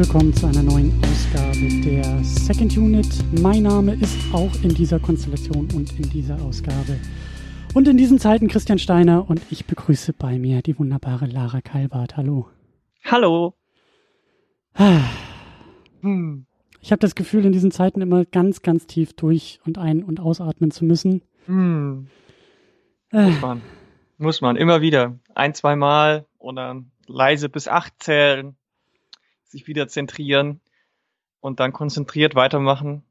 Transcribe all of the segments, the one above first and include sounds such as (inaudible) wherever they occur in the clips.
Willkommen zu einer neuen Ausgabe der Second Unit. Mein Name ist auch in dieser Konstellation und in dieser Ausgabe. Und in diesen Zeiten Christian Steiner und ich begrüße bei mir die wunderbare Lara Kalbart. Hallo. Hallo. (sighs) Hm. Ich habe das Gefühl, in diesen Zeiten immer ganz, ganz tief durch und ein- und ausatmen zu müssen. Hm. Muss man. Muss man. Immer wieder. Ein, zwei Mal oder leise bis acht zählen, sich wieder zentrieren und dann konzentriert weitermachen.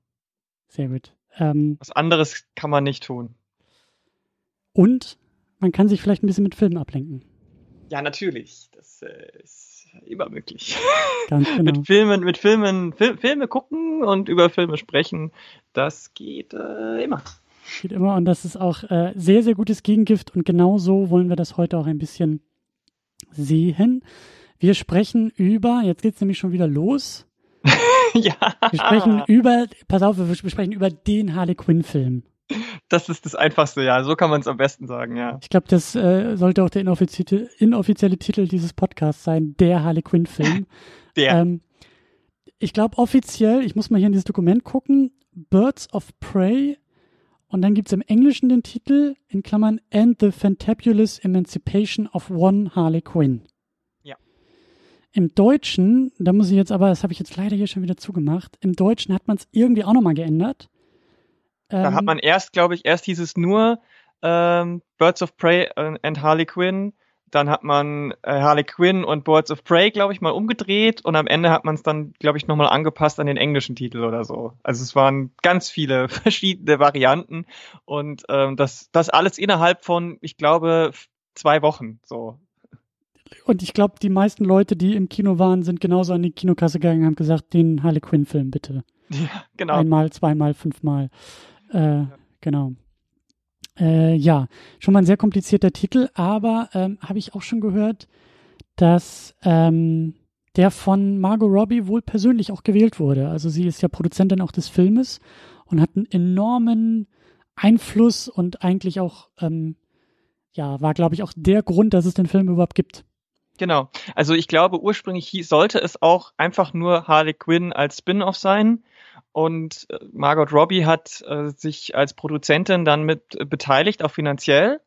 Sehr gut. Ähm, Was anderes kann man nicht tun. und man kann sich vielleicht ein bisschen mit Filmen ablenken. Ja, natürlich. Das äh, ist immer möglich. (laughs) Ganz genau. mit Filmen, mit Filmen, Fil Filme gucken und über Filme sprechen, das geht äh, immer. Geht immer und das ist auch äh, sehr, sehr gutes Gegengift und genau so wollen wir das heute auch ein bisschen sehen. Wir sprechen über, jetzt geht's nämlich schon wieder los. (laughs) ja. Wir sprechen über, pass auf, wir sprechen über den Harley Quinn Film. Das ist das Einfachste, ja. So kann man es am besten sagen, ja. Ich glaube, das äh, sollte auch der inoffizielle, inoffizielle Titel dieses Podcasts sein, der Harley Quinn Film. (laughs) Der. Ähm, ich glaube offiziell, ich muss mal hier in dieses Dokument gucken, Birds of Prey und dann gibt's im Englischen den Titel in Klammern And the Fantabulous Emancipation of One Harley Quinn. Im Deutschen, da muss ich jetzt aber, das habe ich jetzt leider hier schon wieder zugemacht, im Deutschen hat man es irgendwie auch nochmal geändert. Da Ähm, hat man erst, glaube ich, erst hieß es nur ähm, Birds of Prey and Harley Quinn. Dann hat man äh, Harley Quinn und Birds of Prey, glaube ich, mal umgedreht und am Ende hat man es dann, glaube ich, nochmal angepasst an den englischen Titel oder so. Also es waren ganz viele (laughs) verschiedene Varianten und ähm, das, das alles innerhalb von, ich glaube, zwei Wochen. So. Und ich glaube, die meisten Leute, die im Kino waren, sind genauso an die Kinokasse gegangen und haben gesagt, den Harley Quinn-Film bitte. Ja, genau. Einmal, zweimal, fünfmal. Äh, Genau. Äh, ja, schon mal ein sehr komplizierter Titel, aber ähm, habe ich auch schon gehört, dass ähm, der von Margot Robbie wohl persönlich auch gewählt wurde. Also sie ist ja Produzentin auch des Filmes und hat einen enormen Einfluss und eigentlich auch, ähm, ja, war, glaube ich, auch der Grund, dass es den Film überhaupt gibt. Genau. Also ich glaube, ursprünglich sollte es auch einfach nur Harley Quinn als Spin-off sein. Und äh, Margot Robbie hat äh, sich als Produzentin dann mit äh, beteiligt, auch finanziell,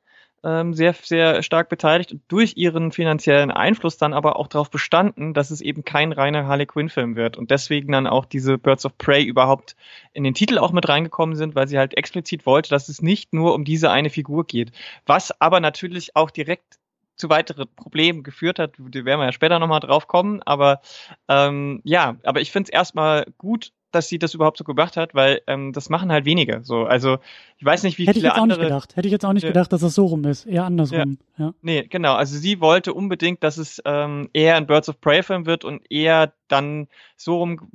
ähm, sehr, sehr stark beteiligt durch ihren finanziellen Einfluss dann aber auch darauf bestanden, dass es eben kein reiner Harley Quinn-Film wird. Und deswegen dann auch diese Birds of Prey überhaupt in den Titel auch mit reingekommen sind, weil sie halt explizit wollte, dass es nicht nur um diese eine Figur geht. Was aber natürlich auch direkt zu weiteren Problemen geführt hat, die werden wir ja später nochmal drauf kommen, aber ähm, ja, aber ich finde es erstmal gut, dass sie das überhaupt so gemacht hat, weil ähm, das machen halt wenige. So, also ich weiß nicht, wie Hätte ich viele jetzt auch andere. nicht gedacht. Hätte ich jetzt auch nicht Ja. gedacht, dass das so rum ist. Eher andersrum. Ja. Nee, genau. Also sie wollte unbedingt, dass es ähm, eher ein Birds of Prey Film wird und eher dann so rum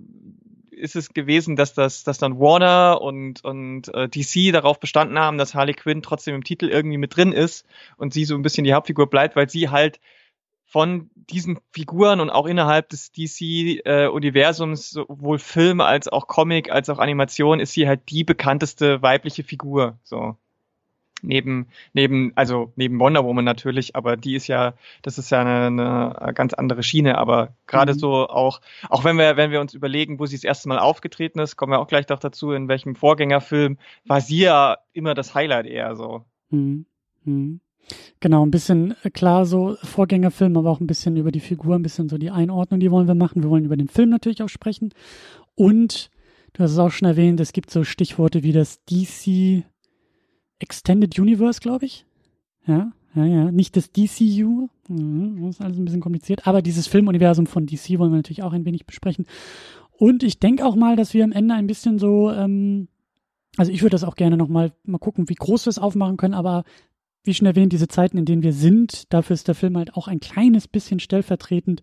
ist es gewesen, dass das, dass dann Warner und und äh, DC darauf bestanden haben, dass Harley Quinn trotzdem im Titel irgendwie mit drin ist und sie so ein bisschen die Hauptfigur bleibt, weil sie halt von diesen Figuren und auch innerhalb des DC-Universums, sowohl Film als auch Comic als auch Animation, ist sie halt die bekannteste weibliche Figur. So neben neben also neben Wonder Woman natürlich, aber die ist ja das ist ja eine, eine ganz andere Schiene, aber gerade Mhm. so auch auch wenn wir wenn wir uns überlegen, wo sie das erste Mal aufgetreten ist, kommen wir auch gleich noch dazu, in welchem Vorgängerfilm war sie ja immer das Highlight eher so. Hm. Hm. Genau, ein bisschen äh, klar so Vorgängerfilm, aber auch ein bisschen über die Figur, ein bisschen so die Einordnung, die wollen wir machen. Wir wollen über den Film natürlich auch sprechen. Und du hast es auch schon erwähnt, es gibt so Stichworte wie das DC Extended Universe, glaube ich. Ja, ja, ja. Nicht das DCU. Mhm, Das ist alles ein bisschen kompliziert. Aber dieses Filmuniversum von DC wollen wir natürlich auch ein wenig besprechen. Und ich denke auch mal, dass wir am Ende ein bisschen so, ähm, also ich würde das auch gerne noch mal, mal gucken, wie groß wir es aufmachen können, aber wie schon erwähnt, diese Zeiten, in denen wir sind, dafür ist der Film halt auch ein kleines bisschen stellvertretend,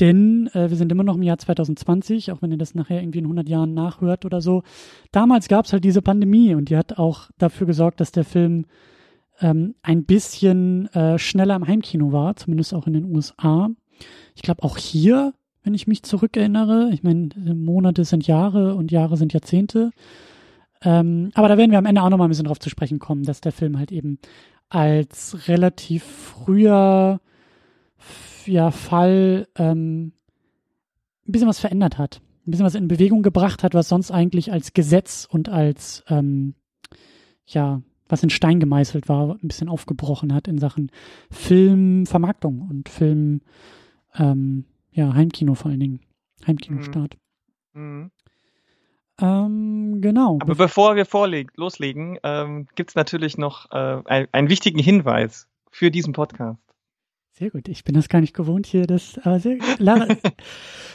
denn äh, wir sind immer noch im Jahr 2020, auch wenn ihr das nachher irgendwie in 100 Jahren nachhört oder so. Damals gab es halt diese Pandemie und die hat auch dafür gesorgt, dass der Film ähm, ein bisschen äh, schneller im Heimkino war, zumindest auch in den USA. Ich glaube auch hier, wenn ich mich zurückerinnere, ich meine, Monate sind Jahre und Jahre sind Jahrzehnte. Ähm, aber da werden wir am Ende auch noch mal ein bisschen drauf zu sprechen kommen, dass der Film halt eben als relativ früher f- ja, Fall ähm, ein bisschen was verändert hat. Ein bisschen was in Bewegung gebracht hat, was sonst eigentlich als Gesetz und als, ähm, ja, was in Stein gemeißelt war, ein bisschen aufgebrochen hat in Sachen Filmvermarktung und Film, ähm, ja, Heimkino vor allen Dingen. Heimkinostart. Mhm. Mhm. Ähm, genau. Aber bevor wir vorleg loslegen, ähm, gibt es natürlich noch äh, ein, einen wichtigen Hinweis für diesen Podcast. Sehr gut. Ich bin das gar nicht gewohnt hier. Das, aber sehr, (laughs)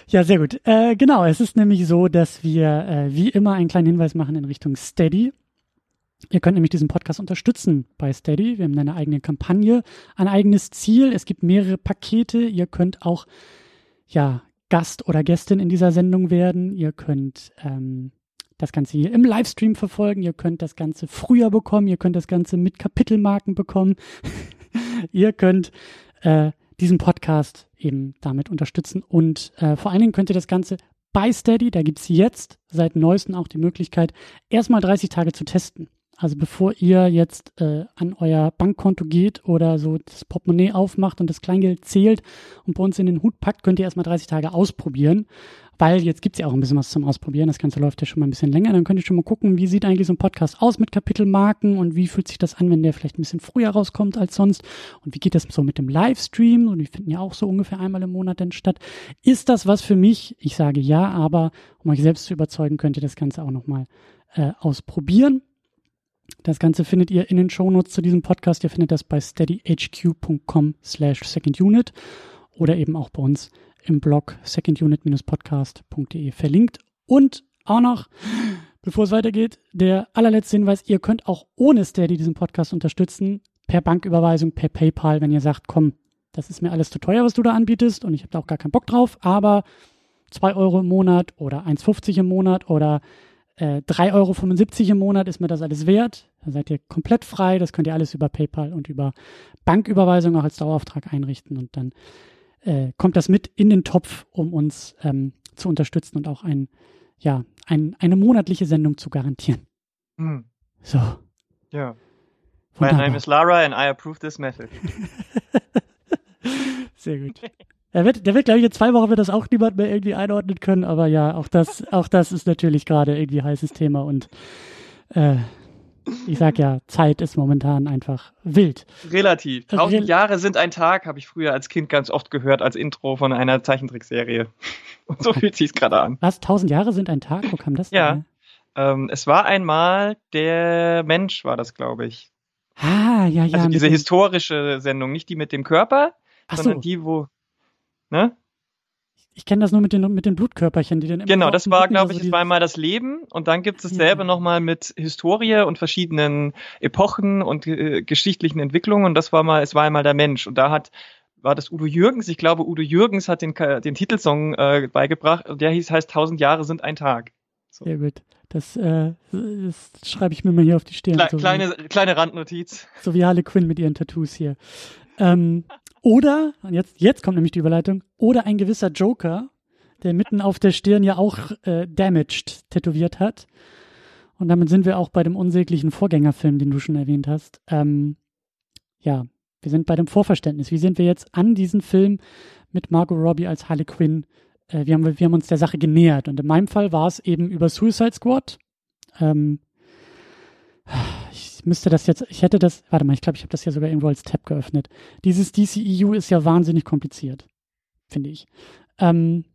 ja, sehr gut. Äh, genau. Es ist nämlich so, dass wir äh, wie immer einen kleinen Hinweis machen in Richtung Steady. Ihr könnt nämlich diesen Podcast unterstützen bei Steady. Wir haben eine eigene Kampagne, ein eigenes Ziel. Es gibt mehrere Pakete. Ihr könnt auch ja Gast oder Gästin in dieser Sendung werden. Ihr könnt ähm, das Ganze hier im Livestream verfolgen. Ihr könnt das Ganze früher bekommen. Ihr könnt das Ganze mit Kapitelmarken bekommen. (laughs) ihr könnt äh, diesen Podcast eben damit unterstützen. Und äh, vor allen Dingen könnt ihr das Ganze bei Steady, da gibt es jetzt seit neuestem auch die Möglichkeit, erstmal 30 Tage zu testen. Also bevor ihr jetzt äh, an euer Bankkonto geht oder so das Portemonnaie aufmacht und das Kleingeld zählt und bei uns in den Hut packt, könnt ihr erstmal 30 Tage ausprobieren, weil jetzt gibt's ja auch ein bisschen was zum Ausprobieren. Das Ganze läuft ja schon mal ein bisschen länger. Dann könnt ihr schon mal gucken, wie sieht eigentlich so ein Podcast aus mit Kapitelmarken und wie fühlt sich das an, wenn der vielleicht ein bisschen früher rauskommt als sonst und wie geht das so mit dem Livestream und die finden ja auch so ungefähr einmal im Monat dann statt. Ist das was für mich? Ich sage ja, aber um euch selbst zu überzeugen, könnt ihr das Ganze auch nochmal äh, ausprobieren. Das Ganze findet ihr in den Shownotes zu diesem Podcast. Ihr findet das bei steadyhq.com slash secondunit oder eben auch bei uns im Blog secondunit-podcast.de verlinkt. Und auch noch, bevor es weitergeht, der allerletzte Hinweis, ihr könnt auch ohne Steady diesen Podcast unterstützen, per Banküberweisung, per PayPal, wenn ihr sagt, komm, das ist mir alles zu teuer, was du da anbietest und ich habe da auch gar keinen Bock drauf, aber 2 Euro im Monat oder 1,50 im Monat oder äh, 3,75 Euro im Monat ist mir das alles wert. Da seid ihr komplett frei. Das könnt ihr alles über PayPal und über Banküberweisung auch als Dauerauftrag einrichten. Und dann äh, kommt das mit in den Topf, um uns ähm, zu unterstützen und auch ein, ja, ein, eine monatliche Sendung zu garantieren. Hm. So. Ja. Wunderbar. My name is Lara and I approve this method. (laughs) Sehr gut. (laughs) Der wird, der wird, glaube ich, in zwei Wochen wird das auch niemand mehr irgendwie einordnen können, aber ja, auch das, auch das ist natürlich gerade irgendwie heißes Thema und äh, ich sag ja, Zeit ist momentan einfach wild. Relativ. Tausend Rel Jahre sind ein Tag, habe ich früher als Kind ganz oft gehört als Intro von einer Zeichentrickserie. (laughs) Und so fühlt sich's gerade an. Was? Tausend Jahre sind ein Tag? Wo kam das denn? Ja. Ähm, es war einmal der Mensch, war das, glaube ich. Ah, ja, ja. Also diese historische Sendung, nicht die mit dem Körper, Ach sondern so. die, wo Ne? Ich kenne das nur mit den, mit den Blutkörperchen, die dann Genau, das war, glaube ich, also das war einmal das Leben und dann gibt es dasselbe ja. nochmal mit Historie und verschiedenen Epochen und äh, geschichtlichen Entwicklungen und das war mal, es war einmal der Mensch und da hat war das Udo Jürgens. Ich glaube, Udo Jürgens hat den, den Titelsong äh, beigebracht und der hieß heißt Tausend Jahre sind ein Tag. So. Sehr gut. Das, äh, das schreibe ich mir mal hier auf die Stirn. Kle so kleine, wie, kleine Randnotiz. So wie Harley Quinn mit ihren Tattoos hier. Ähm, (laughs) oder, und jetzt, jetzt kommt nämlich die Überleitung, oder ein gewisser Joker, der mitten auf der Stirn ja auch äh, Damaged tätowiert hat. Und damit sind wir auch bei dem unsäglichen Vorgängerfilm, den du schon erwähnt hast. Ähm, ja, wir sind bei dem Vorverständnis. Wie sind wir jetzt an diesen Film mit Margot Robbie als Harley Quinn? Äh, wir, haben, wir haben uns der Sache genähert. Und in meinem Fall war es eben über Suicide Squad. Ähm, müsste das jetzt, ich hätte das, warte mal, ich glaube, ich habe das ja sogar irgendwo als Tab geöffnet. Dieses DCEU ist ja wahnsinnig kompliziert, finde ich. Ähm,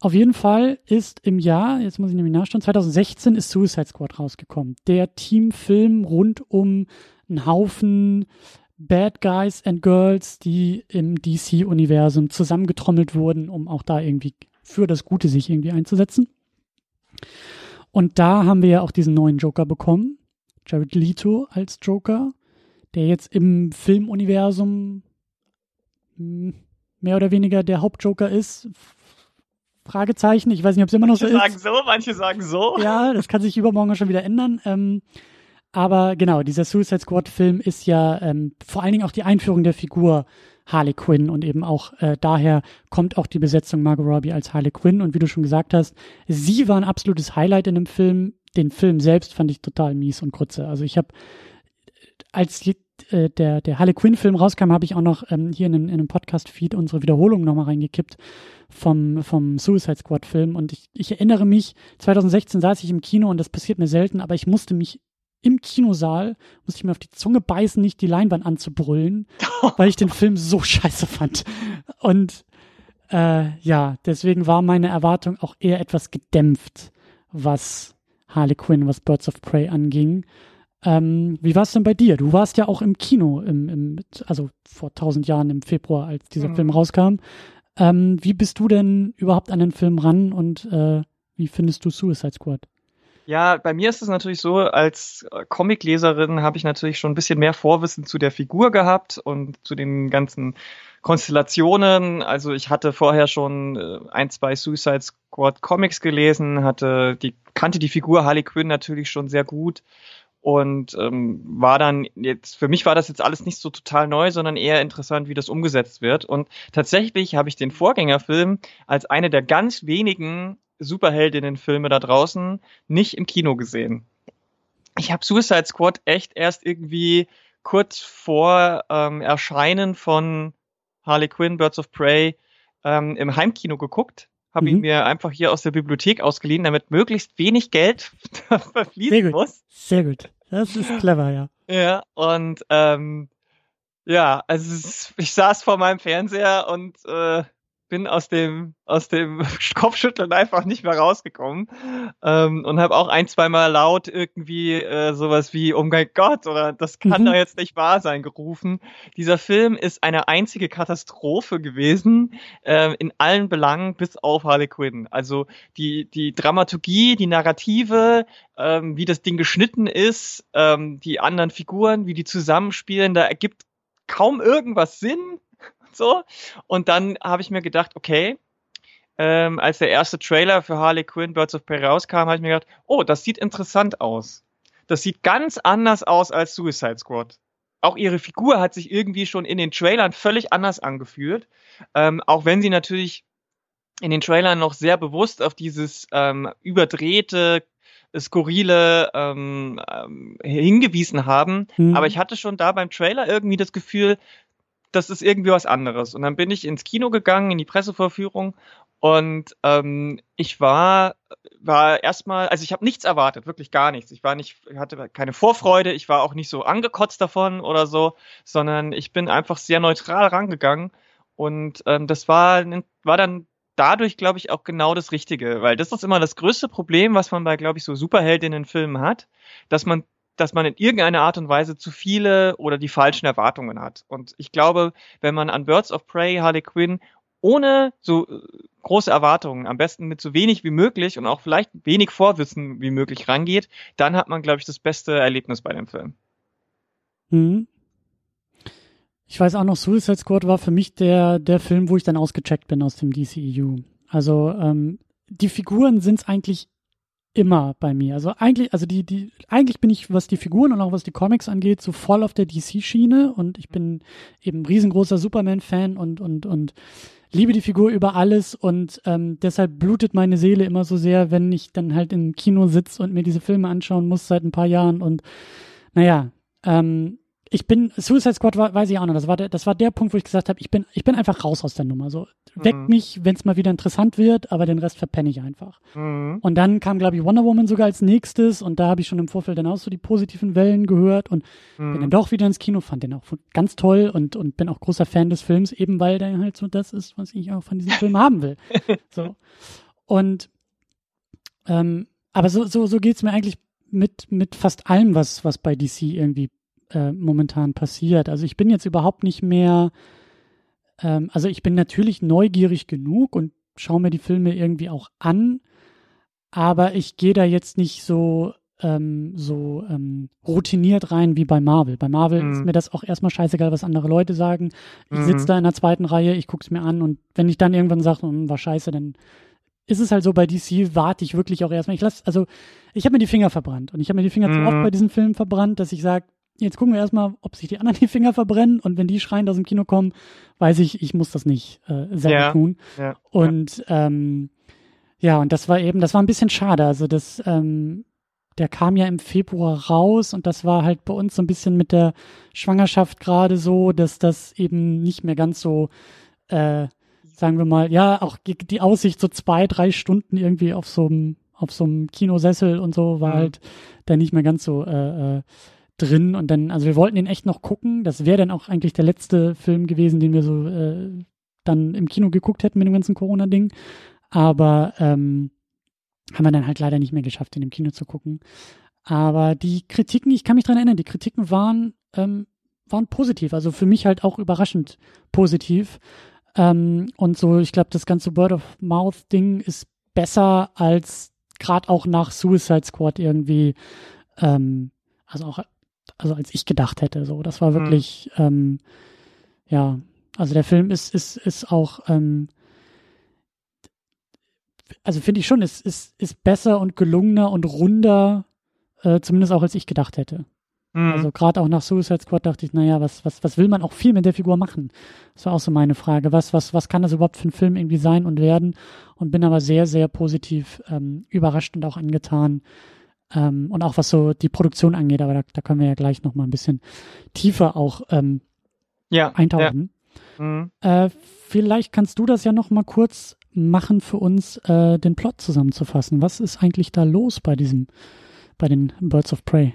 auf jeden Fall ist im Jahr, jetzt muss ich nämlich nachschauen, 2016 ist Suicide Squad rausgekommen. Der Teamfilm rund um einen Haufen Bad Guys and Girls, die im DC-Universum zusammengetrommelt wurden, um auch da irgendwie für das Gute sich irgendwie einzusetzen. Und da haben wir ja auch diesen neuen Joker bekommen, Jared Leto als Joker, der jetzt im Filmuniversum hm, mehr oder weniger der Hauptjoker ist. Fragezeichen, ich weiß nicht, ob es immer noch manche so ist. Manche sagen so, manche sagen so. Ja, das kann sich übermorgen schon wieder ändern. Ähm, aber genau, dieser Suicide Squad-Film ist ja ähm, vor allen Dingen auch die Einführung der Figur Harley Quinn und eben auch äh, daher kommt auch die Besetzung Margot Robbie als Harley Quinn und wie du schon gesagt hast, sie war ein absolutes Highlight in dem Film den Film selbst fand ich total mies und kurze. Also ich habe als äh, der, der Harley Quinn-Film rauskam, habe ich auch noch ähm, hier in, in einem Podcast-Feed unsere Wiederholung nochmal reingekippt vom, vom Suicide Squad-Film. Und ich, ich erinnere mich, 2016 saß ich im Kino und das passiert mir selten, aber ich musste mich im Kinosaal, musste ich mir auf die Zunge beißen, nicht die Leinwand anzubrüllen, (laughs) weil ich den Film so scheiße fand. Und äh, ja, deswegen war meine Erwartung auch eher etwas gedämpft, was Harley Quinn, was Birds of Prey anging. Ähm, wie war es denn bei dir? Du warst ja auch im Kino, im, im, also vor tausend Jahren im Februar, als dieser mhm. Film rauskam. Ähm, wie bist du denn überhaupt an den Film ran und äh, wie findest du Suicide Squad? Ja, bei mir ist es natürlich so, als Comicleserin habe ich natürlich schon ein bisschen mehr Vorwissen zu der Figur gehabt und zu den ganzen Konstellationen. Also ich hatte vorher schon äh, ein, zwei Suicide Squad Comics gelesen, hatte die, kannte die Figur Harley Quinn natürlich schon sehr gut und ähm, war dann jetzt für mich war das jetzt alles nicht so total neu, sondern eher interessant, wie das umgesetzt wird. Und tatsächlich habe ich den Vorgängerfilm als eine der ganz wenigen Superheldinnen-Filme da draußen nicht im Kino gesehen. Ich habe Suicide Squad echt erst irgendwie kurz vor ähm, Erscheinen von Harley Quinn, Birds of Prey ähm, im Heimkino geguckt. Habe mhm. ihn mir einfach hier aus der Bibliothek ausgeliehen, damit möglichst wenig Geld (laughs) verfließen Sehr gut. muss. Sehr gut. Das ist clever, ja. Ja, und ähm, ja, also ich saß vor meinem Fernseher und äh, bin aus dem aus dem (laughs) Kopfschütteln einfach nicht mehr rausgekommen ähm, und habe auch ein, zweimal laut irgendwie äh, sowas wie Oh mein Gott oder das kann mhm. doch jetzt nicht wahr sein gerufen. Dieser Film ist eine einzige Katastrophe gewesen äh, in allen Belangen bis auf Harley Quinn. Also die die Dramaturgie, die Narrative, ähm, wie das Ding geschnitten ist, ähm, die anderen Figuren, wie die zusammenspielen, da ergibt kaum irgendwas Sinn so. Und dann habe ich mir gedacht, okay, ähm, als der erste Trailer für Harley Quinn Birds of Prey rauskam, habe ich mir gedacht, oh, das sieht interessant aus. Das sieht ganz anders aus als Suicide Squad. Auch ihre Figur hat sich irgendwie schon in den Trailern völlig anders angefühlt. Ähm, auch wenn sie natürlich in den Trailern noch sehr bewusst auf dieses ähm, überdrehte, skurrile ähm, ähm, hingewiesen haben. Mhm. Aber ich hatte schon da beim Trailer irgendwie das Gefühl, das ist irgendwie was anderes. Und dann bin ich ins Kino gegangen, in die Pressevorführung und ähm, ich war war erstmal, also ich habe nichts erwartet, wirklich gar nichts. Ich war nicht, hatte keine Vorfreude, ich war auch nicht so angekotzt davon oder so, sondern ich bin einfach sehr neutral rangegangen und ähm, das war war dann dadurch, glaube ich, auch genau das Richtige, weil das ist immer das größte Problem, was man bei, glaube ich, so Superheldinnen-Filmen hat, dass man dass man in irgendeiner Art und Weise zu viele oder die falschen Erwartungen hat. Und ich glaube, wenn man an Birds of Prey, Harley Quinn ohne so äh, große Erwartungen, am besten mit so wenig wie möglich und auch vielleicht wenig Vorwissen wie möglich rangeht, dann hat man, glaube ich, das beste Erlebnis bei dem Film. Mhm. Ich weiß auch noch, Suicide Squad war für mich der, der Film, wo ich dann ausgecheckt bin aus dem DCEU. Also ähm, die Figuren sind es eigentlich immer bei mir. Also eigentlich, also die, die, eigentlich bin ich, was die Figuren und auch was die Comics angeht, so voll auf der DC-Schiene und ich bin eben riesengroßer Superman-Fan und, und, und liebe die Figur über alles und ähm, deshalb blutet meine Seele immer so sehr, wenn ich dann halt im Kino sitze und mir diese Filme anschauen muss seit ein paar Jahren und naja, ähm, ich bin, Suicide Squad war, weiß ich auch noch, das war der, das war der Punkt, wo ich gesagt habe, ich bin, ich bin einfach raus aus der Nummer. So, weckt mhm. mich, wenn es mal wieder interessant wird, aber den Rest verpenne ich einfach. Mhm. Und dann kam, glaube ich, Wonder Woman sogar als nächstes und da habe ich schon im Vorfeld dann auch so die positiven Wellen gehört und mhm. bin dann doch wieder ins Kino, fand den auch ganz toll und, und bin auch großer Fan des Films, eben weil der halt so das ist, was ich auch von diesem Film haben will. (laughs) So. Und ähm, aber so, so, so geht's mir eigentlich mit, mit fast allem, was, was bei DC irgendwie äh, momentan passiert. Also ich bin jetzt überhaupt nicht mehr, ähm, also ich bin natürlich neugierig genug und schaue mir die Filme irgendwie auch an, aber ich gehe da jetzt nicht so ähm, so ähm, routiniert rein wie bei Marvel. Bei Marvel mhm. ist mir das auch erstmal scheißegal, was andere Leute sagen. Ich mhm. sitze da in der zweiten Reihe, ich gucke es mir an und wenn ich dann irgendwann sage, hm, war scheiße, dann ist es halt so, bei DC warte ich wirklich auch erstmal. Ich lasse, also ich habe mir die Finger verbrannt und ich habe mir die Finger mhm. zu oft mhm. bei diesen Filmen verbrannt, dass ich sage, jetzt gucken wir erstmal, ob sich die anderen die Finger verbrennen und wenn die schreiend aus dem Kino kommen, weiß ich, ich muss das nicht äh, selber ja, tun. Ja, und ja. Ähm, ja, und das war eben, das war ein bisschen schade. Also das, ähm, der kam ja im Februar raus und das war halt bei uns so ein bisschen mit der Schwangerschaft gerade so, dass das eben nicht mehr ganz so, äh, sagen wir mal, ja, auch die Aussicht so zwei, drei Stunden irgendwie auf so einem auf so einem Kinosessel und so war mhm. halt dann nicht mehr ganz so äh, äh, drin und dann, also wir wollten ihn echt noch gucken. Das wäre dann auch eigentlich der letzte Film gewesen, den wir so äh, dann im Kino geguckt hätten mit dem ganzen Corona-Ding. Aber ähm, haben wir dann halt leider nicht mehr geschafft, in dem Kino zu gucken. Aber die Kritiken, ich kann mich dran erinnern, die Kritiken waren, ähm, waren positiv. Also für mich halt auch überraschend positiv. Ähm, und so, ich glaube, das ganze Word of Mouth-Ding ist besser als gerade auch nach Suicide Squad irgendwie, ähm, also auch, also als ich gedacht hätte. So, das war mhm. wirklich, mhm. ähm, ja, also der Film ist, ist, ist auch, ähm, also finde ich schon, es ist, ist besser und gelungener und runder, äh, zumindest auch als ich gedacht hätte. Mhm. Also gerade auch nach Suicide Squad dachte ich, naja, was, was, was will man auch viel mit der Figur machen? Das war auch so meine Frage. Was, was, was kann das überhaupt für ein Film irgendwie sein und werden? Und bin aber sehr, sehr positiv ähm, überrascht und auch angetan. Ähm, und auch was so die Produktion angeht, aber da, da können wir ja gleich nochmal ein bisschen tiefer auch ähm, ja, eintauchen. Ja. Mhm. Äh, vielleicht kannst du das ja nochmal kurz machen für uns, äh, den Plot zusammenzufassen. Was ist eigentlich da los bei diesem, bei den Birds of Prey?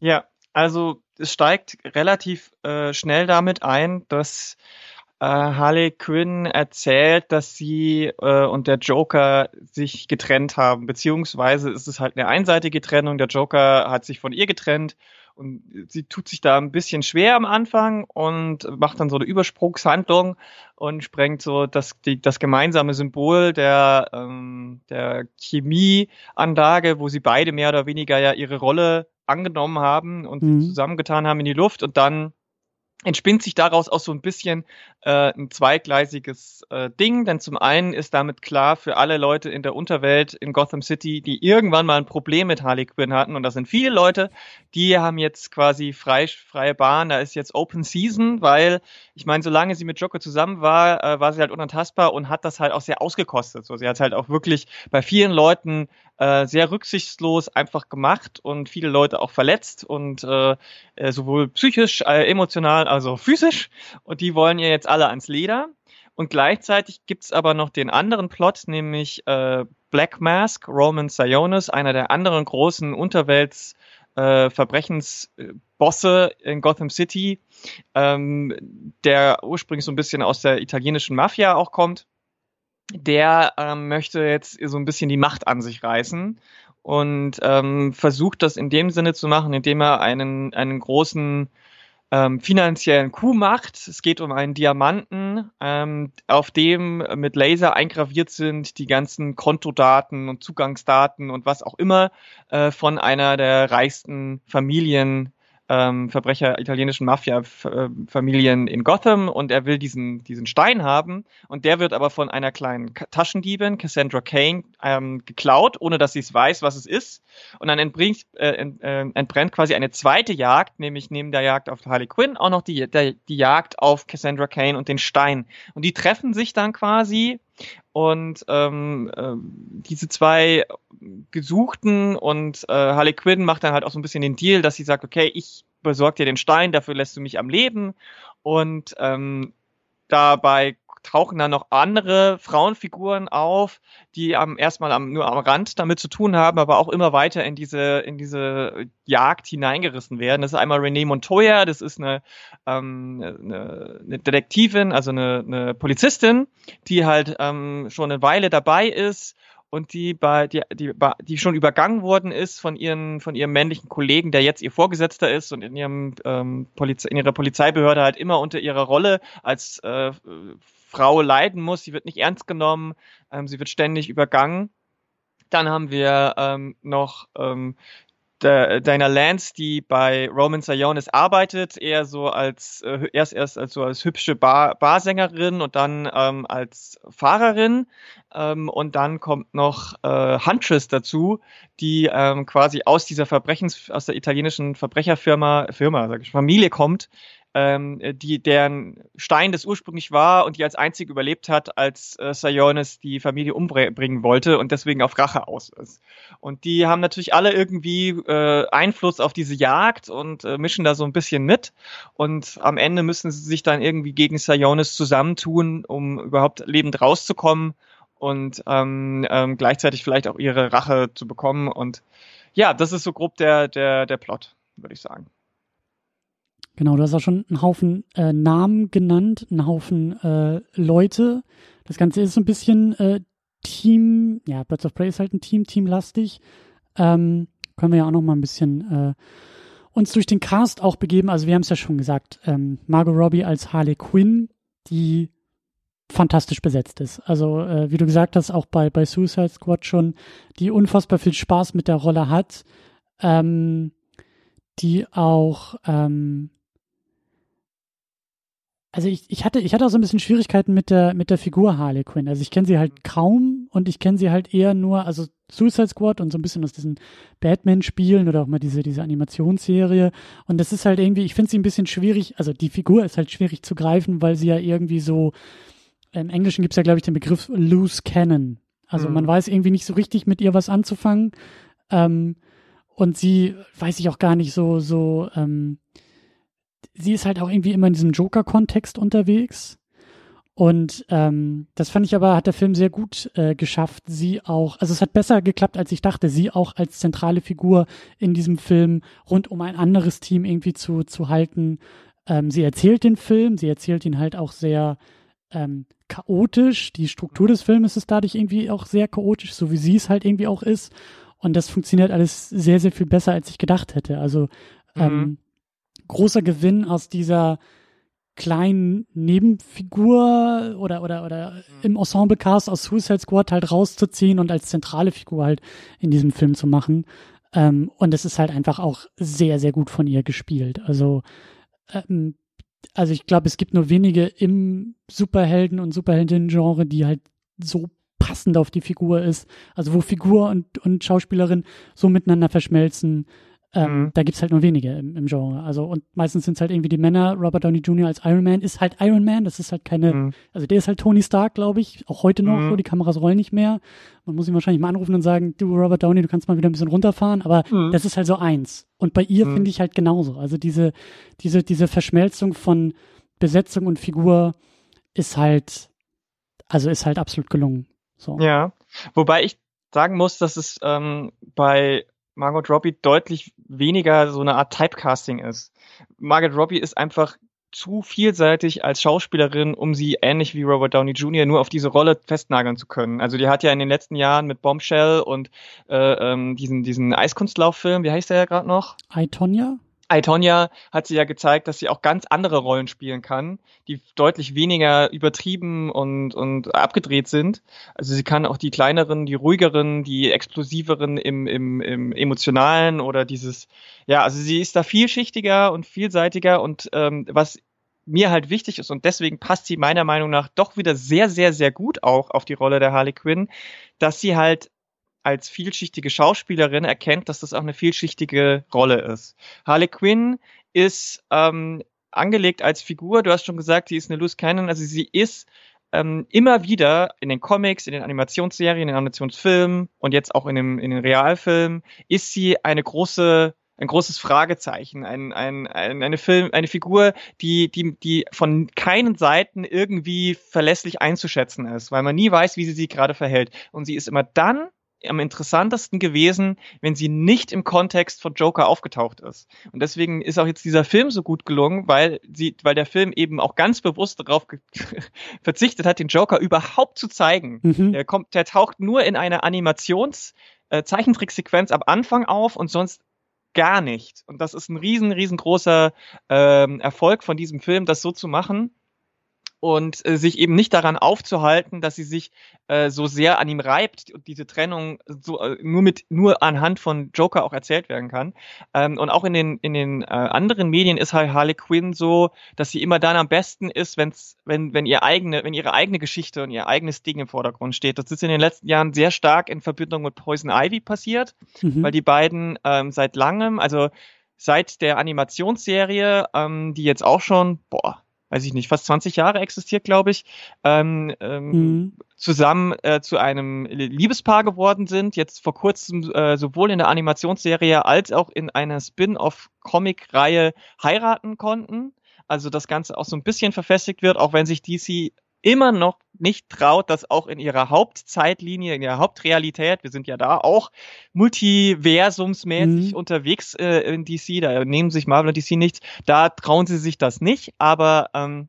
Ja, also es steigt relativ äh, schnell damit ein, dass äh, Harley Quinn erzählt, dass sie äh, und der Joker sich getrennt haben, beziehungsweise ist es halt eine einseitige Trennung. Der Joker hat sich von ihr getrennt und sie tut sich da ein bisschen schwer am Anfang und macht dann so eine Übersprungshandlung und sprengt so das, die, das gemeinsame Symbol der, ähm, der Chemieanlage, wo sie beide mehr oder weniger ja ihre Rolle angenommen haben und mhm. zusammengetan haben in die Luft und dann entspinnt sich daraus auch so ein bisschen äh, ein zweigleisiges äh, Ding, denn zum einen ist damit klar für alle Leute in der Unterwelt in Gotham City, die irgendwann mal ein Problem mit Harley Quinn hatten, und das sind viele Leute, die haben jetzt quasi frei, freie Bahn, da ist jetzt Open Season, weil ich meine, solange sie mit Joker zusammen war, äh, war sie halt unantastbar und hat das halt auch sehr ausgekostet. So, sie hat halt auch wirklich bei vielen Leuten äh, sehr rücksichtslos einfach gemacht und viele Leute auch verletzt und äh, äh, sowohl psychisch, äh, emotional, also physisch. Und die wollen ihr jetzt alle ans Leder. Und gleichzeitig gibt's aber noch den anderen Plot, nämlich äh, Black Mask, Roman Sionis, einer der anderen großen Unterwelts äh, Verbrechensbosse in Gotham City, ähm, der ursprünglich so ein bisschen aus der italienischen Mafia auch kommt der ähm, möchte jetzt so ein bisschen die Macht an sich reißen und ähm, versucht das in dem Sinne zu machen, indem er einen, einen großen ähm, finanziellen Coup macht. Es geht um einen Diamanten, ähm, auf dem mit Laser eingraviert sind die ganzen Kontodaten und Zugangsdaten und was auch immer äh, von einer der reichsten Familien ähm, Verbrecher italienischen Mafia-Familien in Gotham und er will diesen, diesen Stein haben und der wird aber von einer kleinen Taschendiebin, Cassandra Kane, ähm, geklaut, ohne dass sie es weiß, was es ist. Und dann entbringt, äh, äh, entbrennt quasi eine zweite Jagd, nämlich neben der Jagd auf Harley Quinn auch noch die, der, die Jagd auf Cassandra Kane und den Stein. Und die treffen sich dann quasi und ähm, äh, diese zwei Gesuchten und äh, Harley Quinn macht dann halt auch so ein bisschen den Deal, dass sie sagt, okay, ich besorge dir den Stein, dafür lässt du mich am Leben. Und ähm, dabei tauchen dann noch andere Frauenfiguren auf, die am erstmal am, nur am Rand damit zu tun haben, aber auch immer weiter in diese in diese Jagd hineingerissen werden. Das ist einmal Renee Montoya, das ist eine, ähm, eine, eine Detektivin, also eine, eine Polizistin, die halt ähm, schon eine Weile dabei ist und die bei die, die, die schon übergangen worden ist von ihren von ihrem männlichen Kollegen, der jetzt ihr Vorgesetzter ist und in ihrem ähm, Polizei, in ihrer Polizeibehörde halt immer unter ihrer Rolle als äh, Frau leiden muss. Sie wird nicht ernst genommen, ähm, sie wird ständig übergangen. Dann haben wir ähm, noch ähm, Dana Lance, die bei Roman Sionis arbeitet, eher so als äh, erst erst als so als hübsche Bar, Barsängerin und dann ähm, als Fahrerin ähm, und dann kommt noch äh, Huntress dazu, die ähm, quasi aus dieser Verbrechens aus der italienischen Verbrecherfirma Firma sag ich Familie kommt ähm, die deren Stein das ursprünglich war und die als einzig überlebt hat, als äh, Sionis die Familie umbringen wollte und deswegen auf Rache aus ist. Und die haben natürlich alle irgendwie äh, Einfluss auf diese Jagd und äh, mischen da so ein bisschen mit. Und am Ende müssen sie sich dann irgendwie gegen Sionis zusammentun, um überhaupt lebend rauszukommen und ähm, ähm, gleichzeitig vielleicht auch ihre Rache zu bekommen. Und ja, das ist so grob der, der, der Plot, würde ich sagen. Genau, du hast auch schon einen Haufen äh, Namen genannt, einen Haufen äh, Leute. Das Ganze ist so ein bisschen äh, Team, ja, Birds of Prey ist halt ein Team, teamlastig. Ähm, können wir ja auch noch mal ein bisschen äh, uns durch den Cast auch begeben. Also wir haben es ja schon gesagt, ähm, Margot Robbie als Harley Quinn, die fantastisch besetzt ist. Also äh, wie du gesagt hast, auch bei, bei Suicide Squad schon, die unfassbar viel Spaß mit der Rolle hat, ähm, die auch ähm, also ich, ich hatte ich hatte auch so ein bisschen Schwierigkeiten mit der mit der Figur Harley Quinn. Also ich kenne sie halt kaum und ich kenne sie halt eher nur also Suicide Squad und so ein bisschen aus diesen Batman Spielen oder auch mal diese diese Animationsserie und das ist halt irgendwie ich finde sie ein bisschen schwierig, also die Figur ist halt schwierig zu greifen, weil sie ja irgendwie so im Englischen gibt es ja, glaube ich, den Begriff Loose Cannon. Also mhm. man weiß irgendwie nicht so richtig mit ihr was anzufangen. Ähm, und sie weiß ich auch gar nicht so, so, ähm, sie ist halt auch irgendwie immer in diesem Joker-Kontext unterwegs. Und ähm, das fand ich aber, hat der Film sehr gut äh, geschafft, sie auch, also es hat besser geklappt, als ich dachte, sie auch als zentrale Figur in diesem Film rund um ein anderes Team irgendwie zu, zu halten. Ähm, sie erzählt den Film, sie erzählt ihn halt auch sehr ähm, chaotisch. Die Struktur des Films ist dadurch irgendwie auch sehr chaotisch, so wie sie es halt irgendwie auch ist. Und das funktioniert alles sehr, sehr viel besser, als ich gedacht hätte. Also mhm. Großer Gewinn aus dieser kleinen Nebenfigur oder oder oder mhm. im Ensemble-Cast aus Suicide Squad halt rauszuziehen und als zentrale Figur halt in diesem Film zu machen. Ähm, und es ist halt einfach auch sehr, sehr gut von ihr gespielt. Also ähm, also ich glaube, es gibt nur wenige im Superhelden- und Superheldinnen-Genre, die halt so passend auf die Figur ist. Also wo Figur und, und Schauspielerin so miteinander verschmelzen. Ähm, mhm. Da gibt's halt nur wenige im, im Genre. Also und meistens sind es halt irgendwie die Männer. Robert Downey Jr. als Iron Man ist halt Iron Man. Das ist halt keine, mhm. also der ist halt Tony Stark, glaube ich. Auch heute noch mhm. so. Die Kameras rollen nicht mehr. Man muss ihn wahrscheinlich mal anrufen und sagen, du Robert Downey, du kannst mal wieder ein bisschen runterfahren. Aber mhm. das ist halt so eins. Und bei ihr mhm. finde ich halt genauso. Also diese, diese, diese Verschmelzung von Besetzung und Figur ist halt, also ist halt absolut gelungen. So. Ja, wobei ich sagen muss, dass es ähm, bei Margot Robbie deutlich weniger so eine Art Typecasting ist. Margot Robbie ist einfach zu vielseitig als Schauspielerin, um sie ähnlich wie Robert Downey Jr. nur auf diese Rolle festnageln zu können. Also die hat ja in den letzten Jahren mit Bombshell und äh, ähm, diesen diesen Eiskunstlauffilm, wie heißt der ja gerade noch? I, Tonya? Aitonia hat sie ja gezeigt, dass sie auch ganz andere Rollen spielen kann, die deutlich weniger übertrieben und, und abgedreht sind. Also sie kann auch die kleineren, die ruhigeren, die explosiveren im, im, im emotionalen oder dieses, ja, also sie ist da vielschichtiger und vielseitiger und ähm, was mir halt wichtig ist und deswegen passt sie meiner Meinung nach doch wieder sehr, sehr, sehr gut auch auf die Rolle der Harley Quinn, dass sie halt als vielschichtige Schauspielerin erkennt, dass das auch eine vielschichtige Rolle ist. Harley Quinn ist ähm, angelegt als Figur, du hast schon gesagt, sie ist eine Loose Cannon, also sie ist ähm, immer wieder in den Comics, in den Animationsserien, in den Animationsfilmen und jetzt auch in, dem, in den Realfilmen, ist sie eine große ein großes Fragezeichen, ein, ein, ein, eine Film, eine Figur, die, die, die von keinen Seiten irgendwie verlässlich einzuschätzen ist, weil man nie weiß, wie sie sich gerade verhält. Und sie ist immer dann am interessantesten gewesen, wenn sie nicht im Kontext von Joker aufgetaucht ist. Und deswegen ist auch jetzt dieser Film so gut gelungen, weil sie, weil der Film eben auch ganz bewusst darauf (laughs) verzichtet hat, den Joker überhaupt zu zeigen. Mhm. Der kommt, der taucht nur in einer Animations- äh, Zeichentricksequenz am Anfang auf und sonst gar nicht. Und das ist ein riesen, riesengroßer ähm, Erfolg von diesem Film, das so zu machen und äh, sich eben nicht daran aufzuhalten, dass sie sich äh, so sehr an ihm reibt und diese Trennung so äh, nur mit nur anhand von Joker auch erzählt werden kann. Ähm, und auch in den in den äh, anderen Medien ist halt Harley Quinn so, dass sie immer dann am besten ist, wenn's wenn wenn ihr eigene wenn ihre eigene Geschichte und ihr eigenes Ding im Vordergrund steht. Das ist in den letzten Jahren sehr stark in Verbindung mit Poison Ivy passiert, mhm. weil die beiden ähm, seit langem, also seit der Animationsserie, ähm, die jetzt auch schon, boah, weiß ich nicht, fast 20 Jahre existiert, glaube ich, ähm, ähm, mhm. zusammen äh, zu einem Liebespaar geworden sind, jetzt vor kurzem äh, sowohl in der Animationsserie als auch in einer Spin-off-Comic-Reihe heiraten konnten. Also das Ganze auch so ein bisschen verfestigt wird, auch wenn sich DC immer noch nicht traut, das auch in ihrer Hauptzeitlinie, in ihrer Hauptrealität, wir sind ja da auch multiversumsmäßig mhm. unterwegs äh, in DC, da nehmen sich Marvel und DC nichts, da trauen sie sich das nicht, aber ähm,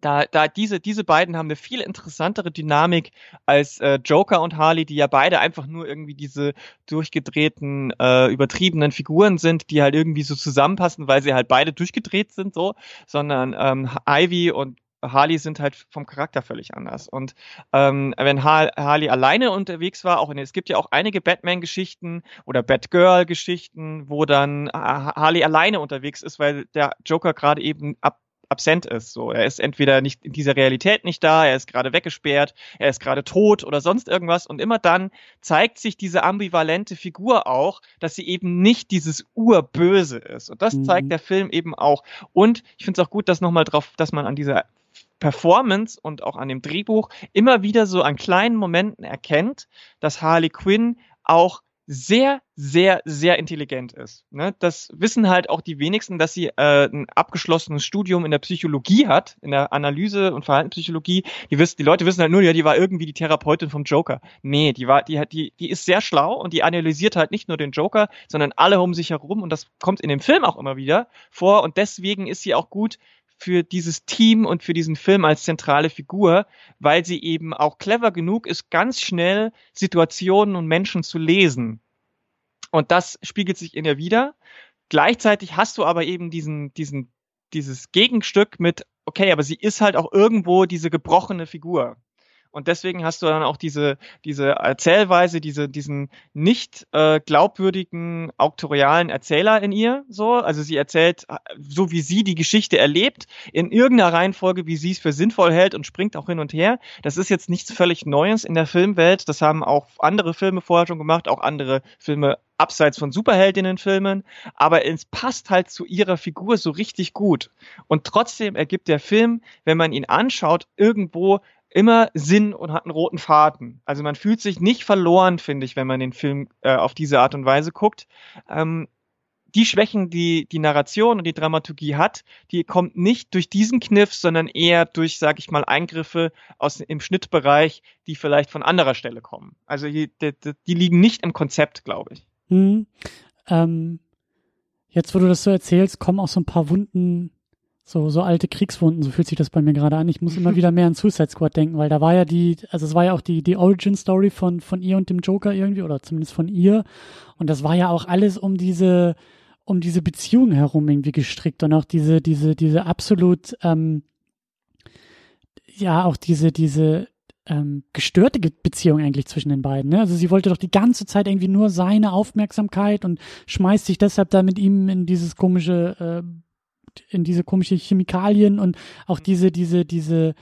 da, da diese, diese beiden haben eine viel interessantere Dynamik als äh, Joker und Harley, die ja beide einfach nur irgendwie diese durchgedrehten, äh, übertriebenen Figuren sind, die halt irgendwie so zusammenpassen, weil sie halt beide durchgedreht sind, so, sondern ähm, Ivy und Harley sind halt vom Charakter völlig anders. Und ähm, wenn Harley alleine unterwegs war, auch in, es gibt ja auch einige Batman-Geschichten oder Batgirl-Geschichten, wo dann äh, Harley alleine unterwegs ist, weil der Joker gerade eben ab absent ist. So, er ist entweder nicht in dieser Realität nicht da, er ist gerade weggesperrt, er ist gerade tot oder sonst irgendwas. Und immer dann zeigt sich diese ambivalente Figur auch, dass sie eben nicht dieses Urböse ist. Und das mhm. zeigt der Film eben auch. Und ich finde es auch gut, dass nochmal drauf, dass man an dieser Performance und auch an dem Drehbuch immer wieder so an kleinen Momenten erkennt, dass Harley Quinn auch sehr, sehr, sehr intelligent ist. Ne? Das wissen halt auch die wenigsten, dass sie äh, ein abgeschlossenes Studium in der Psychologie hat, in der Analyse und Verhaltenspsychologie. Die, wissen, die Leute wissen halt nur, ja, die war irgendwie die Therapeutin vom Joker. Nee, die war, die hat, die, die ist sehr schlau und die analysiert halt nicht nur den Joker, sondern alle um sich herum und das kommt in dem Film auch immer wieder vor und deswegen ist sie auch gut für dieses Team und für diesen Film als zentrale Figur, weil sie eben auch clever genug ist, ganz schnell Situationen und Menschen zu lesen. Und das spiegelt sich in ihr wieder. Gleichzeitig hast du aber eben diesen, diesen, dieses Gegenstück mit, okay, aber sie ist halt auch irgendwo diese gebrochene Figur. Und deswegen hast du dann auch diese, diese Erzählweise, diese, diesen nicht äh, glaubwürdigen auktorialen Erzähler in ihr. So, also sie erzählt, äh, so wie sie die Geschichte erlebt, in irgendeiner Reihenfolge, wie sie es für sinnvoll hält und springt auch hin und her. Das ist jetzt nichts völlig Neues in der Filmwelt. Das haben auch andere Filme vorher schon gemacht, auch andere Filme abseits von Superheldinnenfilmen, aber es passt halt zu ihrer Figur so richtig gut. Und trotzdem ergibt der Film, wenn man ihn anschaut, irgendwo immer Sinn und hat einen roten Faden. Also man fühlt sich nicht verloren, finde ich, wenn man den Film äh, auf diese Art und Weise guckt. Ähm, die Schwächen, die die Narration und die Dramaturgie hat, die kommt nicht durch diesen Kniff, sondern eher durch, sag ich mal, Eingriffe aus im Schnittbereich, die vielleicht von anderer Stelle kommen. Also die, die, die liegen nicht im Konzept, glaube ich. Hm. Ähm, jetzt, wo du das so erzählst, kommen auch so ein paar Wunden so, so alte Kriegswunden, so fühlt sich das bei mir gerade an. Ich muss immer (laughs) wieder mehr an Suicide Squad denken, weil da war ja die, also es war ja auch die, die Origin Story von, von ihr und dem Joker irgendwie, oder zumindest von ihr. Und das war ja auch alles um diese, um diese Beziehung herum irgendwie gestrickt und auch diese, diese, diese absolut, ähm, ja, auch diese, diese, ähm, gestörte Beziehung eigentlich zwischen den beiden. Ne? Also sie wollte doch die ganze Zeit irgendwie nur seine Aufmerksamkeit und schmeißt sich deshalb da mit ihm in dieses komische äh, in diese komische Chemikalien und auch mhm. diese, diese, diese,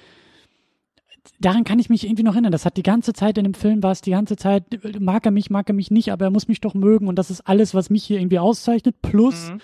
daran kann ich mich irgendwie noch erinnern. Das hat die ganze Zeit in dem Film war es die ganze Zeit, mag er mich, mag er mich nicht, aber er muss mich doch mögen und das ist alles, was mich hier irgendwie auszeichnet. Plus, mhm.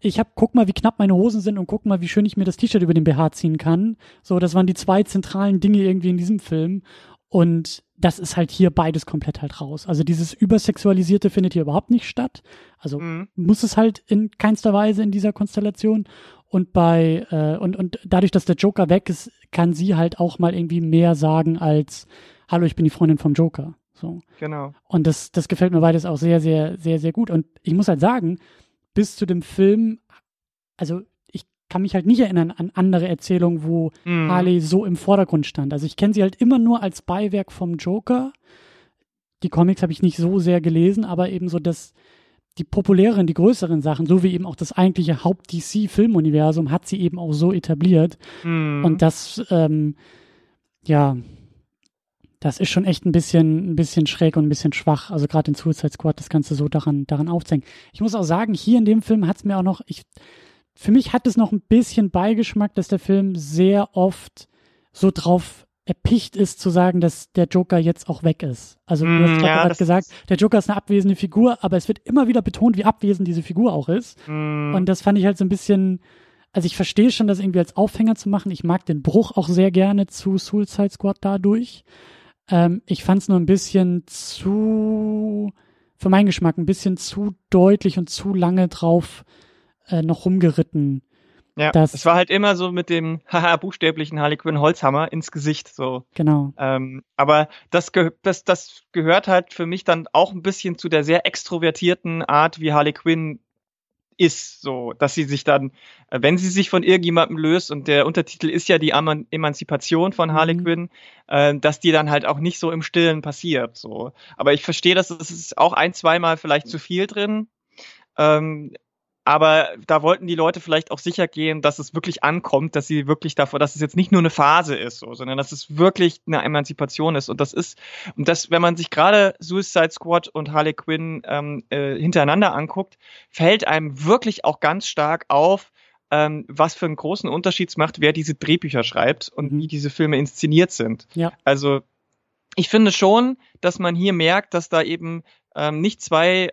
ich hab, guck mal, wie knapp meine Hosen sind und guck mal, wie schön ich mir das T-Shirt über den BH ziehen kann. So, das waren die zwei zentralen Dinge irgendwie in diesem Film. Und das ist halt hier beides komplett halt raus. Also dieses Übersexualisierte findet hier überhaupt nicht statt. Also mhm. muss es halt in keinster Weise in dieser Konstellation. Und bei, äh, und, und dadurch, dass der Joker weg ist, kann sie halt auch mal irgendwie mehr sagen als, hallo, ich bin die Freundin vom Joker. So. Genau. Und das, das gefällt mir beides auch sehr, sehr, sehr, sehr gut. Und ich muss halt sagen, bis zu dem Film, also kann mich halt nicht erinnern an andere Erzählungen, wo mhm. Harley so im Vordergrund stand. Also ich kenne sie halt immer nur als Beiwerk vom Joker. Die Comics habe ich nicht so sehr gelesen, aber eben so das, die populäreren, die größeren Sachen, so wie eben auch das eigentliche Haupt-DC-Filmuniversum, hat sie eben auch so etabliert. Mhm. Und das, ähm, ja, das ist schon echt ein bisschen, ein bisschen schräg und ein bisschen schwach. Also gerade in Suicide Squad das Ganze so daran, daran aufzeigen. Ich muss auch sagen, hier in dem Film hat es mir auch noch, ich, für mich hat es noch ein bisschen Beigeschmack, dass der Film sehr oft so drauf erpicht ist zu sagen, dass der Joker jetzt auch weg ist. Also du hast Mm, ja, gerade gesagt, der Joker ist eine abwesende Figur, aber es wird immer wieder betont, wie abwesend diese Figur auch ist. Mm, Und das fand ich halt so ein bisschen, also ich verstehe schon, das irgendwie als Aufhänger zu machen. Ich mag den Bruch auch sehr gerne zu Suicide Squad dadurch. Ähm, ich fand es nur ein bisschen zu, für meinen Geschmack, ein bisschen zu deutlich und zu lange drauf äh, noch rumgeritten. ja, das- es war halt immer so mit dem (laughs) haha buchstäblichen Harley Quinn Holzhammer ins Gesicht so. Genau. Ähm, aber das, ge das, das gehört halt für mich dann auch ein bisschen zu der sehr extrovertierten Art, wie Harley Quinn ist, so, dass sie sich dann, äh, wenn sie sich von irgendjemandem löst und der Untertitel ist ja die Eman Emanzipation von Harley Mhm. Quinn, äh, dass die dann halt auch nicht so im Stillen passiert, so. Aber ich verstehe, dass es ist auch ein, zweimal vielleicht zu viel drin. Ähm, aber da wollten die Leute vielleicht auch sicher gehen, dass es wirklich ankommt, dass sie wirklich davor, dass es jetzt nicht nur eine Phase ist, so, sondern dass es wirklich eine Emanzipation ist. Und das ist, und das, wenn man sich gerade Suicide Squad und Harley Quinn ähm, äh, hintereinander anguckt, fällt einem wirklich auch ganz stark auf, ähm, was für einen großen Unterschied es macht, wer diese Drehbücher schreibt und Mhm. wie diese Filme inszeniert sind. Ja. Also ich finde schon, dass man hier merkt, dass da eben ähm, nicht zwei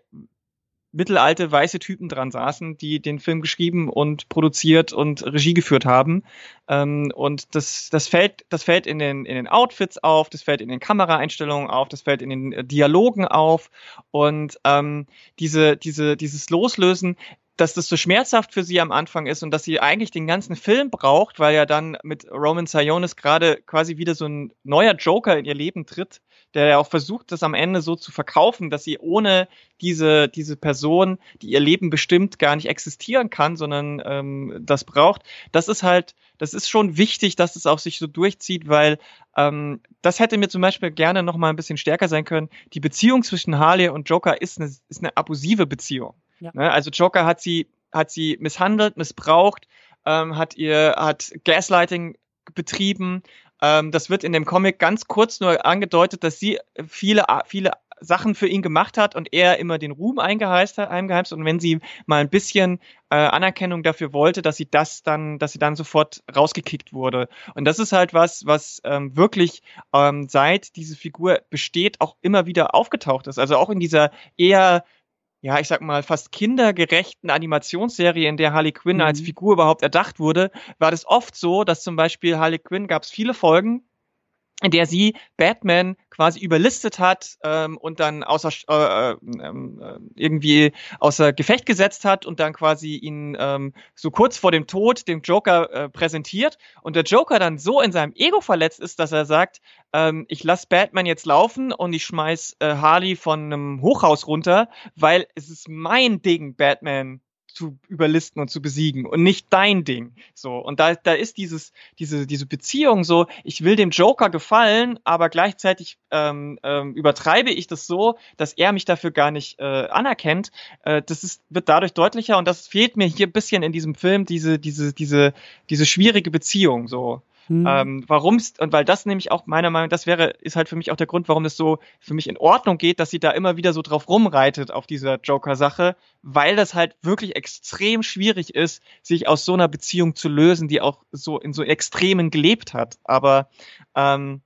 mittelalte weiße Typen dran saßen, die den Film geschrieben und produziert und Regie geführt haben. Ähm, und das, das fällt, das fällt in den, in den Outfits auf, das fällt in den Kameraeinstellungen auf, das fällt in den äh, Dialogen auf. Und ähm, diese, diese, dieses Loslösen, dass das so schmerzhaft für sie am Anfang ist und dass sie eigentlich den ganzen Film braucht, weil ja dann mit Roman Sionis gerade quasi wieder so ein neuer Joker in ihr Leben tritt, der ja auch versucht, das am Ende so zu verkaufen, dass sie ohne diese, diese Person, die ihr Leben bestimmt, gar nicht existieren kann, sondern ähm, das braucht. Das ist halt, das ist schon wichtig, dass es auch sich so durchzieht, weil ähm, das hätte mir zum Beispiel gerne noch mal ein bisschen stärker sein können. Die Beziehung zwischen Harley und Joker ist eine, ist eine abusive Beziehung. Ja. Ne? Also Joker hat sie, hat sie misshandelt, missbraucht, ähm, hat ihr, hat Gaslighting betrieben. Ähm, das wird in dem Comic ganz kurz nur angedeutet, dass sie viele, viele Sachen für ihn gemacht hat und er immer den Ruhm eingeheimst hat, eingeheimst und wenn sie mal ein bisschen äh, Anerkennung dafür wollte, dass sie das dann, dass sie dann sofort rausgekickt wurde. Und das ist halt was, was ähm, wirklich ähm, seit diese Figur besteht, auch immer wieder aufgetaucht ist. Also auch in dieser eher ja, ich sag mal, fast kindergerechten Animationsserie, in der Harley Quinn Mhm. als Figur überhaupt erdacht wurde, war das oft so, dass zum Beispiel Harley Quinn gab es viele Folgen, in der sie Batman quasi überlistet hat ähm, und dann außer äh, ähm, äh, irgendwie außer Gefecht gesetzt hat und dann quasi ihn ähm, so kurz vor dem Tod dem Joker äh, präsentiert. Und der Joker dann so in seinem Ego verletzt ist, dass er sagt, ähm, ich lass Batman jetzt laufen und ich schmeiß äh, Harley von einem Hochhaus runter, weil es ist mein Ding, Batman zu überlisten und zu besiegen und nicht dein Ding. So und da da ist dieses diese diese Beziehung so. Ich will dem Joker gefallen, aber gleichzeitig ähm, ähm, übertreibe ich das so, dass er mich dafür gar nicht äh, anerkennt. Äh, das ist wird dadurch deutlicher und das fehlt mir hier ein bisschen in diesem Film diese diese diese diese schwierige Beziehung so. Hm. Ähm, warum's, und weil das nämlich auch meiner Meinung nach, das wäre, ist halt für mich auch der Grund, warum das so für mich in Ordnung geht, dass sie da immer wieder so drauf rumreitet auf dieser Joker-Sache, weil das halt wirklich extrem schwierig ist, sich aus so einer Beziehung zu lösen, die auch so in so Extremen gelebt hat. Aber ähm,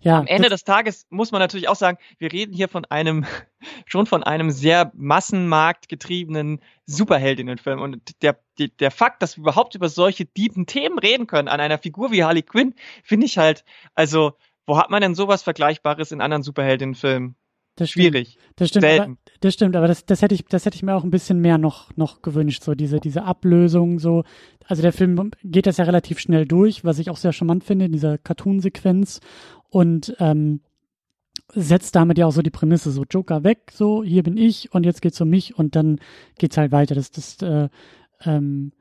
ja, am Ende des Tages muss man natürlich auch sagen, wir reden hier von einem, (laughs) schon von einem sehr massenmarktgetriebenen Superheldinnenfilm. Und der, der, der Fakt, dass wir überhaupt über solche tiefen Themen reden können an einer Figur wie Harley Quinn, finde ich halt, also, wo hat man denn sowas Vergleichbares in anderen Superheldinnenfilmen? Das. Schwierig. Das stimmt, aber, Selten. das stimmt, aber das, das hätte ich, das hätte ich mir auch ein bisschen mehr noch, noch gewünscht, so diese, diese Ablösung, so. Also der Film geht das ja relativ schnell durch, was ich auch sehr charmant finde, in dieser Cartoon-Sequenz und ähm, setzt damit ja auch so die Prämisse, so Joker weg, so hier bin ich und jetzt geht's um mich und dann geht's halt weiter. Das, das, äh, ähm,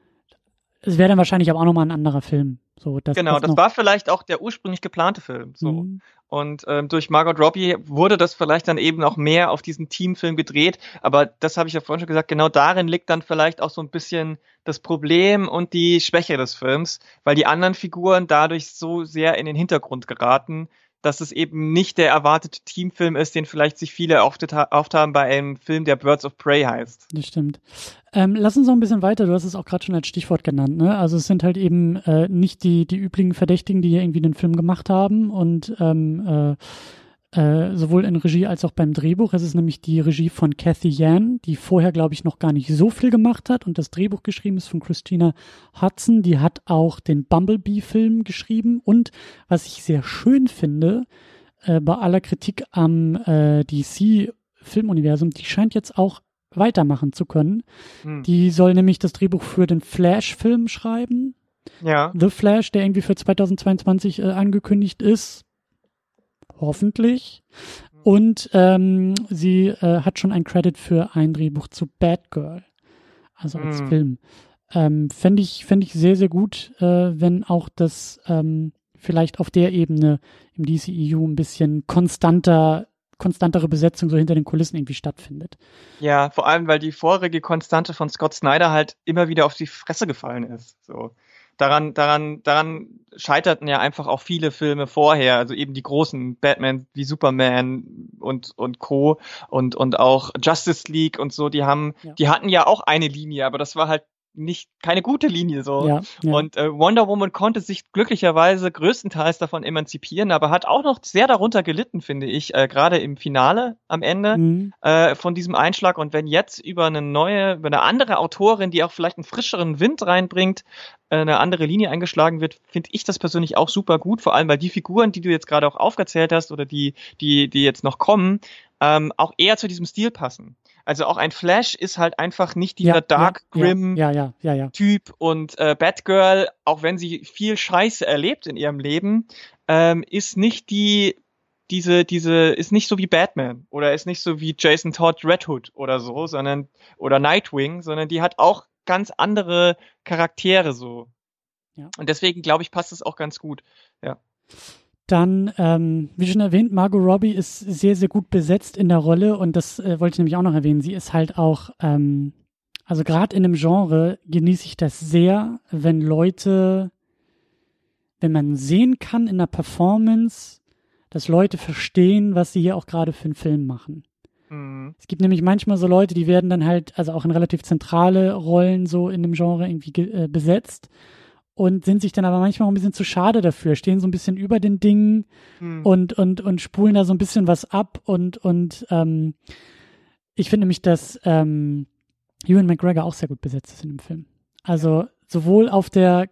es wäre dann wahrscheinlich aber auch nochmal ein anderer Film. So, das, Genau, das war vielleicht auch der ursprünglich geplante Film. So. Mhm. Und ähm, durch Margot Robbie wurde das vielleicht dann eben auch mehr auf diesen Teamfilm gedreht. Aber das habe ich ja vorhin schon gesagt, genau darin liegt dann vielleicht auch so ein bisschen das Problem und die Schwäche des Films, weil die anderen Figuren dadurch so sehr in den Hintergrund geraten, dass es eben nicht der erwartete Teamfilm ist, den vielleicht sich viele oft, haben bei einem Film, der Birds of Prey heißt. Das stimmt. Ähm, lass uns noch ein bisschen weiter, du hast es auch gerade schon als Stichwort genannt, ne? Also es sind halt eben äh, nicht die, die üblichen Verdächtigen, die hier irgendwie den Film gemacht haben und ähm, äh, äh, sowohl in Regie als auch beim Drehbuch. Es ist nämlich die Regie von Kathy Yan, die vorher, glaube ich, noch gar nicht so viel gemacht hat. Und das Drehbuch geschrieben ist von Christina Hudson. Die hat auch den Bumblebee-Film geschrieben. Und was ich sehr schön finde, äh, bei aller Kritik am äh, DC-Filmuniversum, die scheint jetzt auch weitermachen zu können. Hm. Die soll nämlich das Drehbuch für den Flash-Film schreiben. Ja. The Flash, der irgendwie für 2022 äh, angekündigt ist hoffentlich. Und ähm, sie äh, hat schon ein Credit für ein Drehbuch zu Bad Girl, also als mhm. Film. Ähm, Fände ich, fänd ich sehr, sehr gut, äh, wenn auch das ähm, vielleicht auf der Ebene im DCEU ein bisschen konstanter konstantere Besetzung so hinter den Kulissen irgendwie stattfindet. Ja, vor allem, weil die vorige Konstante von Scott Snyder halt immer wieder auf die Fresse gefallen ist. So daran, daran, daran scheiterten ja einfach auch viele Filme vorher, also eben die großen Batman wie Superman und, und Co. und, und auch Justice League und so, die haben, ja. die hatten ja auch eine Linie, aber das war halt nicht keine gute Linie so. Ja, ja. Und äh, Wonder Woman konnte sich glücklicherweise größtenteils davon emanzipieren, aber hat auch noch sehr darunter gelitten, finde ich, äh, gerade im Finale am Ende mhm. äh, von diesem Einschlag. Und wenn jetzt über eine neue, über eine andere Autorin, die auch vielleicht einen frischeren Wind reinbringt, äh, eine andere Linie eingeschlagen wird, finde ich das persönlich auch super gut. Vor allem, weil die Figuren, die du jetzt gerade auch aufgezählt hast oder die, die, die jetzt noch kommen, ähm, auch eher zu diesem Stil passen. Also auch ein Flash ist halt einfach nicht dieser ja, Dark ja, Grim ja, Typ und äh, Batgirl, auch wenn sie viel Scheiße erlebt in ihrem Leben, ähm, ist nicht die diese diese ist nicht so wie Batman oder ist nicht so wie Jason Todd Red Hood oder so, sondern oder Nightwing, sondern die hat auch ganz andere Charaktere so. Ja. Und deswegen glaube ich passt es auch ganz gut. Ja. Dann, ähm, wie schon erwähnt, Margot Robbie ist sehr, sehr gut besetzt in der Rolle und das äh, wollte ich nämlich auch noch erwähnen. Sie ist halt auch, ähm, also gerade in einem Genre genieße ich das sehr, wenn Leute, wenn man sehen kann in der Performance, dass Leute verstehen, was sie hier auch gerade für einen Film machen. Mhm. Es gibt nämlich manchmal so Leute, die werden dann halt, also auch in relativ zentrale Rollen so in dem Genre irgendwie äh, besetzt und sind sich dann aber manchmal auch ein bisschen zu schade dafür, stehen so ein bisschen über den Dingen hm. und, und, und spulen da so ein bisschen was ab und, und ähm, ich finde nämlich, dass ähm, Ewan McGregor auch sehr gut besetzt ist in dem Film. Also sowohl auf der,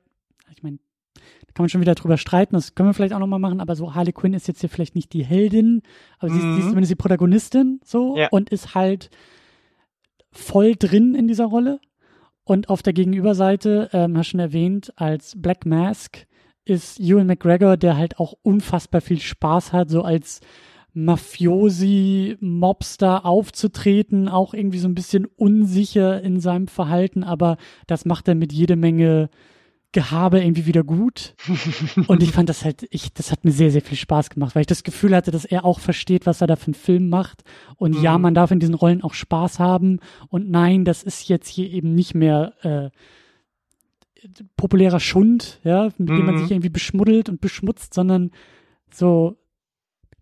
ich meine, da kann man schon wieder drüber streiten, das können wir vielleicht auch nochmal machen, aber so Harley Quinn ist jetzt hier vielleicht nicht die Heldin, aber mhm. sie, ist, sie ist mhm. zumindest die Protagonistin so ja. und ist halt voll drin in dieser Rolle. Und auf der Gegenüberseite, ähm, hast du schon erwähnt, als Black Mask ist Ewan McGregor, der halt auch unfassbar viel Spaß hat, so als Mafiosi, Mobster aufzutreten, auch irgendwie so ein bisschen unsicher in seinem Verhalten, aber das macht er mit jede Menge Gehabe irgendwie wieder gut. (laughs) Und ich fand das halt, ich, das hat mir sehr, sehr viel Spaß gemacht, weil ich das Gefühl hatte, dass er auch versteht, was er da für einen Film macht. Und mhm. ja, man darf in diesen Rollen auch Spaß haben. Und nein, das ist jetzt hier eben nicht mehr äh, populärer Schund, ja, mit mhm. dem man mhm. sich irgendwie beschmuddelt und beschmutzt, sondern so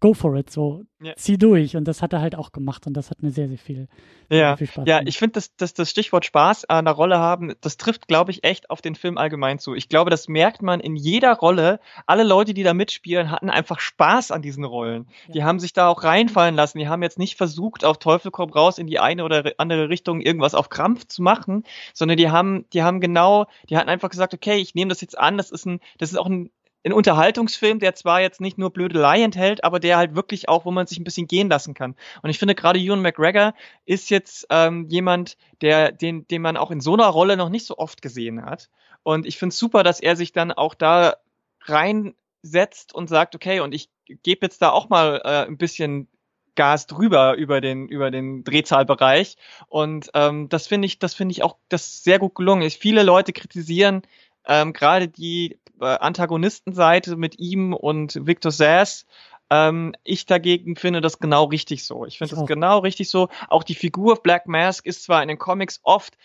go for it, so ja. zieh durch. Und das hat er halt auch gemacht und das hat mir sehr, sehr viel, ja. Sehr viel Spaß Ja, gemacht. ich finde, dass, dass das Stichwort Spaß an der Rolle haben, das trifft, glaube ich, echt auf den Film allgemein zu. Ich glaube, das merkt man in jeder Rolle. Alle Leute, die da mitspielen, hatten einfach Spaß an diesen Rollen. Ja. Die haben sich da auch reinfallen lassen. Die haben jetzt nicht versucht, auf Teufel komm raus in die eine oder andere Richtung irgendwas auf Krampf zu machen, sondern die haben, die haben genau, die hatten einfach gesagt, okay, ich nehme das jetzt an, das ist ein, das ist auch ein ein Unterhaltungsfilm, der zwar jetzt nicht nur Blödelei enthält, aber der halt wirklich auch, wo man sich ein bisschen gehen lassen kann. Und ich finde gerade Ewan McGregor ist jetzt ähm, jemand, der, den, den man auch in so einer Rolle noch nicht so oft gesehen hat. Und ich finde es super, dass er sich dann auch da reinsetzt und sagt, okay, und ich gebe jetzt da auch mal äh, ein bisschen Gas drüber über den über den Drehzahlbereich und ähm, das finde ich das finde ich auch das sehr gut gelungen ist. Viele Leute kritisieren ähm, gerade die Antagonistenseite mit ihm und Victor Sass. Ähm, ich dagegen finde das genau richtig so. Ich finde das genau richtig so. Auch die Figur Black Mask ist zwar in den Comics oft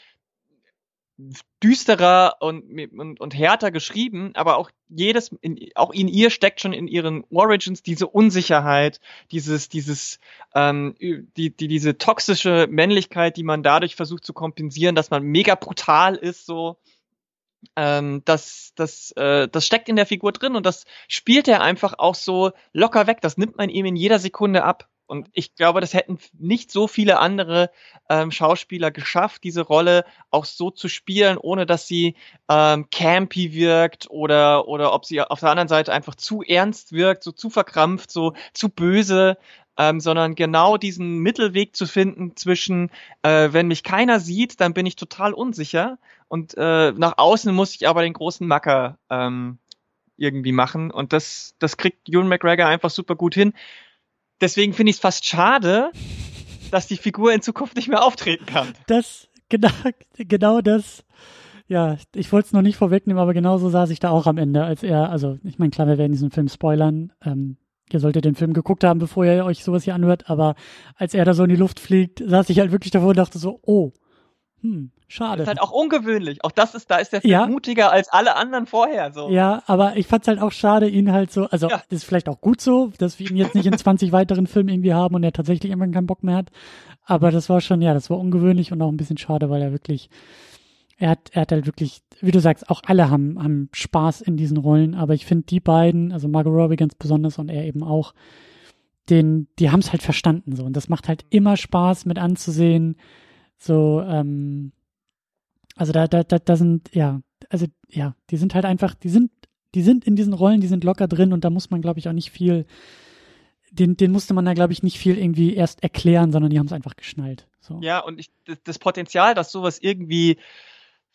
düsterer und, und, und härter geschrieben, aber auch jedes, in, auch in ihr steckt schon in ihren Origins diese Unsicherheit, dieses, dieses, ähm, die, die, diese toxische Männlichkeit, die man dadurch versucht zu kompensieren, dass man mega brutal ist, so. Ähm, das, das, äh, das steckt in der Figur drin und das spielt er einfach auch so locker weg. Das nimmt man ihm in jeder Sekunde ab. Und ich glaube, das hätten nicht so viele andere ähm, Schauspieler geschafft, diese Rolle auch so zu spielen, ohne dass sie ähm, campy wirkt oder, oder ob sie auf der anderen Seite einfach zu ernst wirkt, so zu verkrampft, so zu böse. Ähm, sondern genau diesen Mittelweg zu finden zwischen, äh, wenn mich keiner sieht, dann bin ich total unsicher und äh, nach außen muss ich aber den großen Macker ähm, irgendwie machen und das, das kriegt Ewan McGregor einfach super gut hin deswegen finde ich es fast schade, dass die Figur in Zukunft nicht mehr auftreten kann. Das, genau, genau das. Ja, ich wollte es noch nicht vorwegnehmen, aber genauso saß ich da auch am Ende, als er, also ich meine, klar, wir werden diesen Film spoilern. Ähm, ihr solltet den Film geguckt haben, bevor ihr euch sowas hier anhört, aber als er da so in die Luft fliegt, saß ich halt wirklich davor und dachte so, oh, hm, schade. Das ist halt auch ungewöhnlich. Auch das ist, da ist der Film ja. mutiger als alle anderen vorher, so. Ja, aber ich fand's halt auch schade, ihn halt so, also, ja. ist vielleicht auch gut so, dass wir ihn jetzt nicht in (laughs) 20 weiteren Filmen irgendwie haben und er tatsächlich irgendwann keinen Bock mehr hat. Aber das war schon, ja, das war ungewöhnlich und auch ein bisschen schade, weil er wirklich, er hat, er hat halt wirklich, wie du sagst, auch alle haben, haben Spaß in diesen Rollen, aber ich finde die beiden, also Margot Robbie ganz besonders und er eben auch, den, die haben es halt verstanden so und das macht halt immer Spaß mit anzusehen, so, ähm, also da, da, da, da sind, ja, also ja, die sind halt einfach, die sind, die sind in diesen Rollen, die sind locker drin und da muss man, glaube ich, auch nicht viel, den, den musste man da, glaube ich, nicht viel irgendwie erst erklären, sondern die haben es einfach geschnallt. So. Ja, und ich, das Potenzial, dass sowas irgendwie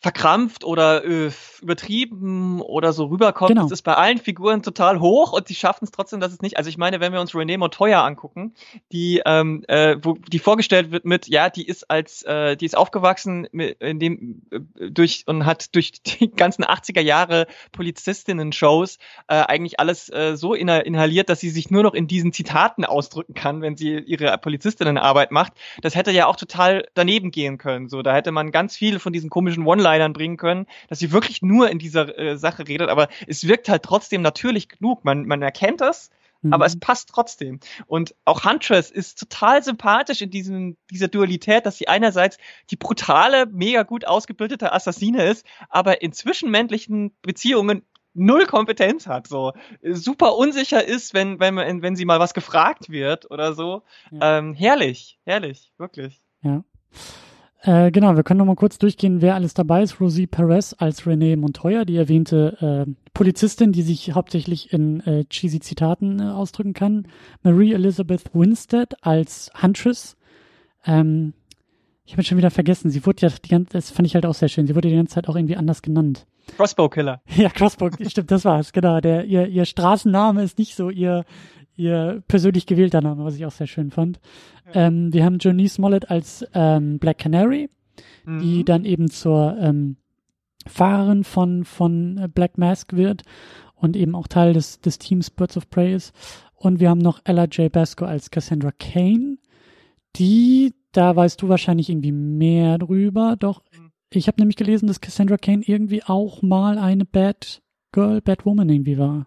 verkrampft oder äh, übertrieben oder so rüberkommt. Genau. Das ist bei allen Figuren total hoch und die schaffen es trotzdem, dass es nicht. Also ich meine, wenn wir uns Renee Montoya angucken, die ähm, äh, wo die vorgestellt wird mit, ja, die ist als, äh, die ist aufgewachsen mit, in dem äh, durch und hat durch (laughs) die ganzen 80er Jahre Polizistinnen-Shows äh, eigentlich alles äh, so inhaliert, dass sie sich nur noch in diesen Zitaten ausdrücken kann, wenn sie ihre Polizistinnenarbeit macht. Das hätte ja auch total daneben gehen können. So, da hätte man ganz viele von diesen komischen One One-Linern bringen können, dass sie wirklich nur in dieser äh, Sache redet, aber es wirkt halt trotzdem natürlich genug. Man, man erkennt das, mhm. aber es passt trotzdem. Und auch Huntress ist total sympathisch in diesem, dieser Dualität, dass sie einerseits die brutale, mega gut ausgebildete Assassine ist, aber in zwischenmännlichen Beziehungen null Kompetenz hat, so super unsicher ist, wenn wenn man wenn sie mal was gefragt wird oder so. Ja. Ähm, herrlich, herrlich, wirklich. Ja. Äh, genau, wir können noch mal kurz durchgehen, wer alles dabei ist. Rosie Perez als Renee Montoya, die erwähnte äh, Polizistin, die sich hauptsächlich in äh, cheesy Zitaten äh, ausdrücken kann. Marie Elizabeth Winstead als Huntress. Ähm, ich habe schon wieder vergessen, sie wurde ja die ganze, das fand ich halt auch sehr schön, sie wurde die ganze Zeit auch irgendwie anders genannt. Crossbow Killer. (laughs) Ja, Crossbow, stimmt, das war's, genau. Der, ihr, ihr Straßenname ist nicht so ihr, ihr persönlich gewählter Name, was ich auch sehr schön fand. Ja. Ähm, wir haben Johnny Smollett als ähm, Black Canary, mhm. die dann eben zur ähm, Fahrerin von, von äh, Black Mask wird und eben auch Teil des, des Teams Birds of Prey ist. Und wir haben noch Ella J. Basco als Cassandra Kane, die, da weißt du wahrscheinlich irgendwie mehr drüber, doch mhm. ich habe nämlich gelesen, dass Cassandra Kane irgendwie auch mal eine Bad Girl, Bad Woman irgendwie war.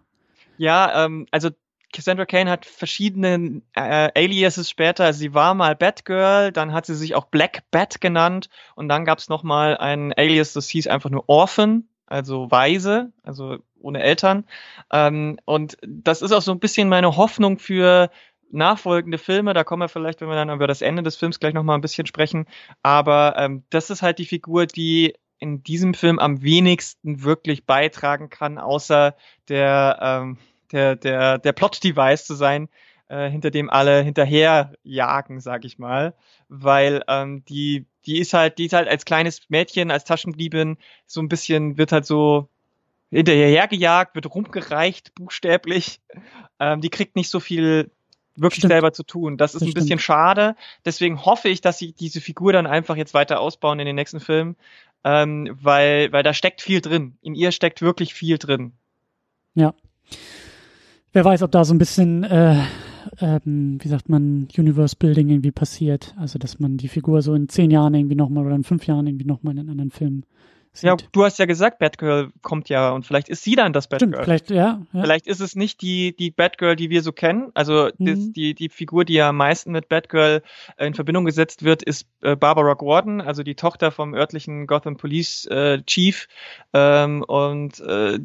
Ja, ähm, also Cassandra Kane hat verschiedene äh, Aliases später. Sie war mal Batgirl, dann hat sie sich auch Black Bat genannt und dann gab es noch mal ein Alias, das hieß einfach nur Orphan, also Weise, also ohne Eltern. Ähm, und das ist auch so ein bisschen meine Hoffnung für nachfolgende Filme. Da kommen wir vielleicht, wenn wir dann über das Ende des Films gleich noch mal ein bisschen sprechen. Aber ähm, das ist halt die Figur, die in diesem Film am wenigsten wirklich beitragen kann, außer der ähm, der, der, der Plot-Device zu sein, äh, hinter dem alle hinterherjagen, sag ich mal. Weil ähm, die, die ist halt, die ist halt als kleines Mädchen, als Taschendiebin, so ein bisschen, wird halt so hinterhergejagt, wird rumgereicht, buchstäblich. (laughs) Ähm, die kriegt nicht so viel wirklich Stimmt. selber zu tun. Das ist das ein bisschen schade. Deswegen hoffe ich, dass sie diese Figur dann einfach jetzt weiter ausbauen in den nächsten Filmen, ähm, weil, weil da steckt viel drin. In ihr steckt wirklich viel drin. Ja wer weiß, ob da so ein bisschen, äh, ähm, wie sagt man, Universe Building irgendwie passiert. Also, dass man die Figur so in zehn Jahren irgendwie nochmal oder in fünf Jahren irgendwie nochmal in einen anderen Film Sieht. Ja, du hast ja gesagt, Batgirl kommt ja und vielleicht ist sie dann das Batgirl. Stimmt, vielleicht, ja, ja. Vielleicht ist es nicht die, die Batgirl, die wir so kennen. Also mhm. das, die, die Figur, die ja am meisten mit Batgirl in Verbindung gesetzt wird, ist äh, Barbara Gordon, also die Tochter vom örtlichen Gotham Police äh, Chief. Ähm, und äh,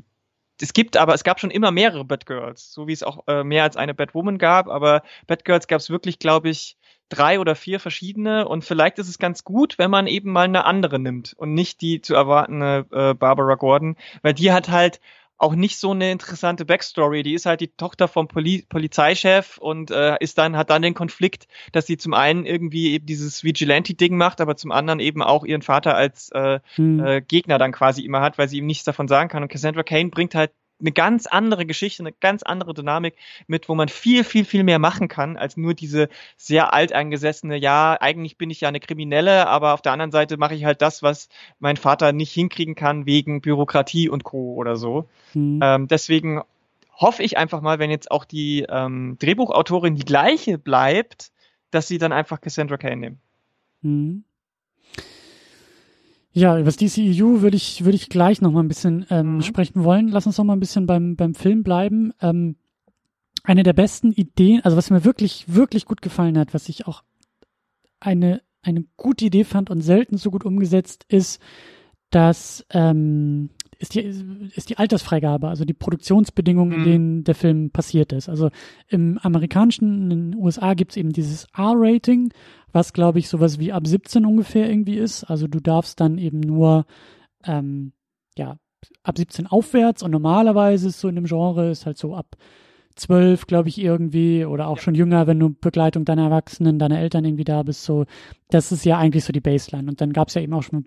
es gibt aber, es gab schon immer mehrere Batgirls, so wie es auch äh, mehr als eine Batwoman gab, aber Batgirls gab es wirklich, glaube ich, drei oder vier verschiedene und vielleicht ist es ganz gut, wenn man eben mal eine andere nimmt und nicht die zu erwartende äh, Barbara Gordon, weil die hat halt auch nicht so eine interessante Backstory. Die ist halt die Tochter vom Poli Polizeichef und äh, ist dann hat dann den Konflikt, dass sie zum einen irgendwie eben dieses Vigilante-Ding macht, aber zum anderen eben auch ihren Vater als äh, hm. äh, Gegner dann quasi immer hat, weil sie ihm nichts davon sagen kann. Und Cassandra Kane bringt halt eine ganz andere Geschichte, eine ganz andere Dynamik mit, wo man viel, viel, viel mehr machen kann, als nur diese sehr alteingesessene, ja, eigentlich bin ich ja eine Kriminelle, aber auf der anderen Seite mache ich halt das, was mein Vater nicht hinkriegen kann wegen Bürokratie und Co. oder so. Mhm. Ähm, deswegen hoffe ich einfach mal, wenn jetzt auch die ähm, Drehbuchautorin die gleiche bleibt, dass sie dann einfach Cassandra Kane nehmen. Mhm. Ja, über das DCEU würde ich, würde ich gleich noch mal ein bisschen ähm, mhm. sprechen wollen. Lass uns noch mal ein bisschen beim, beim Film bleiben. Ähm, eine der besten Ideen, also was mir wirklich, wirklich gut gefallen hat, was ich auch eine, eine gute Idee fand und selten so gut umgesetzt, ist, dass ähm, ist die, ist die Altersfreigabe, also die Produktionsbedingungen, in mhm. denen der Film passiert ist. Also im amerikanischen, in den USA gibt es eben dieses R-Rating, was glaube ich sowas wie ab 17 ungefähr irgendwie ist. Also du darfst dann eben nur ähm, ja ab 17 aufwärts und normalerweise ist so in dem Genre ist halt so ab 12, glaube ich, irgendwie, oder auch ja. schon jünger, wenn du Begleitung deiner Erwachsenen, deiner Eltern irgendwie da bist, so, das ist ja eigentlich so die Baseline. Und dann gab es ja eben auch schon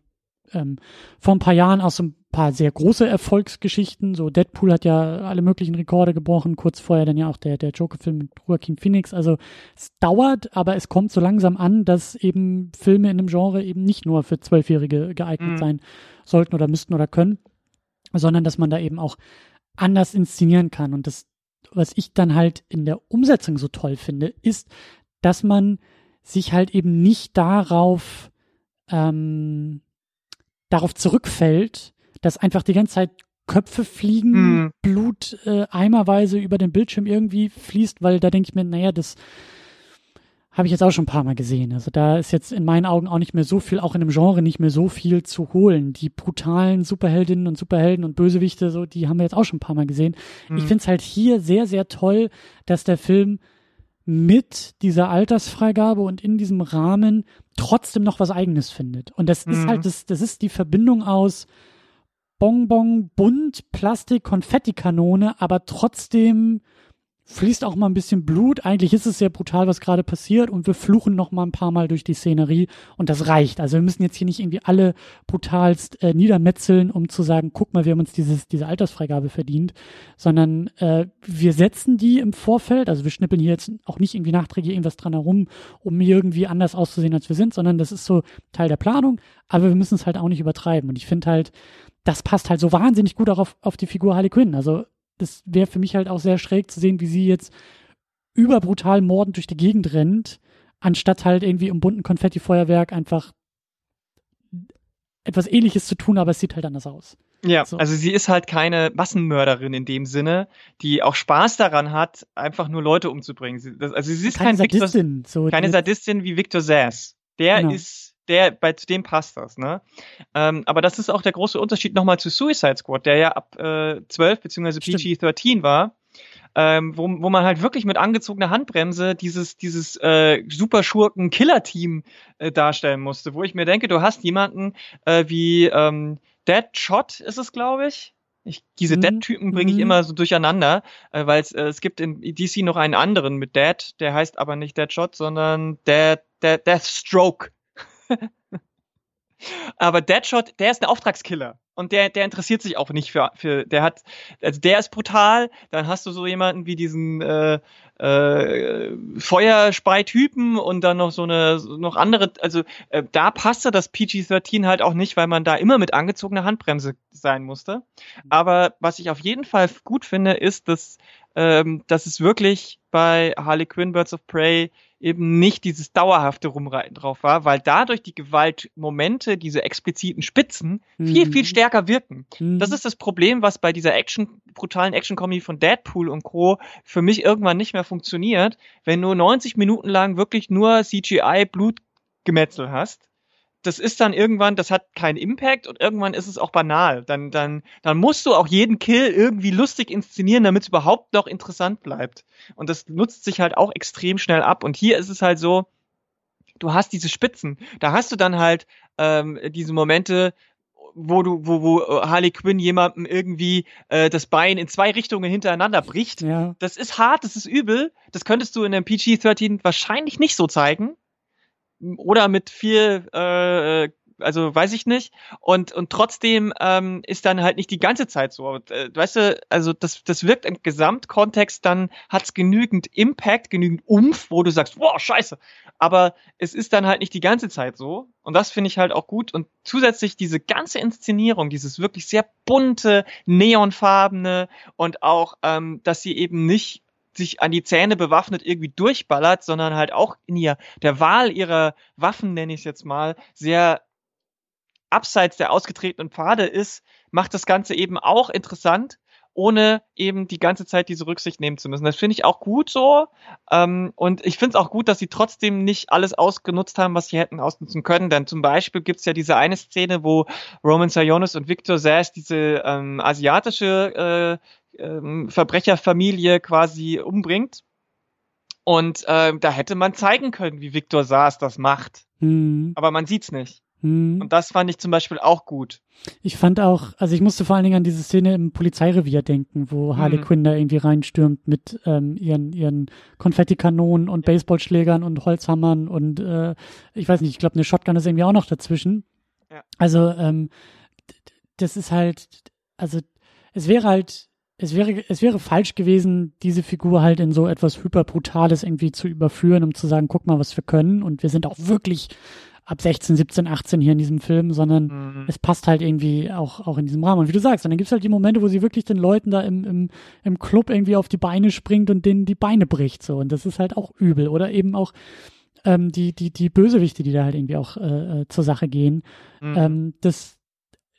ähm, vor ein paar Jahren auch so ein paar sehr große Erfolgsgeschichten. So Deadpool hat ja alle möglichen Rekorde gebrochen, kurz vorher dann ja auch der, der Joker-Film mit Joaquin Phoenix. Also es dauert, aber es kommt so langsam an, dass eben Filme in dem Genre eben nicht nur für Zwölfjährige geeignet mhm. sein sollten oder müssten oder können, sondern dass man da eben auch anders inszenieren kann. Und das, was ich dann halt in der Umsetzung so toll finde, ist, dass man sich halt eben nicht darauf ähm, darauf zurückfällt, dass einfach die ganze Zeit Köpfe fliegen, mm. Blut äh, eimerweise über den Bildschirm irgendwie fließt, weil da denke ich mir, naja, das habe ich jetzt auch schon ein paar Mal gesehen. Also da ist jetzt in meinen Augen auch nicht mehr so viel, auch in dem Genre nicht mehr so viel zu holen. Die brutalen Superheldinnen und Superhelden und Bösewichte, so, die haben wir jetzt auch schon ein paar Mal gesehen. Mm. Ich finde es halt hier sehr, sehr toll, dass der Film mit dieser Altersfreigabe und in diesem Rahmen trotzdem noch was eigenes findet. Und das mhm. ist halt, das, das ist die Verbindung aus Bonbon, Bunt, Plastik, Konfettikanone, aber trotzdem fließt auch mal ein bisschen Blut. Eigentlich ist es sehr brutal, was gerade passiert und wir fluchen noch mal ein paar Mal durch die Szenerie und das reicht. Also wir müssen jetzt hier nicht irgendwie alle brutalst äh, niedermetzeln, um zu sagen, guck mal, wir haben uns dieses, diese Altersfreigabe verdient, sondern äh, wir setzen die im Vorfeld, also wir schnippeln hier jetzt auch nicht irgendwie nachträglich irgendwas dran herum, um irgendwie anders auszusehen, als wir sind, sondern das ist so Teil der Planung, aber wir müssen es halt auch nicht übertreiben und ich finde halt, das passt halt so wahnsinnig gut auch auf, auf die Figur Harley Quinn. Also das wäre für mich halt auch sehr schräg zu sehen, wie sie jetzt überbrutal mordend durch die Gegend rennt, anstatt halt irgendwie im bunten Konfettifeuerwerk einfach etwas ähnliches zu tun, aber es sieht halt anders aus. Ja, so. also sie ist halt keine Massenmörderin in dem Sinne, die auch Spaß daran hat, einfach nur Leute umzubringen. Sie, das, also sie ist keine kein Sadistin, Victor, so keine Sadistin wie Victor Sass. Der genau. ist der, bei dem passt das, ne? Ähm, aber das ist auch der große Unterschied nochmal zu Suicide Squad, der ja ab äh, 12 bzw. PG-13 war. Ähm, wo, wo man halt wirklich mit angezogener Handbremse dieses, dieses äh, Superschurken-Killer-Team äh, darstellen musste, wo ich mir denke, du hast jemanden äh, wie ähm, Deadshot ist es, glaube ich. Ich, diese mhm. Dead-Typen bringe ich mhm. immer so durcheinander, äh, weil äh, es gibt in DC noch einen anderen mit Dead, der heißt aber nicht Deadshot, sondern Dead, Dead, Deathstroke. Aber Deadshot, der ist ein Auftragskiller. Und der, der interessiert sich auch nicht für, für, der hat, also der ist brutal. Dann hast du so jemanden wie diesen äh, äh, Feuerspei-Typen und dann noch so eine, noch andere, also äh, da passte das PG-13 halt auch nicht, weil man da immer mit angezogener Handbremse sein musste. Aber was ich auf jeden Fall gut finde, ist, dass, ähm, dass es wirklich bei Harley Quinn Birds of Prey eben nicht dieses dauerhafte Rumreiten drauf war, weil dadurch die Gewaltmomente, diese expliziten Spitzen, mhm. viel, viel stärker wirken. Mhm. Das ist das Problem, was bei dieser Action, brutalen Action-Comedy von Deadpool und Co. für mich irgendwann nicht mehr funktioniert, wenn du 90 Minuten lang wirklich nur CGI-Blutgemetzel hast das ist dann irgendwann, das hat keinen Impact und irgendwann ist es auch banal. Dann, dann, dann musst du auch jeden Kill irgendwie lustig inszenieren, damit es überhaupt noch interessant bleibt. Und das nutzt sich halt auch extrem schnell ab. Und hier ist es halt so, du hast diese Spitzen. Da hast du dann halt ähm, diese Momente, wo du, wo, wo äh, Harley Quinn jemandem irgendwie äh, das Bein in zwei Richtungen hintereinander bricht. Ja. Das ist hart, das ist übel. Das könntest du in einem PG-13 wahrscheinlich nicht so zeigen oder mit viel, äh, also weiß ich nicht. Und, und trotzdem ähm, ist dann halt nicht die ganze Zeit so. Äh, weißt du, also das, das wirkt im Gesamtkontext, dann hat's genügend Impact, genügend Umf, wo du sagst, wow, scheiße. Aber es ist dann halt nicht die ganze Zeit so. Und das finde ich halt auch gut. Und zusätzlich diese ganze Inszenierung, dieses wirklich sehr bunte, neonfarbene und auch, ähm, dass sie eben nicht sich an die Zähne bewaffnet irgendwie durchballert, sondern halt auch in ihr, der Wahl ihrer Waffen, nenne ich es jetzt mal, sehr abseits der ausgetretenen Pfade ist, macht das Ganze eben auch interessant, ohne eben die ganze Zeit diese Rücksicht nehmen zu müssen. Das finde ich auch gut so. Ähm, und ich finde es auch gut, dass sie trotzdem nicht alles ausgenutzt haben, was sie hätten ausnutzen können. Denn zum Beispiel gibt es ja diese eine Szene, wo Roman Sionis und Victor Sass diese ähm, asiatische äh, ähm, Verbrecherfamilie quasi umbringt. Und äh, da hätte man zeigen können, wie Victor Saas das macht. Mhm. Aber man sieht's nicht. Mhm. Und das fand ich zum Beispiel auch gut. Ich fand auch, also ich musste vor allen Dingen an diese Szene im Polizeirevier denken, wo Harley mhm. Quinn da irgendwie reinstürmt mit ähm, ihren, ihren Konfettikanonen und Baseballschlägern und Holzhammern und äh, ich weiß nicht, ich glaube, eine Shotgun ist irgendwie auch noch dazwischen. Ja. Also, ähm, das ist halt, also es wäre halt es wäre, es wäre falsch gewesen, diese Figur halt in so etwas hyperbrutales irgendwie zu überführen, um zu sagen, guck mal, was wir können. Und wir sind auch wirklich ab 16, 17, 18 hier in diesem Film, sondern mhm. es passt halt irgendwie auch, auch in diesem Rahmen. Und wie du sagst, dann gibt's halt die Momente, wo sie wirklich den Leuten da im, im, im Club irgendwie auf die Beine springt und denen die Beine bricht. So. Und das ist halt auch übel. Oder eben auch ähm, die, die, die Bösewichte, die da halt irgendwie auch äh, äh zur Sache gehen. Mhm. Ähm, das,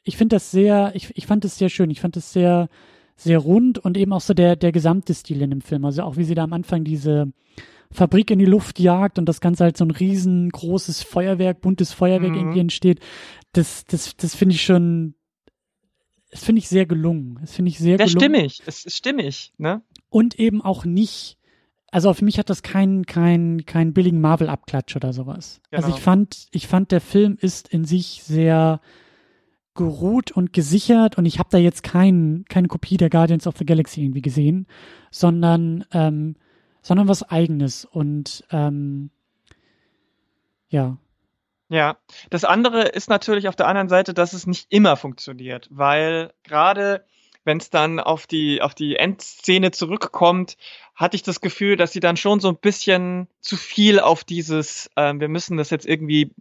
ich finde das sehr, ich, ich fand das sehr schön. Ich fand das sehr, sehr rund und eben auch so der, der gesamte Stil in dem Film. Also auch wie sie da am Anfang diese Fabrik in die Luft jagt und das Ganze halt so ein riesengroßes Feuerwerk, buntes Feuerwerk mhm. irgendwie entsteht. Das, das, das finde ich schon, das finde ich sehr gelungen. Das finde ich sehr das gelungen. stimmig, es ist stimmig, ne? Und eben auch nicht, also für mich hat das keinen kein, kein billigen Marvel-Abklatsch oder sowas. Genau. Also ich fand, ich fand, der Film ist in sich sehr, geruht und gesichert und ich habe da jetzt kein, keine Kopie der Guardians of the Galaxy irgendwie gesehen, sondern, ähm, sondern was eigenes und ähm, ja. Ja, das andere ist natürlich auf der anderen Seite, dass es nicht immer funktioniert, weil gerade wenn es dann auf die auf die Endszene zurückkommt, hatte ich das Gefühl, dass sie dann schon so ein bisschen zu viel auf dieses, ähm, wir müssen das jetzt irgendwie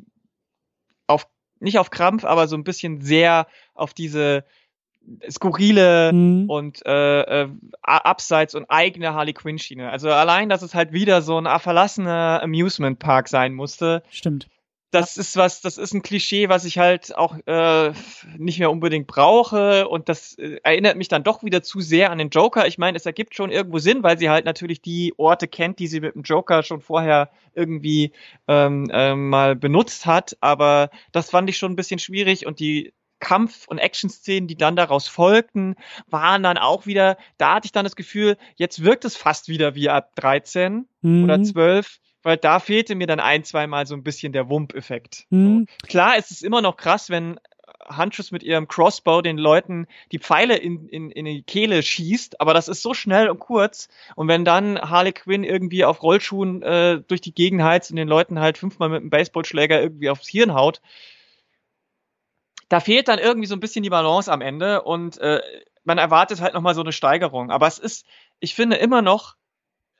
auf nicht auf Krampf, aber so ein bisschen sehr auf diese skurrile mhm. und äh, äh, abseits und eigene Harley Quinn Schiene. Also allein, dass es halt wieder so ein verlassener Amusement Park sein musste. Stimmt das ist was, das ist ein Klischee, was ich halt auch äh, nicht mehr unbedingt brauche und das äh, erinnert mich dann doch wieder zu sehr an den Joker. Ich meine, es ergibt schon irgendwo Sinn, weil sie halt natürlich die Orte kennt, die sie mit dem Joker schon vorher irgendwie ähm, ähm, mal benutzt hat, aber das fand ich schon ein bisschen schwierig und die Kampf- und Action-Szenen, die dann daraus folgten, waren dann auch wieder, da hatte ich dann das Gefühl, jetzt wirkt es fast wieder wie ab 13 mhm. oder 12 weil da fehlte mir dann ein, zweimal so ein bisschen der Wump-Effekt. Mhm. So. Klar, es ist immer noch krass, wenn Huntress mit ihrem Crossbow den Leuten die Pfeile in, in, in die Kehle schießt, aber das ist so schnell und kurz. Und wenn dann Harley Quinn irgendwie auf Rollschuhen äh, durch die Gegend heizt und den Leuten halt fünfmal mit einem Baseballschläger irgendwie aufs Hirn haut, da fehlt dann irgendwie so ein bisschen die Balance am Ende und äh, man erwartet halt nochmal so eine Steigerung. Aber es ist, ich finde immer noch,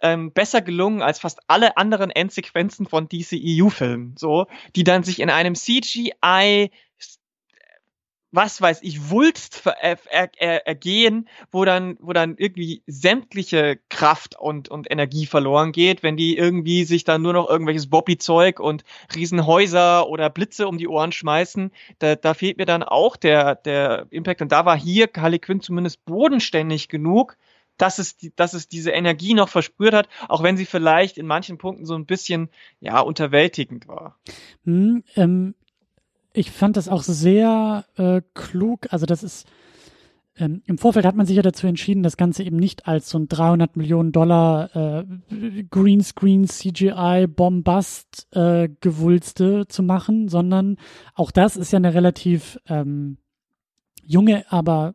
ähm, besser gelungen als fast alle anderen Endsequenzen von DCEU-Filmen, so, die dann sich in einem CGI was weiß ich, Wulst er, ergehen, wo dann, wo dann irgendwie sämtliche Kraft und, und Energie verloren geht, wenn die irgendwie sich dann nur noch irgendwelches Bobby-Zeug und Riesenhäuser oder Blitze um die Ohren schmeißen. Da, da fehlt mir dann auch der, der Impact. Und da war hier Harley Quinn zumindest bodenständig genug, dass es, dass es diese Energie noch verspürt hat, auch wenn sie vielleicht in manchen Punkten so ein bisschen, ja, unterwältigend war. Hm, ähm, ich fand das auch sehr äh, klug. Also das ist ähm, im Vorfeld hat man sich ja dazu entschieden, das Ganze eben nicht als so ein 300 Millionen Dollar äh, Greenscreen CGI Bombast äh, Gewulste zu machen, sondern auch das ist ja eine relativ ähm, junge, aber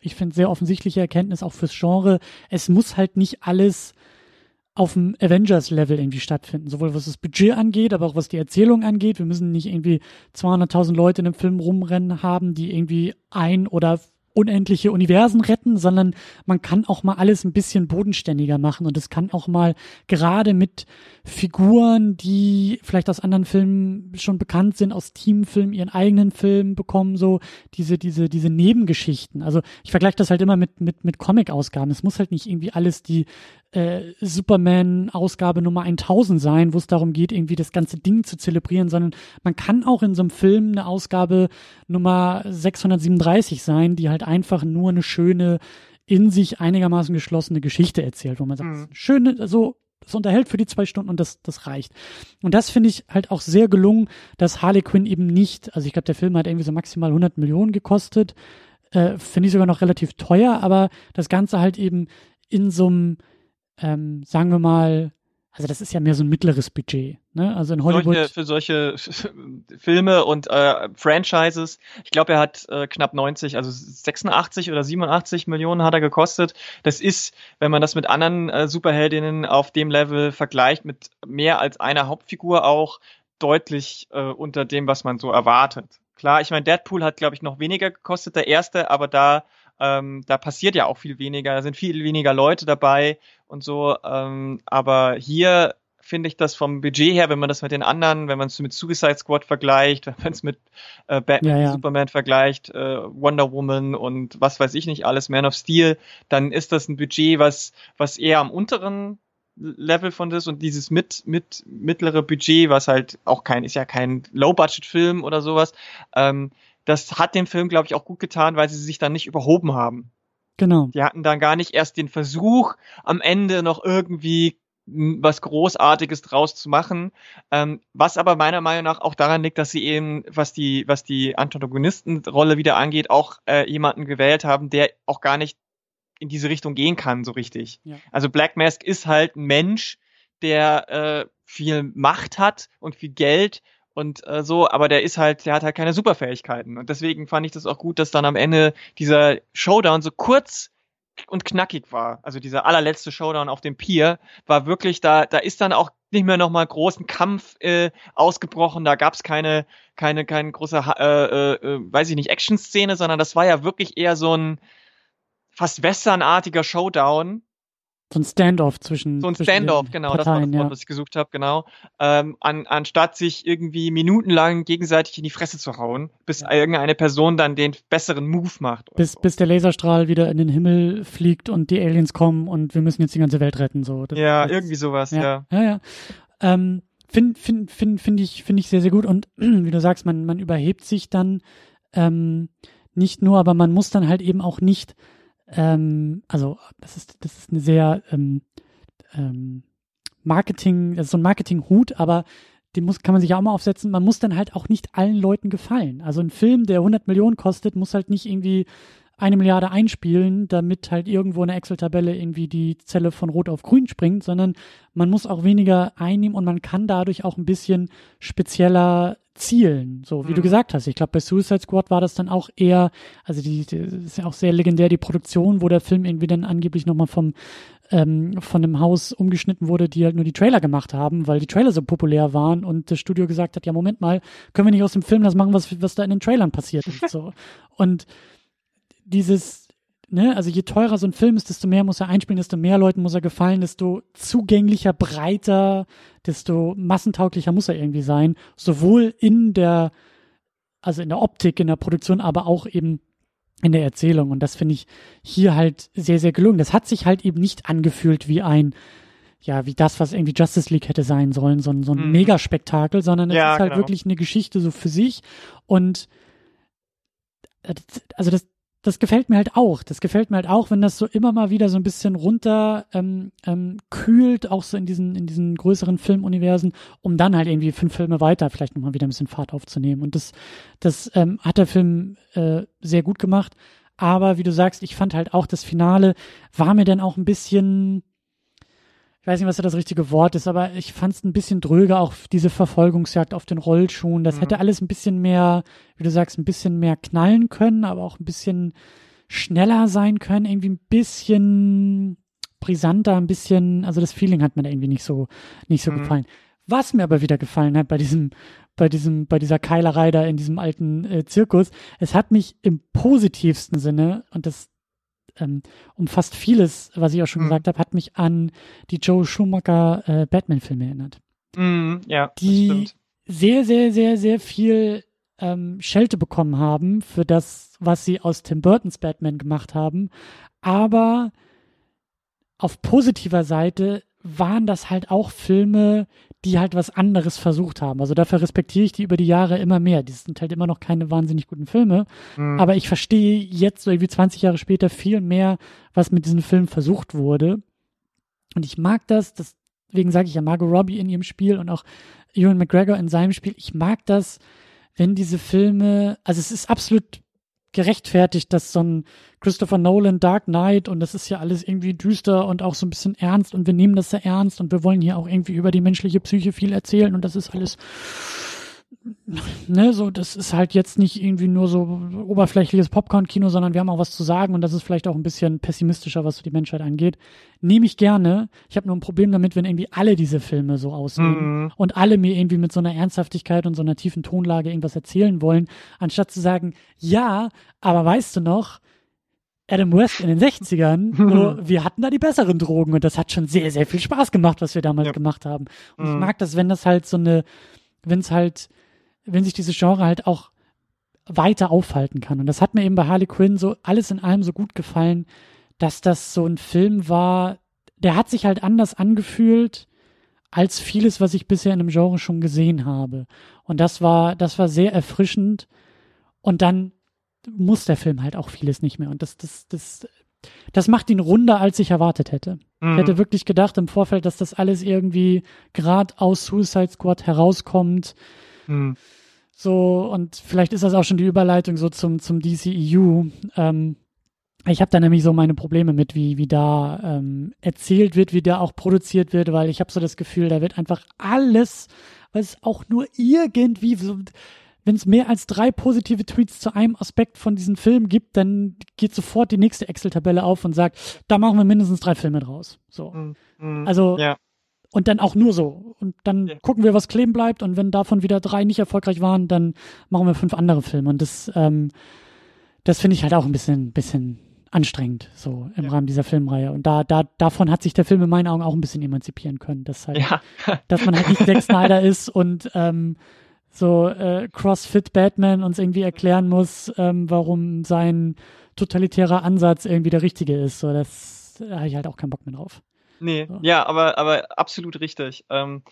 ich finde sehr offensichtliche Erkenntnis auch fürs Genre. Es muss halt nicht alles auf dem Avengers-Level irgendwie stattfinden. Sowohl was das Budget angeht, aber auch was die Erzählung angeht. Wir müssen nicht irgendwie 200.000 Leute in einem Film rumrennen haben, die irgendwie ein oder unendliche Universen retten, sondern man kann auch mal alles ein bisschen bodenständiger machen und es kann auch mal gerade mit Figuren, die vielleicht aus anderen Filmen schon bekannt sind, aus Teamfilmen ihren eigenen Film bekommen, so diese diese diese Nebengeschichten. Also ich vergleiche das halt immer mit mit mit Comic-Ausgaben. Es muss halt nicht irgendwie alles die äh, Superman-Ausgabe Nummer 1000 sein, wo es darum geht, irgendwie das ganze Ding zu zelebrieren, sondern man kann auch in so einem Film eine Ausgabe Nummer 637 sein, die halt einfach nur eine schöne, in sich einigermaßen geschlossene Geschichte erzählt, wo man sagt, mhm. schöne, so das unterhält für die zwei Stunden und das, das reicht. Und das finde ich halt auch sehr gelungen, dass Harley Quinn eben nicht, also ich glaube, der Film hat irgendwie so maximal 100 Millionen gekostet, äh, finde ich sogar noch relativ teuer, aber das Ganze halt eben in so einem ähm, sagen wir mal, also das ist ja mehr so ein mittleres Budget. Ne? Also in Hollywood. Solche, für solche (laughs) Filme und äh, Franchises, ich glaube, er hat äh, knapp 90, also 86 oder 87 Millionen hat er gekostet. Das ist, wenn man das mit anderen äh, Superheldinnen auf dem Level vergleicht, mit mehr als einer Hauptfigur auch deutlich äh, unter dem, was man so erwartet. Klar, ich meine, Deadpool hat, glaube ich, noch weniger gekostet, der erste, aber da ähm, da passiert ja auch viel weniger, da sind viel weniger Leute dabei und so. Ähm, aber hier finde ich das vom Budget her, wenn man das mit den anderen, wenn man es mit Suicide Squad vergleicht, (laughs) wenn man es mit äh, Batman, ja, ja. Superman vergleicht, äh, Wonder Woman und was weiß ich nicht alles, Man of Steel, dann ist das ein Budget, was, was eher am unteren Level von das und dieses mit, mit mittlere Budget, was halt auch kein, ist ja kein Low-Budget-Film oder sowas, ähm, das hat dem Film, glaube ich, auch gut getan, weil sie sich dann nicht überhoben haben. Genau. Die hatten dann gar nicht erst den Versuch, am Ende noch irgendwie was Großartiges draus zu machen, ähm, was aber meiner Meinung nach auch daran liegt, dass sie eben, was die, was die Antagonistenrolle wieder angeht, auch äh, jemanden gewählt haben, der auch gar nicht in diese Richtung gehen kann, so richtig. Ja. Also Black Mask ist halt ein Mensch, der äh, viel Macht hat und viel Geld und äh, so, aber der ist halt, der hat halt keine Superfähigkeiten. Und deswegen fand ich das auch gut, dass dann am Ende dieser Showdown so kurz und knackig war. Also dieser allerletzte Showdown auf dem Pier war wirklich, da, da ist dann auch nicht mehr nochmal großen Kampf äh, ausgebrochen. Da gab's keine, keine, keine große, äh, äh, weiß ich nicht, Action-Szene, sondern das war ja wirklich eher so ein fast westernartiger Showdown so ein Standoff zwischen. So ein Standoff, genau, Parteien, das war das Wort, ja. was ich gesucht habe, genau. Ähm, an, anstatt sich irgendwie minutenlang gegenseitig in die Fresse zu hauen, bis ja. irgendeine Person dann den besseren Move macht. Bis, so. bis der Laserstrahl wieder in den Himmel fliegt und die Aliens kommen und wir müssen jetzt die ganze Welt retten. So. Das, ja, das, irgendwie sowas, ja. Ja, ja. ja. Ähm, Finde find, find, find ich, find ich sehr, sehr gut. Und (clears throat) wie du sagst, man, man überhebt sich dann ähm, nicht nur, aber man muss dann halt eben auch nicht ähm, also das ist, das ist eine sehr ähm, ähm, Marketing, das ist so ein Marketing-Hut, aber den muss, kann man sich ja auch mal aufsetzen. Man muss dann halt auch nicht allen Leuten gefallen. Also ein Film, der 100 Millionen kostet, muss halt nicht irgendwie eine Milliarde einspielen, damit halt irgendwo in der Excel-Tabelle irgendwie die Zelle von Rot auf Grün springt, sondern man muss auch weniger einnehmen und man kann dadurch auch ein bisschen spezieller zielen. So, wie mhm. du gesagt hast. Ich glaube, bei Suicide Squad war das dann auch eher, also die, die ist ja auch sehr legendär, die Produktion, wo der Film irgendwie dann angeblich nochmal vom ähm, von einem Haus umgeschnitten wurde, die halt nur die Trailer gemacht haben, weil die Trailer so populär waren und das Studio gesagt hat, ja, Moment mal, können wir nicht aus dem Film das machen, was, was da in den Trailern passiert ist. So. (laughs) Und dieses, ne, also je teurer so ein Film ist, desto mehr muss er einspielen, desto mehr Leuten muss er gefallen, desto zugänglicher, breiter, desto massentauglicher muss er irgendwie sein, sowohl in der also in der Optik, in der Produktion, aber auch eben in der Erzählung. Und das finde ich hier halt sehr, sehr gelungen. Das hat sich halt eben nicht angefühlt wie ein, ja, wie das, was irgendwie Justice League hätte sein sollen, so ein, so ein mhm. Megaspektakel, sondern es ja, ist halt genau. wirklich eine Geschichte so für sich. Und äh, also das, das gefällt mir halt auch. Das gefällt mir halt auch, wenn das so immer mal wieder so ein bisschen runter ähm, ähm, kühlt, auch so in diesen, in diesen größeren Filmuniversen, um dann halt irgendwie fünf Filme weiter vielleicht nochmal wieder ein bisschen Fahrt aufzunehmen. Und das, das ähm, hat der Film äh, sehr gut gemacht. Aber wie du sagst, ich fand halt auch das Finale war mir dann auch ein bisschen, weiß nicht, was da das richtige Wort ist, aber ich fand es ein bisschen dröge, auch diese Verfolgungsjagd auf den Rollschuhen. Das mhm. hätte alles ein bisschen mehr, wie du sagst, ein bisschen mehr knallen können, aber auch ein bisschen schneller sein können, irgendwie ein bisschen brisanter, ein bisschen, also das Feeling hat mir da irgendwie nicht so, nicht so mhm. gefallen. Was mir aber wieder gefallen hat bei diesem, bei diesem, bei dieser Keilerei da in diesem alten äh, Zirkus, es hat mich im positivsten Sinne, und das ähm, umfasst vieles, was ich auch schon mhm. gesagt habe, hat mich an die Joe Schumacher äh, Batman-Filme erinnert. Mhm, ja, die sehr, sehr, sehr, sehr viel ähm, Schelte bekommen haben für das, was sie aus Tim Burtons Batman gemacht haben. Aber auf positiver Seite waren das halt auch Filme, die halt was anderes versucht haben. Also dafür respektiere ich die über die Jahre immer mehr. Die sind halt immer noch keine wahnsinnig guten Filme. Mhm. Aber ich verstehe jetzt so irgendwie 20 Jahre später viel mehr, was mit diesem Film versucht wurde. Und ich mag das, deswegen sage ich ja Margot Robbie in ihrem Spiel und auch Ewan McGregor in seinem Spiel. Ich mag das, wenn diese Filme, also es ist absolut gerechtfertigt, dass so ein Christopher Nolan Dark Knight und das ist ja alles irgendwie düster und auch so ein bisschen ernst und wir nehmen das sehr ernst und wir wollen hier auch irgendwie über die menschliche Psyche viel erzählen und das ist alles ne, so, das ist halt jetzt nicht irgendwie nur so oberflächliches Popcorn-Kino, sondern wir haben auch was zu sagen und das ist vielleicht auch ein bisschen pessimistischer, was so die Menschheit angeht. Nehme ich gerne. Ich habe nur ein Problem damit, wenn irgendwie alle diese Filme so aussehen mhm. und alle mir irgendwie mit so einer Ernsthaftigkeit und so einer tiefen Tonlage irgendwas erzählen wollen, anstatt zu sagen, ja, aber weißt du noch, Adam West in den 60ern, so, (laughs) wir hatten da die besseren Drogen und das hat schon sehr, sehr viel Spaß gemacht, was wir damals ja. gemacht haben. Und mhm. ich mag das, wenn das halt so eine, wenn es halt wenn sich dieses Genre halt auch weiter aufhalten kann. Und das hat mir eben bei Harley Quinn so alles in allem so gut gefallen, dass das so ein Film war, der hat sich halt anders angefühlt als vieles, was ich bisher in einem Genre schon gesehen habe. Und das war, das war sehr erfrischend. Und dann muss der Film halt auch vieles nicht mehr. Und das, das, das, das macht ihn runder, als ich erwartet hätte. Mhm. Ich hätte wirklich gedacht im Vorfeld, dass das alles irgendwie gerade aus Suicide Squad herauskommt. Mhm. So, und vielleicht ist das auch schon die Überleitung so zum, zum DCEU. Ähm, ich habe da nämlich so meine Probleme mit, wie, wie da ähm, erzählt wird, wie da auch produziert wird, weil ich habe so das Gefühl, da wird einfach alles, was auch nur irgendwie, so, wenn es mehr als drei positive Tweets zu einem Aspekt von diesem Film gibt, dann geht sofort die nächste Excel-Tabelle auf und sagt, da machen wir mindestens drei Filme draus. So. Mhm. mhm. Also ja. Und dann auch nur so. Und dann ja. gucken wir, was kleben bleibt. Und wenn davon wieder drei nicht erfolgreich waren, dann machen wir fünf andere Filme. Und das, ähm, das finde ich halt auch ein bisschen, bisschen anstrengend, so im ja. Rahmen dieser Filmreihe. Und da, da, davon hat sich der Film in meinen Augen auch ein bisschen emanzipieren können, dass halt, ja. (laughs) dass man halt nicht Zack Snyder ist und ähm, so äh, CrossFit Batman uns irgendwie erklären muss, ähm, warum sein totalitärer Ansatz irgendwie der richtige ist. So, das da habe ich halt auch keinen Bock mehr drauf. Nee, ja, ja aber, aber absolut richtig. Ähm,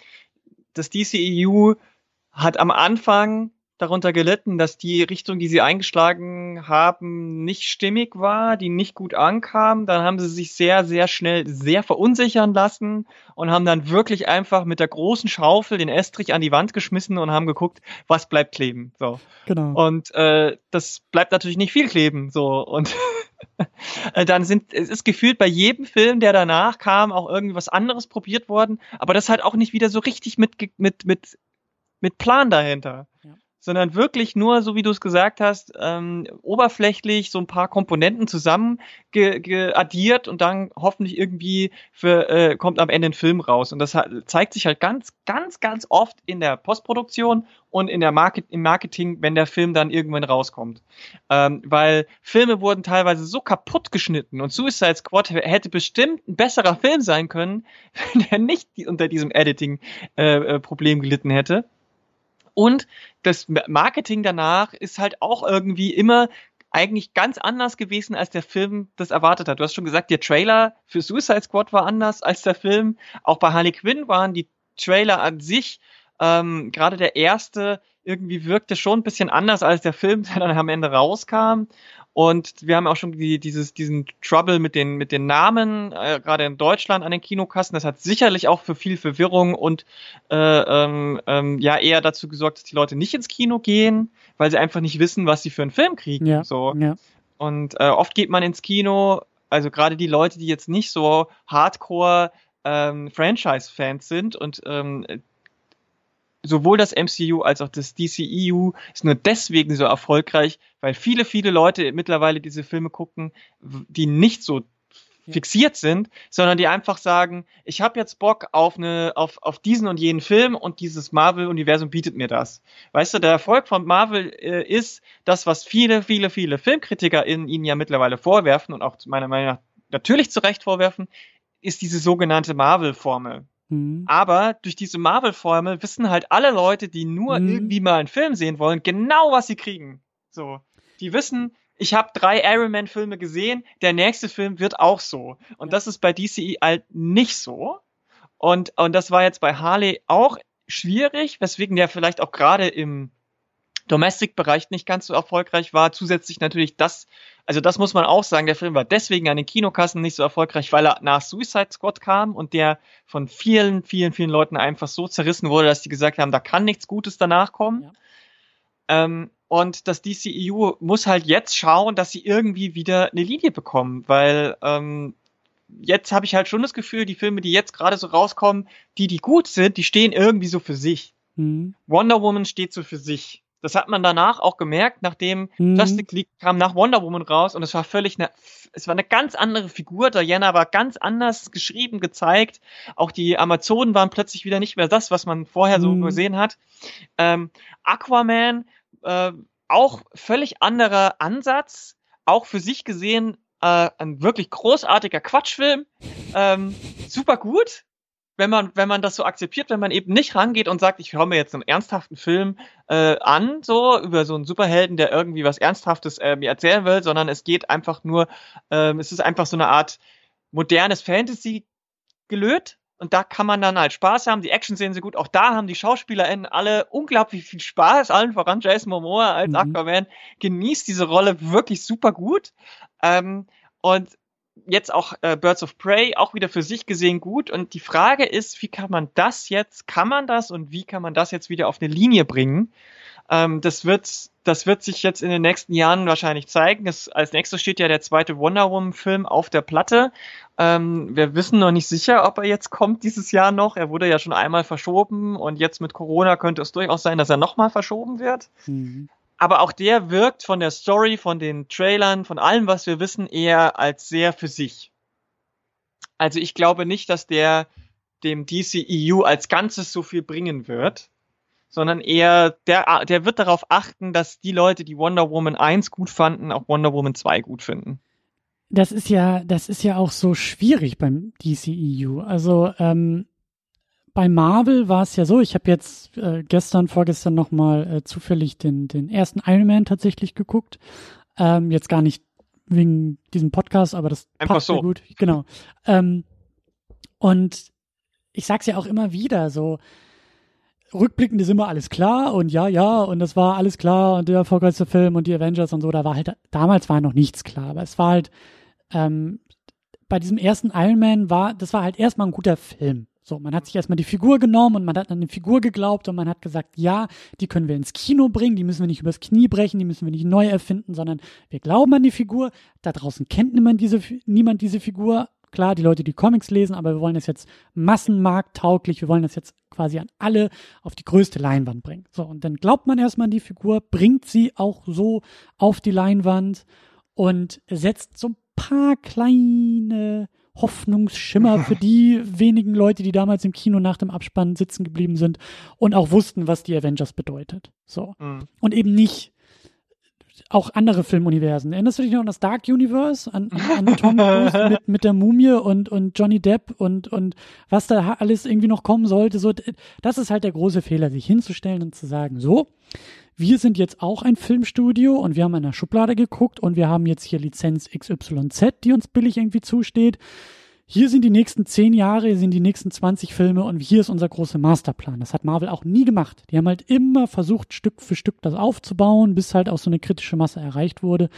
das DCEU hat am Anfang darunter gelitten, dass die Richtung, die sie eingeschlagen haben, nicht stimmig war, die nicht gut ankam. Dann haben sie sich sehr, sehr schnell sehr verunsichern lassen und haben dann wirklich einfach mit der großen Schaufel den Estrich an die Wand geschmissen und haben geguckt, was bleibt kleben. So. Genau. Und äh, das bleibt natürlich nicht viel kleben. So und (laughs) dann sind, es ist gefühlt bei jedem Film, der danach kam, auch irgendwie was anderes probiert worden, aber das halt auch nicht wieder so richtig mit, mit, mit, mit Plan dahinter. Sondern wirklich nur, so wie du es gesagt hast, ähm, oberflächlich so ein paar Komponenten zusammen ge, ge addiert und dann hoffentlich irgendwie für, äh, kommt am Ende ein Film raus. Und das zeigt sich halt ganz, ganz, ganz oft in der Postproduktion und in der Market, im Marketing, wenn der Film dann irgendwann rauskommt. Ähm, weil Filme wurden teilweise so kaputt geschnitten und Suicide Squad hätte bestimmt ein besserer Film sein können, (laughs) wenn er nicht unter diesem Editing-Problem äh, äh gelitten hätte. Und das Marketing danach ist halt auch irgendwie immer eigentlich ganz anders gewesen, als der Film das erwartet hat. Du hast schon gesagt, der Trailer für Suicide Squad war anders als der Film. Auch bei Harley Quinn waren die Trailer an sich, ähm, gerade der erste, irgendwie wirkte schon ein bisschen anders als der Film, (laughs) der dann am Ende rauskam. Und wir haben auch schon die, dieses, diesen Trouble mit den, mit den Namen, äh, gerade in Deutschland an den Kinokassen. Das hat sicherlich auch für viel Verwirrung und äh, ähm, ähm, ja eher dazu gesorgt, dass die Leute nicht ins Kino gehen, weil sie einfach nicht wissen, was sie für einen Film kriegen. Ja, so. ja. Und äh, oft geht man ins Kino, also gerade die Leute, die jetzt nicht so Hardcore ähm, Franchise-Fans sind und ähm, sowohl das MCU als auch das DCEU ist nur deswegen so erfolgreich, weil viele, viele Leute mittlerweile diese Filme gucken, die nicht so fixiert sind, sondern die einfach sagen, ich habe jetzt Bock auf eine auf auf diesen und jenen Film und dieses Marvel Universum bietet mir das. Weißt du, der Erfolg von Marvel äh, ist das, was viele viele viele Filmkritiker in ihnen ja mittlerweile vorwerfen und auch meiner Meinung nach natürlich zu Recht vorwerfen, ist diese sogenannte Marvel Formel. Mhm. Aber durch diese Marvel-Formel wissen halt alle Leute, die nur mhm. irgendwie mal einen Film sehen wollen, genau, was sie kriegen. So. Die wissen, ich habe drei Iron Man-Filme gesehen, der nächste Film wird auch so. Und das ist bei DCE halt nicht so. Und, und das war jetzt bei Harley auch schwierig, weswegen der vielleicht auch gerade im Domestic-Bereich nicht ganz so erfolgreich war. Zusätzlich natürlich das, also das muss man auch sagen, der Film war deswegen an den Kinokassen nicht so erfolgreich, weil er nach Suicide Squad kam und der von vielen, vielen, vielen Leuten einfach so zerrissen wurde, dass die gesagt haben, da kann nichts Gutes danach kommen. Ja. Ähm, und das DCEU muss halt jetzt schauen, dass sie irgendwie wieder eine Linie bekommen, weil ähm, jetzt habe ich halt schon das Gefühl, die Filme, die jetzt gerade so rauskommen, die, die gut sind, die stehen irgendwie so für sich. Mhm. Wonder Woman steht so für sich. Das hat man danach auch gemerkt, nachdem mhm. Justice League kam nach Wonder Woman raus und es war völlig eine, es war eine ganz andere Figur. Diana war ganz anders geschrieben, gezeigt. Auch die Amazonen waren plötzlich wieder nicht mehr das, was man vorher so mhm. gesehen hat. Ähm, Aquaman, äh, auch völlig anderer Ansatz, auch für sich gesehen äh, ein wirklich großartiger Quatschfilm, ähm, super gut, wenn man, wenn man das so akzeptiert, wenn man eben nicht rangeht und sagt, ich höre mir jetzt einen ernsthaften Film äh, an, so über so einen Superhelden, der irgendwie was Ernsthaftes äh, mir erzählen will, sondern es geht einfach nur, ähm, es ist einfach so eine Art modernes Fantasy gelöt. Und da kann man dann halt Spaß haben. Die Action sehen sie gut. Auch da haben die SchauspielerInnen alle unglaublich viel Spaß. Allen voran Jason Momoa als mhm. Aquaman genießt diese Rolle wirklich super gut. Ähm, und jetzt auch äh, Birds of Prey auch wieder für sich gesehen gut. Und die Frage ist, wie kann man das jetzt, kann man das und wie kann man das jetzt wieder auf eine Linie bringen? Ähm, das wird, das wird sich jetzt in den nächsten Jahren wahrscheinlich zeigen. Es, als nächstes steht ja der zweite Wonder Woman Film auf der Platte. Ähm, wir wissen noch nicht sicher, ob er jetzt kommt dieses Jahr noch. Er wurde ja schon einmal verschoben und jetzt mit Corona könnte es durchaus sein, dass er nochmal verschoben wird. Mhm aber auch der wirkt von der Story, von den Trailern, von allem, was wir wissen, eher als sehr für sich. Also ich glaube nicht, dass der dem DCEU als Ganzes so viel bringen wird, sondern eher, der, der wird darauf achten, dass die Leute, die Wonder Woman 1 gut fanden, auch Wonder Woman 2 gut finden. Das ist ja, das ist ja auch so schwierig beim DCEU. Also, ähm, bei Marvel war es ja so, ich habe jetzt äh, gestern, vorgestern nochmal äh, zufällig den, den ersten Iron Man tatsächlich geguckt. Ähm, jetzt gar nicht wegen diesem Podcast, aber das Einfach passt so. gut. Genau. Ähm, und ich sag's ja auch immer wieder, so rückblickend ist immer alles klar und ja, ja, und das war alles klar und der erfolgreichste Film und die Avengers und so, da war halt, damals war noch nichts klar, aber es war halt, ähm, bei diesem ersten Iron Man war, das war halt erstmal ein guter Film. So, man hat sich erstmal die Figur genommen und man hat an die Figur geglaubt und man hat gesagt, ja, die können wir ins Kino bringen, die müssen wir nicht übers Knie brechen, die müssen wir nicht neu erfinden, sondern wir glauben an die Figur. Da draußen kennt niemand diese, niemand diese Figur. Klar, die Leute, die Comics lesen, aber wir wollen das jetzt massenmarkttauglich, wir wollen das jetzt quasi an alle auf die größte Leinwand bringen. So, und dann glaubt man erstmal an die Figur, bringt sie auch so auf die Leinwand und setzt so ein paar kleine Hoffnungsschimmer für die wenigen Leute, die damals im Kino nach dem Abspann sitzen geblieben sind und auch wussten, was die Avengers bedeutet. So. Mhm. Und eben nicht auch andere Filmuniversen. Erinnerst du dich noch an das Dark Universe? An, an, an Tom Cruise mit, mit der Mumie und, und Johnny Depp und, und was da alles irgendwie noch kommen sollte? So, das ist halt der große Fehler, sich hinzustellen und zu sagen, so, wir sind jetzt auch ein Filmstudio und wir haben in der Schublade geguckt und wir haben jetzt hier Lizenz XYZ, die uns billig irgendwie zusteht. Hier sind die nächsten zehn Jahre, hier sind die nächsten 20 Filme und hier ist unser großer Masterplan. Das hat Marvel auch nie gemacht. Die haben halt immer versucht, Stück für Stück das aufzubauen, bis halt auch so eine kritische Masse erreicht wurde.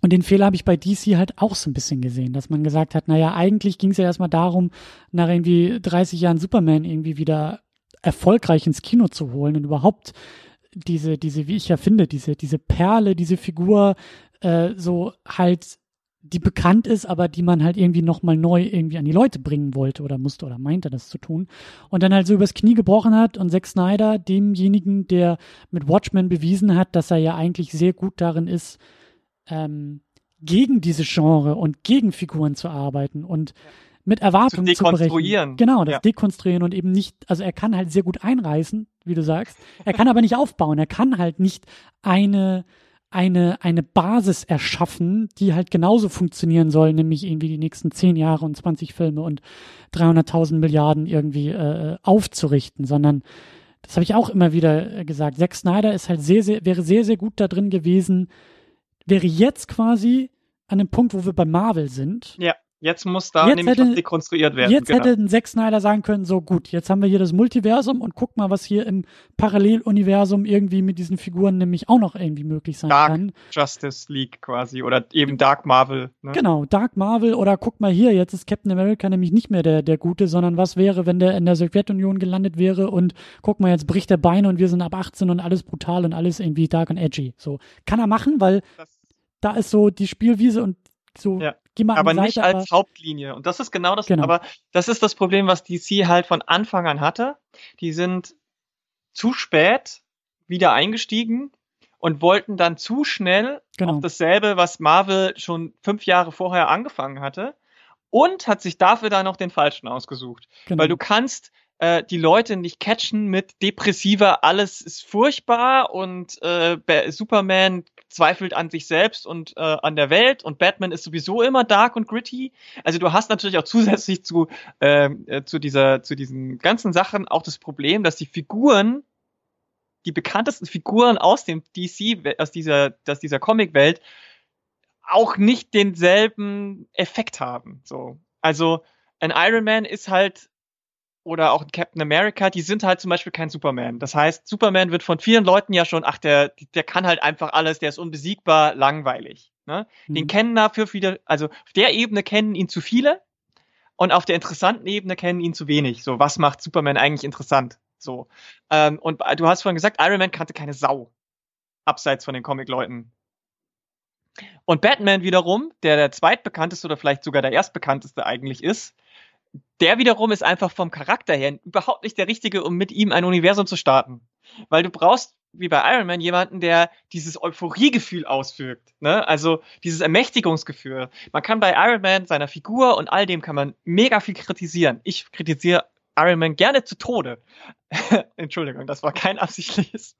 Und den Fehler habe ich bei DC halt auch so ein bisschen gesehen, dass man gesagt hat, naja, eigentlich ging es ja erstmal darum, nach irgendwie 30 Jahren Superman irgendwie wieder erfolgreich ins Kino zu holen und überhaupt diese, diese, wie ich ja finde, diese, diese Perle, diese Figur, äh, so halt, die bekannt ist, aber die man halt irgendwie nochmal neu irgendwie an die Leute bringen wollte oder musste oder meinte, das zu tun. Und dann halt so übers Knie gebrochen hat und Zack Snyder, demjenigen, der mit Watchmen bewiesen hat, dass er ja eigentlich sehr gut darin ist, ähm, gegen diese Genre und gegen Figuren zu arbeiten und ja mit Erwartungen zu, dekonstruieren. Zu genau, das ja. Dekonstruieren und eben nicht, also er kann halt sehr gut einreißen, wie du sagst. Er kann aber nicht aufbauen. Er kann halt nicht eine, eine, eine Basis erschaffen, die halt genauso funktionieren soll, nämlich irgendwie die nächsten zehn Jahre und 20 Filme und 300.000 Milliarden irgendwie äh, aufzurichten, sondern das habe ich auch immer wieder gesagt. Zack Snyder ist halt sehr, sehr, wäre sehr, sehr gut da drin gewesen, wäre jetzt quasi an dem Punkt, wo wir bei Marvel sind. Ja Jetzt muss da jetzt nämlich hätte, was dekonstruiert werden. Jetzt genau. hätte ein Zack Snyder sagen können, so gut, jetzt haben wir hier das Multiversum und guck mal, was hier im Paralleluniversum irgendwie mit diesen Figuren nämlich auch noch irgendwie möglich sein Dark kann. Justice League quasi oder eben Dark Marvel. Ne? Genau, Dark Marvel oder guck mal hier, jetzt ist Captain America nämlich nicht mehr der, der Gute, sondern was wäre, wenn der in der Sowjetunion gelandet wäre und guck mal, jetzt bricht der Beine und wir sind ab 18 und alles brutal und alles irgendwie dark und edgy. So, kann er machen, weil das da ist so die Spielwiese und so ja aber Seite, nicht als aber Hauptlinie. Und das ist genau das, genau. aber das ist das Problem, was DC halt von Anfang an hatte. Die sind zu spät wieder eingestiegen und wollten dann zu schnell genau. auf dasselbe, was Marvel schon fünf Jahre vorher angefangen hatte und hat sich dafür dann noch den falschen ausgesucht. Genau. Weil du kannst äh, die Leute nicht catchen mit depressiver, alles ist furchtbar und äh, Superman zweifelt an sich selbst und äh, an der Welt und Batman ist sowieso immer dark und gritty. Also du hast natürlich auch (laughs) zusätzlich zu, ähm, äh, zu dieser, zu diesen ganzen Sachen auch das Problem, dass die Figuren, die bekanntesten Figuren aus dem DC, aus dieser, aus dieser Comic-Welt, auch nicht denselben Effekt haben. So. Also ein Iron Man ist halt oder auch Captain America, die sind halt zum Beispiel kein Superman. Das heißt, Superman wird von vielen Leuten ja schon, ach, der, der kann halt einfach alles, der ist unbesiegbar, langweilig. Ne? Mhm. Den kennen dafür viele, also auf der Ebene kennen ihn zu viele und auf der interessanten Ebene kennen ihn zu wenig. So, was macht Superman eigentlich interessant? So. Ähm, und du hast vorhin gesagt, Iron Man kannte keine Sau. Abseits von den Comic-Leuten. Und Batman wiederum, der der zweitbekannteste oder vielleicht sogar der erstbekannteste eigentlich ist, der wiederum ist einfach vom Charakter her überhaupt nicht der Richtige, um mit ihm ein Universum zu starten. Weil du brauchst, wie bei Iron Man, jemanden, der dieses Euphoriegefühl auswirkt. Ne? Also dieses Ermächtigungsgefühl. Man kann bei Iron Man, seiner Figur und all dem kann man mega viel kritisieren. Ich kritisiere Iron Man gerne zu Tode. (laughs) Entschuldigung, das war kein absichtliches,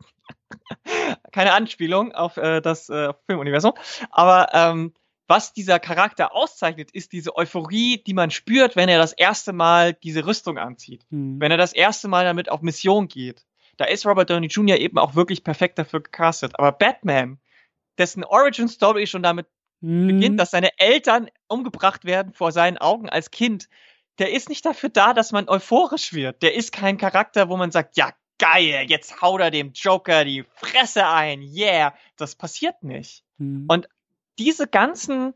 (laughs) keine Anspielung auf äh, das äh, Filmuniversum. Aber ähm, was dieser Charakter auszeichnet, ist diese Euphorie, die man spürt, wenn er das erste Mal diese Rüstung anzieht. Mhm. Wenn er das erste Mal damit auf Mission geht. Da ist Robert Downey Jr. eben auch wirklich perfekt dafür gecastet. Aber Batman, dessen Origin Story schon damit mhm. beginnt, dass seine Eltern umgebracht werden vor seinen Augen als Kind, der ist nicht dafür da, dass man euphorisch wird. Der ist kein Charakter, wo man sagt, ja, geil, jetzt haut er dem Joker die Fresse ein, yeah. Das passiert nicht. Mhm. Und diese ganzen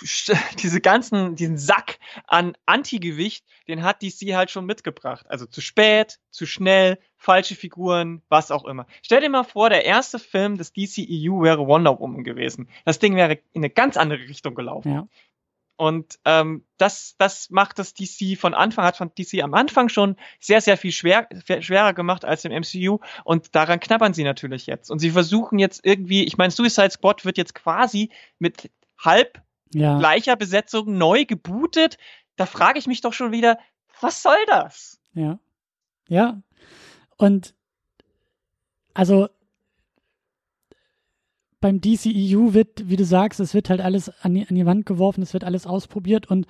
(laughs) diese ganzen, diesen Sack an Antigewicht, den hat DC halt schon mitgebracht. Also zu spät, zu schnell, falsche Figuren, was auch immer. Stell dir mal vor, der erste Film des DCEU wäre Wonder Woman gewesen. Das Ding wäre in eine ganz andere Richtung gelaufen. Ja. Und ähm, das, das macht das DC von Anfang, hat von DC am Anfang schon sehr, sehr viel schwer, schwerer gemacht als im MCU. Und daran knabbern sie natürlich jetzt. Und sie versuchen jetzt irgendwie, ich meine, Suicide Squad wird jetzt quasi mit halb ja. gleicher Besetzung neu gebootet. Da frage ich mich doch schon wieder, was soll das? Ja. Ja. Und also beim DCEU wird, wie du sagst, es wird halt alles an die, an die Wand geworfen, es wird alles ausprobiert und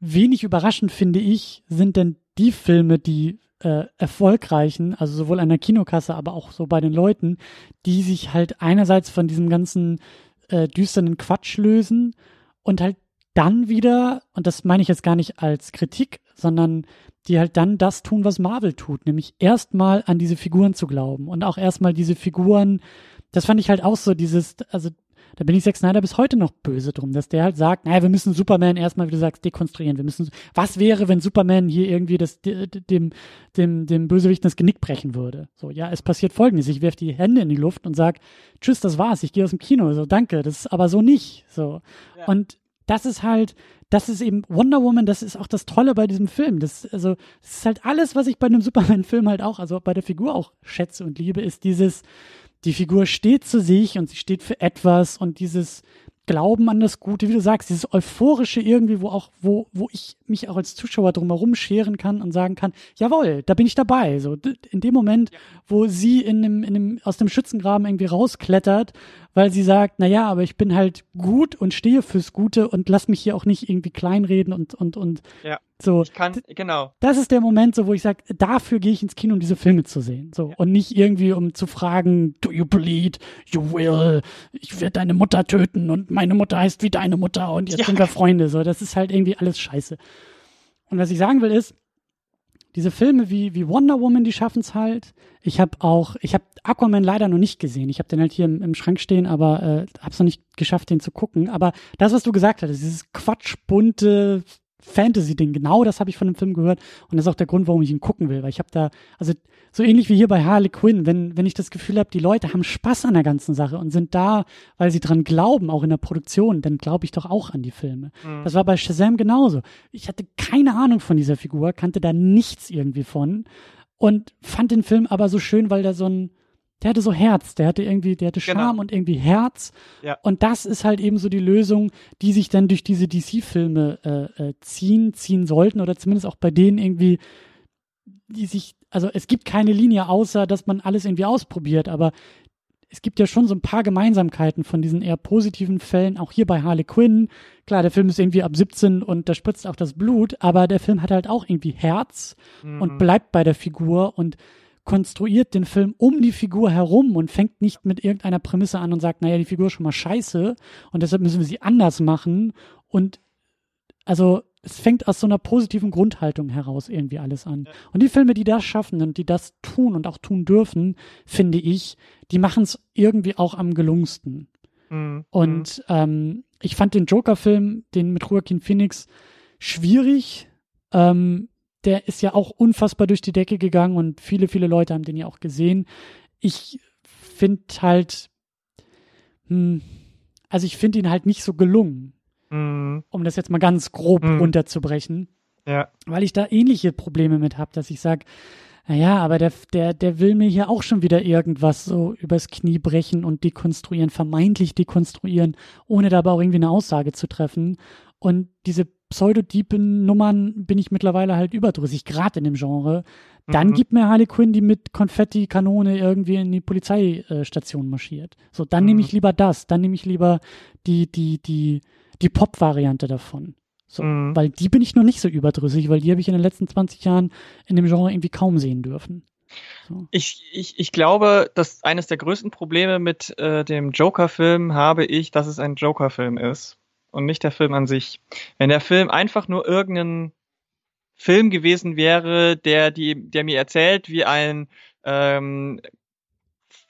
wenig überraschend finde ich, sind denn die Filme, die äh, erfolgreichen, also sowohl an der Kinokasse, aber auch so bei den Leuten, die sich halt einerseits von diesem ganzen äh, düsteren Quatsch lösen und halt dann wieder, und das meine ich jetzt gar nicht als Kritik, sondern die halt dann das tun, was Marvel tut, nämlich erstmal an diese Figuren zu glauben und auch erstmal diese Figuren, das fand ich halt auch so dieses, also da bin ich Zack Snyder bis heute noch böse drum, dass der halt sagt, naja, wir müssen Superman erstmal, wie du sagst, dekonstruieren. Wir müssen, was wäre, wenn Superman hier irgendwie das, dem, dem, dem Bösewicht das Genick brechen würde? So, ja, es passiert folgendes. Ich werfe die Hände in die Luft und sag, tschüss, das war's, ich gehe aus dem Kino. So, danke, das ist aber so nicht. So. Ja. Und das ist halt, das ist eben Wonder Woman, das ist auch das Tolle bei diesem Film. Das, also, das ist halt alles, was ich bei einem Superman-Film halt auch, also bei der Figur auch schätze und liebe, ist dieses, die Figur steht zu sich und sie steht für etwas und dieses Glauben an das Gute, wie du sagst, dieses euphorische irgendwie, wo auch, wo, wo ich mich auch als Zuschauer drumherum scheren kann und sagen kann, jawohl, da bin ich dabei. So, in dem Moment, wo sie in dem, in dem, aus dem Schützengraben irgendwie rausklettert, weil sie sagt, na ja, aber ich bin halt gut und stehe fürs Gute und lass mich hier auch nicht irgendwie kleinreden und, und, und ja. So, ich kann, genau. Das ist der Moment, so wo ich sage, dafür gehe ich ins Kino, um diese Filme zu sehen. So ja. und nicht irgendwie um zu fragen, do you bleed, you will, ich werde deine Mutter töten und meine Mutter heißt wie deine Mutter und jetzt ja. sind wir Freunde. So, das ist halt irgendwie alles Scheiße. Und was ich sagen will ist, diese Filme wie wie Wonder Woman, die schaffen es halt. Ich habe auch, ich habe Aquaman leider noch nicht gesehen. Ich habe den halt hier im, im Schrank stehen, aber äh, habe es noch nicht geschafft, den zu gucken. Aber das, was du gesagt hast, dieses quatschbunte Fantasy-Ding. Genau das habe ich von dem Film gehört und das ist auch der Grund, warum ich ihn gucken will, weil ich habe da, also so ähnlich wie hier bei Harley Quinn, wenn, wenn ich das Gefühl habe, die Leute haben Spaß an der ganzen Sache und sind da, weil sie dran glauben, auch in der Produktion, dann glaube ich doch auch an die Filme. Mhm. Das war bei Shazam genauso. Ich hatte keine Ahnung von dieser Figur, kannte da nichts irgendwie von und fand den Film aber so schön, weil da so ein, der hatte so Herz, der hatte irgendwie, der hatte Charme genau. und irgendwie Herz. Ja. Und das ist halt eben so die Lösung, die sich dann durch diese DC-Filme äh, äh, ziehen, ziehen sollten oder zumindest auch bei denen irgendwie, die sich, also es gibt keine Linie, außer dass man alles irgendwie ausprobiert, aber es gibt ja schon so ein paar Gemeinsamkeiten von diesen eher positiven Fällen, auch hier bei Harley Quinn. Klar, der Film ist irgendwie ab 17 und da spritzt auch das Blut, aber der Film hat halt auch irgendwie Herz mhm. und bleibt bei der Figur und konstruiert den Film um die Figur herum und fängt nicht mit irgendeiner Prämisse an und sagt, naja, die Figur ist schon mal scheiße und deshalb müssen wir sie anders machen. Und also es fängt aus so einer positiven Grundhaltung heraus irgendwie alles an. Und die Filme, die das schaffen und die das tun und auch tun dürfen, finde ich, die machen es irgendwie auch am gelungensten. Mhm. Und ähm, ich fand den Joker-Film, den mit Joaquin Phoenix, schwierig. Ähm, der ist ja auch unfassbar durch die Decke gegangen und viele, viele Leute haben den ja auch gesehen. Ich finde halt, hm, also ich finde ihn halt nicht so gelungen, mhm. um das jetzt mal ganz grob mhm. runterzubrechen. Ja. Weil ich da ähnliche Probleme mit habe, dass ich sage, naja, aber der, der, der will mir hier auch schon wieder irgendwas so übers Knie brechen und dekonstruieren, vermeintlich dekonstruieren, ohne dabei auch irgendwie eine Aussage zu treffen. Und diese pseudodiepen Nummern bin ich mittlerweile halt überdrüssig, gerade in dem Genre. Dann mhm. gibt mir Harley Quinn, die mit Konfetti-Kanone irgendwie in die Polizeistation marschiert. So, dann mhm. nehme ich lieber das, dann nehme ich lieber die, die, die, die Pop-Variante davon. So, mhm. weil die bin ich noch nicht so überdrüssig, weil die habe ich in den letzten 20 Jahren in dem Genre irgendwie kaum sehen dürfen. So. Ich, ich, ich glaube, dass eines der größten Probleme mit äh, dem Joker-Film habe ich, dass es ein Joker-Film ist und nicht der Film an sich. Wenn der Film einfach nur irgendein Film gewesen wäre, der, die, der mir erzählt, wie ein ähm,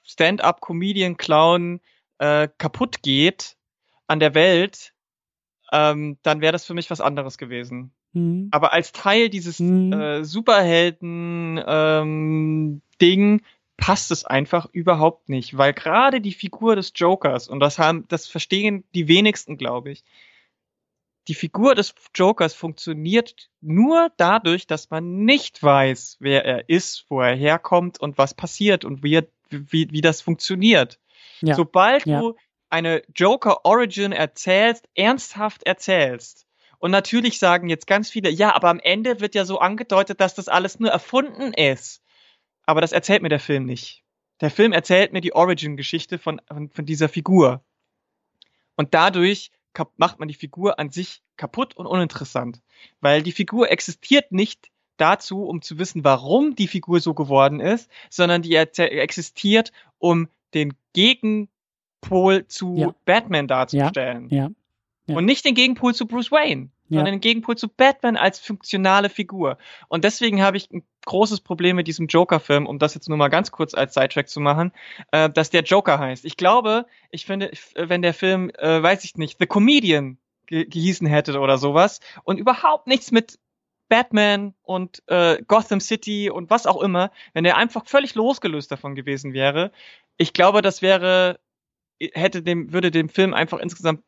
Stand-up-Comedian-Clown äh, kaputt geht an der Welt, ähm, dann wäre das für mich was anderes gewesen. Mhm. Aber als Teil dieses mhm. äh, Superhelden-Ding ähm, passt es einfach überhaupt nicht, weil gerade die Figur des Jokers, und das haben, das verstehen die wenigsten, glaube ich, die Figur des Jokers funktioniert nur dadurch, dass man nicht weiß, wer er ist, wo er herkommt und was passiert und wie, wie, wie das funktioniert. Ja. Sobald ja. du eine Joker Origin erzählst, ernsthaft erzählst, und natürlich sagen jetzt ganz viele, ja, aber am Ende wird ja so angedeutet, dass das alles nur erfunden ist. Aber das erzählt mir der Film nicht. Der Film erzählt mir die Origin-Geschichte von, von, von dieser Figur. Und dadurch macht man die Figur an sich kaputt und uninteressant. Weil die Figur existiert nicht dazu, um zu wissen, warum die Figur so geworden ist, sondern die existiert, um den Gegenpol zu ja. Batman darzustellen. Ja. Ja. Und nicht den Gegenpol zu Bruce Wayne, sondern den Gegenpol zu Batman als funktionale Figur. Und deswegen habe ich ein großes Problem mit diesem Joker-Film, um das jetzt nur mal ganz kurz als Sidetrack zu machen, äh, dass der Joker heißt. Ich glaube, ich finde, wenn der Film, äh, weiß ich nicht, The Comedian ge gehießen hätte oder sowas und überhaupt nichts mit Batman und äh, Gotham City und was auch immer, wenn er einfach völlig losgelöst davon gewesen wäre, ich glaube, das wäre hätte dem würde dem Film einfach insgesamt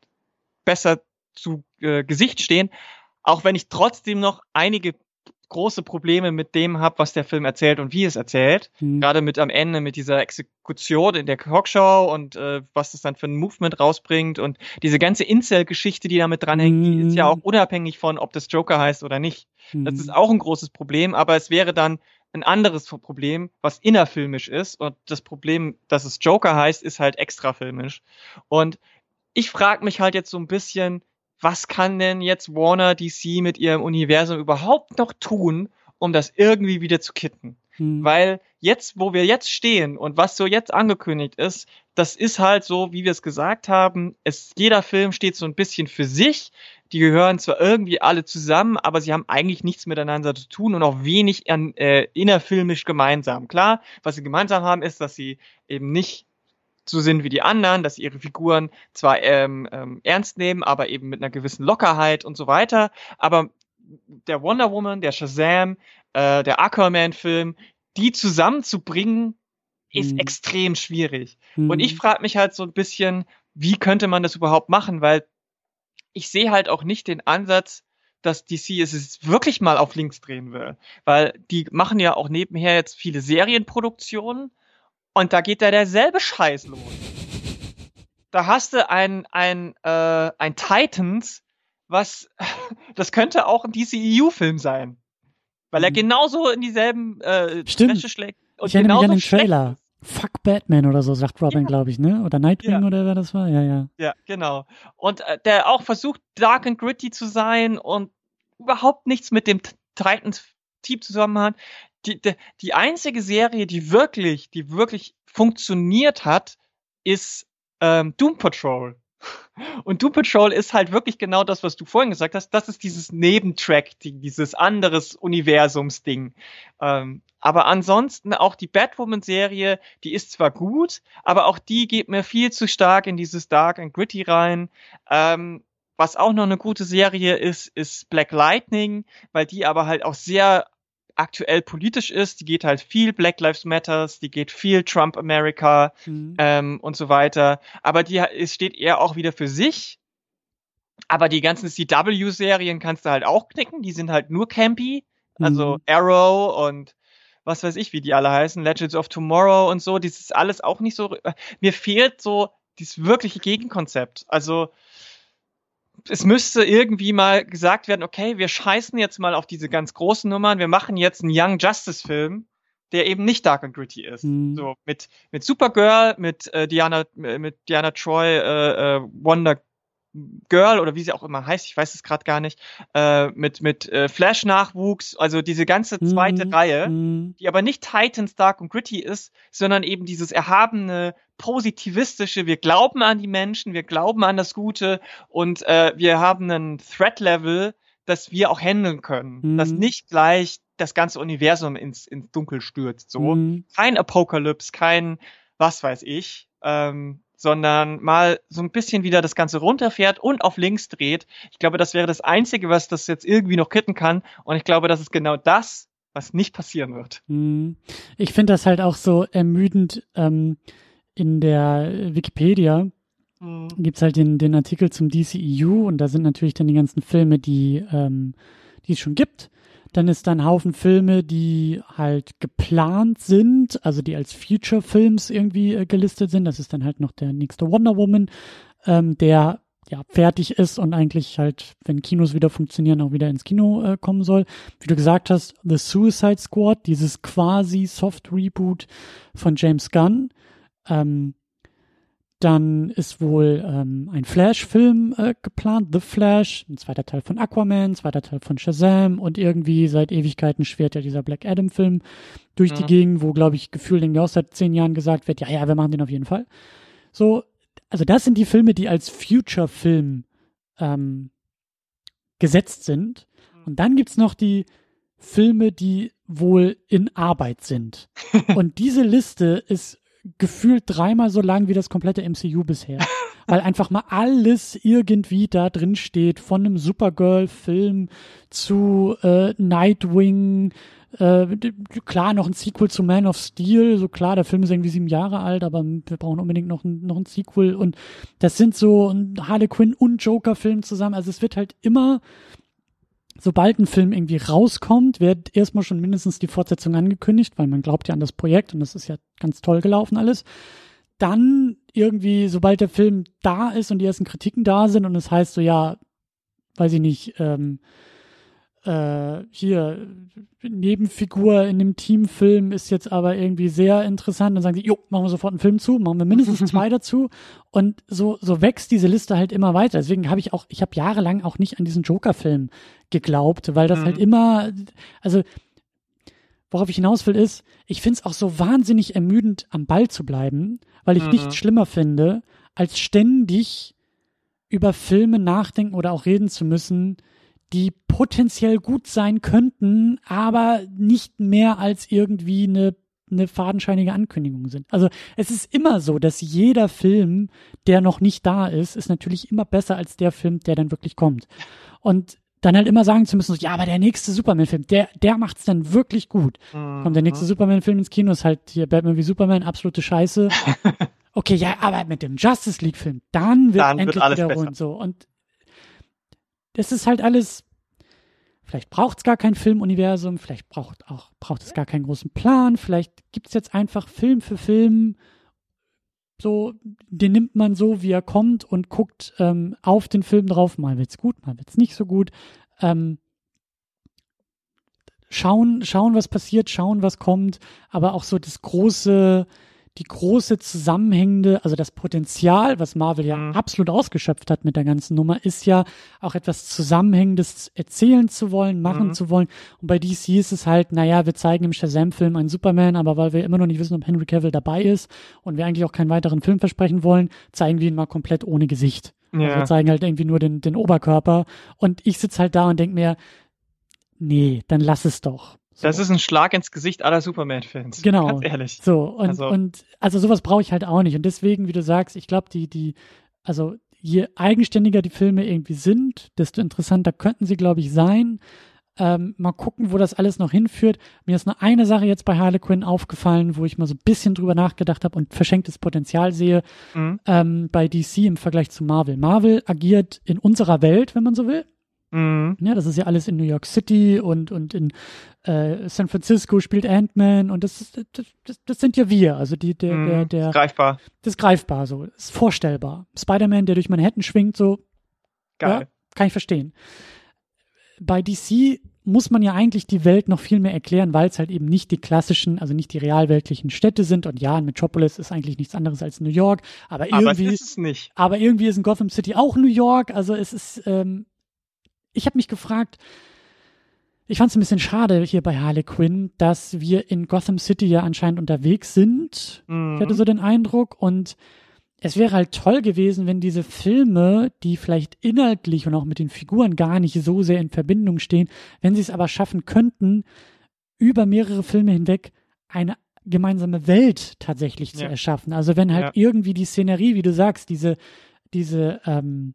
besser zu äh, Gesicht stehen, auch wenn ich trotzdem noch einige große Probleme mit dem habe, was der Film erzählt und wie es erzählt. Mhm. Gerade mit am Ende mit dieser Exekution in der Talkshow und äh, was das dann für ein Movement rausbringt und diese ganze Incel-Geschichte, die damit dranhängt, mhm. die ist ja auch mhm. unabhängig von, ob das Joker heißt oder nicht. Mhm. Das ist auch ein großes Problem, aber es wäre dann ein anderes Problem, was innerfilmisch ist. Und das Problem, dass es Joker heißt, ist halt extrafilmisch. Und ich frage mich halt jetzt so ein bisschen, was kann denn jetzt Warner DC mit ihrem Universum überhaupt noch tun, um das irgendwie wieder zu kitten? Hm. Weil jetzt, wo wir jetzt stehen und was so jetzt angekündigt ist, das ist halt so, wie wir es gesagt haben, es, jeder Film steht so ein bisschen für sich. Die gehören zwar irgendwie alle zusammen, aber sie haben eigentlich nichts miteinander zu tun und auch wenig an, äh, innerfilmisch gemeinsam. Klar, was sie gemeinsam haben, ist, dass sie eben nicht so sind wie die anderen, dass sie ihre Figuren zwar ähm, ähm, ernst nehmen, aber eben mit einer gewissen Lockerheit und so weiter. Aber der Wonder Woman, der Shazam, äh, der Aquaman-Film, die zusammenzubringen, ist mhm. extrem schwierig. Mhm. Und ich frage mich halt so ein bisschen, wie könnte man das überhaupt machen? Weil ich sehe halt auch nicht den Ansatz, dass DC es wirklich mal auf links drehen will. Weil die machen ja auch nebenher jetzt viele Serienproduktionen und da geht da derselbe Scheiß los. Da hast du ein, ein, äh, ein Titans, was, (laughs) das könnte auch ein DCEU-Film sein. Weil er mhm. genauso in dieselben äh, Stimmt. schlägt. Und ich erinnere mich an den Trailer. Fuck Batman oder so, sagt Robin, ja. glaube ich, ne? Oder Nightwing ja. oder wer das war? Ja, ja. Ja, genau. Und äh, der auch versucht, dark and gritty zu sein und überhaupt nichts mit dem Titans-Team zusammen hat die, die, die einzige Serie, die wirklich, die wirklich funktioniert hat, ist ähm, Doom Patrol. (laughs) Und Doom Patrol ist halt wirklich genau das, was du vorhin gesagt hast. Das ist dieses Nebentrack, dieses anderes Universumsding. Ähm, aber ansonsten auch die Batwoman-Serie, die ist zwar gut, aber auch die geht mir viel zu stark in dieses Dark and Gritty rein. Ähm, was auch noch eine gute Serie ist, ist Black Lightning, weil die aber halt auch sehr aktuell politisch ist. Die geht halt viel Black Lives Matters, die geht viel Trump America mhm. ähm, und so weiter. Aber die es steht eher auch wieder für sich. Aber die ganzen CW-Serien kannst du halt auch knicken. Die sind halt nur campy. Also mhm. Arrow und was weiß ich, wie die alle heißen, Legends of Tomorrow und so. Das ist alles auch nicht so. Äh, mir fehlt so dieses wirkliche Gegenkonzept. Also es müsste irgendwie mal gesagt werden, okay, wir scheißen jetzt mal auf diese ganz großen Nummern, wir machen jetzt einen Young Justice Film, der eben nicht dark and gritty ist. Mhm. So mit mit Supergirl, mit äh, Diana mit Diana Troy, äh, äh, Wonder Girl oder wie sie auch immer heißt, ich weiß es gerade gar nicht, äh, mit, mit äh, Flash-Nachwuchs, also diese ganze zweite mhm. Reihe, mhm. die aber nicht Titans Dark und Gritty ist, sondern eben dieses erhabene, positivistische, wir glauben an die Menschen, wir glauben an das Gute und äh, wir haben einen Threat-Level, das wir auch handeln können, mhm. das nicht gleich das ganze Universum ins, ins Dunkel stürzt. So. Mhm. Kein Apokalypse, kein was weiß ich. Ähm, sondern mal so ein bisschen wieder das Ganze runterfährt und auf links dreht. Ich glaube, das wäre das Einzige, was das jetzt irgendwie noch kitten kann. Und ich glaube, das ist genau das, was nicht passieren wird. Hm. Ich finde das halt auch so ermüdend ähm, in der Wikipedia. Mhm. Gibt es halt den, den Artikel zum DCEU und da sind natürlich dann die ganzen Filme, die, ähm, die es schon gibt. Dann ist da ein Haufen Filme, die halt geplant sind, also die als Future Films irgendwie äh, gelistet sind. Das ist dann halt noch der nächste Wonder Woman, ähm, der ja, fertig ist und eigentlich halt, wenn Kinos wieder funktionieren, auch wieder ins Kino äh, kommen soll. Wie du gesagt hast, The Suicide Squad, dieses quasi Soft-Reboot von James Gunn. Ähm, dann ist wohl ähm, ein Flash-Film äh, geplant, The Flash, ein zweiter Teil von Aquaman, ein zweiter Teil von Shazam und irgendwie seit Ewigkeiten schwert ja dieser Black Adam-Film durch mhm. die Gegend, wo, glaube ich, gefühlt irgendwie auch seit zehn Jahren gesagt wird, ja, ja, wir machen den auf jeden Fall. So, also das sind die Filme, die als Future-Film ähm, gesetzt sind. Mhm. Und dann gibt's noch die Filme, die wohl in Arbeit sind. (laughs) Und diese Liste ist gefühlt dreimal so lang wie das komplette MCU bisher. (laughs) Weil einfach mal alles irgendwie da drin steht, von einem Supergirl-Film zu äh, Nightwing, äh, klar, noch ein Sequel zu Man of Steel, so klar, der Film ist irgendwie sieben Jahre alt, aber wir brauchen unbedingt noch ein, noch ein Sequel und das sind so ein Harley Quinn und Joker-Film zusammen, also es wird halt immer sobald ein Film irgendwie rauskommt, wird erstmal schon mindestens die Fortsetzung angekündigt, weil man glaubt ja an das Projekt und das ist ja ganz toll gelaufen alles. Dann irgendwie, sobald der Film da ist und die ersten Kritiken da sind und es das heißt so, ja, weiß ich nicht, ähm, äh, hier Nebenfigur in dem Teamfilm ist jetzt aber irgendwie sehr interessant. Dann sagen sie, jo, machen wir sofort einen Film zu, machen wir mindestens (laughs) zwei dazu. Und so, so wächst diese Liste halt immer weiter. Deswegen habe ich auch, ich habe jahrelang auch nicht an diesen Joker-Film geglaubt, weil das halt mhm. halt immer, also worauf ich hinaus will, ist, ich finde es auch so wahnsinnig ermüdend, am Ball zu bleiben, weil ich mhm. nichts schlimmer finde, als ständig über Filme nachdenken oder auch reden zu müssen, die potenziell gut sein könnten, aber nicht mehr als irgendwie eine eine fadenscheinige Ankündigung sind. Also es ist immer so, dass jeder Film, der noch nicht da ist, ist natürlich immer besser als der Film, der dann wirklich kommt. Und dann halt immer sagen zu müssen, ja, aber der nächste Superman-Film, der, der macht's dann wirklich gut. Mhm. Kommt der nächste Superman-Film ins Kino, ist halt hier Batman wie Superman, absolute Scheiße. (laughs) Okay, ja, aber mit dem Justice League-Film, dann wird dann endlich wird wieder besser. rund. So. Und das ist halt alles, vielleicht braucht es gar kein Filmuniversum, vielleicht braucht auch, braucht es gar keinen großen Plan, vielleicht gibt es jetzt einfach Film für Film, so, den nimmt man so, wie er kommt und guckt ähm, auf den Film drauf, mal wird's gut, mal wird's nicht so gut. Ähm, schauen, schauen, was passiert, schauen, was kommt, aber auch so das große, die große zusammenhängende, also das Potenzial, was Marvel ja mhm. absolut ausgeschöpft hat mit der ganzen Nummer, ist ja auch etwas Zusammenhängendes erzählen zu wollen, machen mhm. zu wollen. Und bei DC ist es halt, naja, wir zeigen im Shazam-Film einen Superman, aber weil wir immer noch nicht wissen, ob Henry Cavill dabei ist und wir eigentlich auch keinen weiteren Film versprechen wollen, zeigen wir ihn mal komplett ohne Gesicht. Ja. Also wir zeigen halt irgendwie nur den, den Oberkörper. Und ich sitze halt da und denk mir, nee, dann lass es doch. So. Das ist ein Schlag ins Gesicht aller Superman-Fans. Genau. Ganz ehrlich. So, und also, und, also sowas brauche ich halt auch nicht. Und deswegen, wie du sagst, ich glaube, die, die, also je eigenständiger die Filme irgendwie sind, desto interessanter könnten sie, glaube ich, sein. Ähm, mal gucken, wo das alles noch hinführt. Mir ist nur eine Sache jetzt bei Harley Quinn aufgefallen, wo ich mal so ein bisschen drüber nachgedacht habe und verschenktes Potenzial sehe mhm. ähm, bei DC im Vergleich zu Marvel. Marvel agiert in unserer Welt, wenn man so will. Mhm. Ja, das ist ja alles in New York City und, und in äh, San Francisco spielt Ant-Man und das, ist, das, das, das, sind ja wir. Also die, der, mhm. der, der. Ist greifbar. Das ist greifbar so. Das ist vorstellbar. Spider-Man, der durch Manhattan schwingt, so. Geil. Ja, kann ich verstehen. Bei DC muss man ja eigentlich die Welt noch viel mehr erklären, weil es halt eben nicht die klassischen, also nicht die realweltlichen Städte sind. Und ja, Metropolis ist eigentlich nichts anderes als New York. Aber irgendwie, aber ist es nicht. Aber irgendwie ist in Gotham City auch New York. Also es ist, ähm, ich habe mich gefragt, ich fand es ein bisschen schade hier bei Harley Quinn, dass wir in Gotham City ja anscheinend unterwegs sind. Mhm. Ich hatte so den Eindruck und es wäre halt toll gewesen, wenn diese Filme, die vielleicht inhaltlich und auch mit den Figuren gar nicht so sehr in Verbindung stehen, wenn sie es aber schaffen könnten, über mehrere Filme hinweg eine gemeinsame Welt tatsächlich zu ja. erschaffen. Also wenn halt ja. irgendwie die Szenerie, wie du sagst, diese, diese ähm,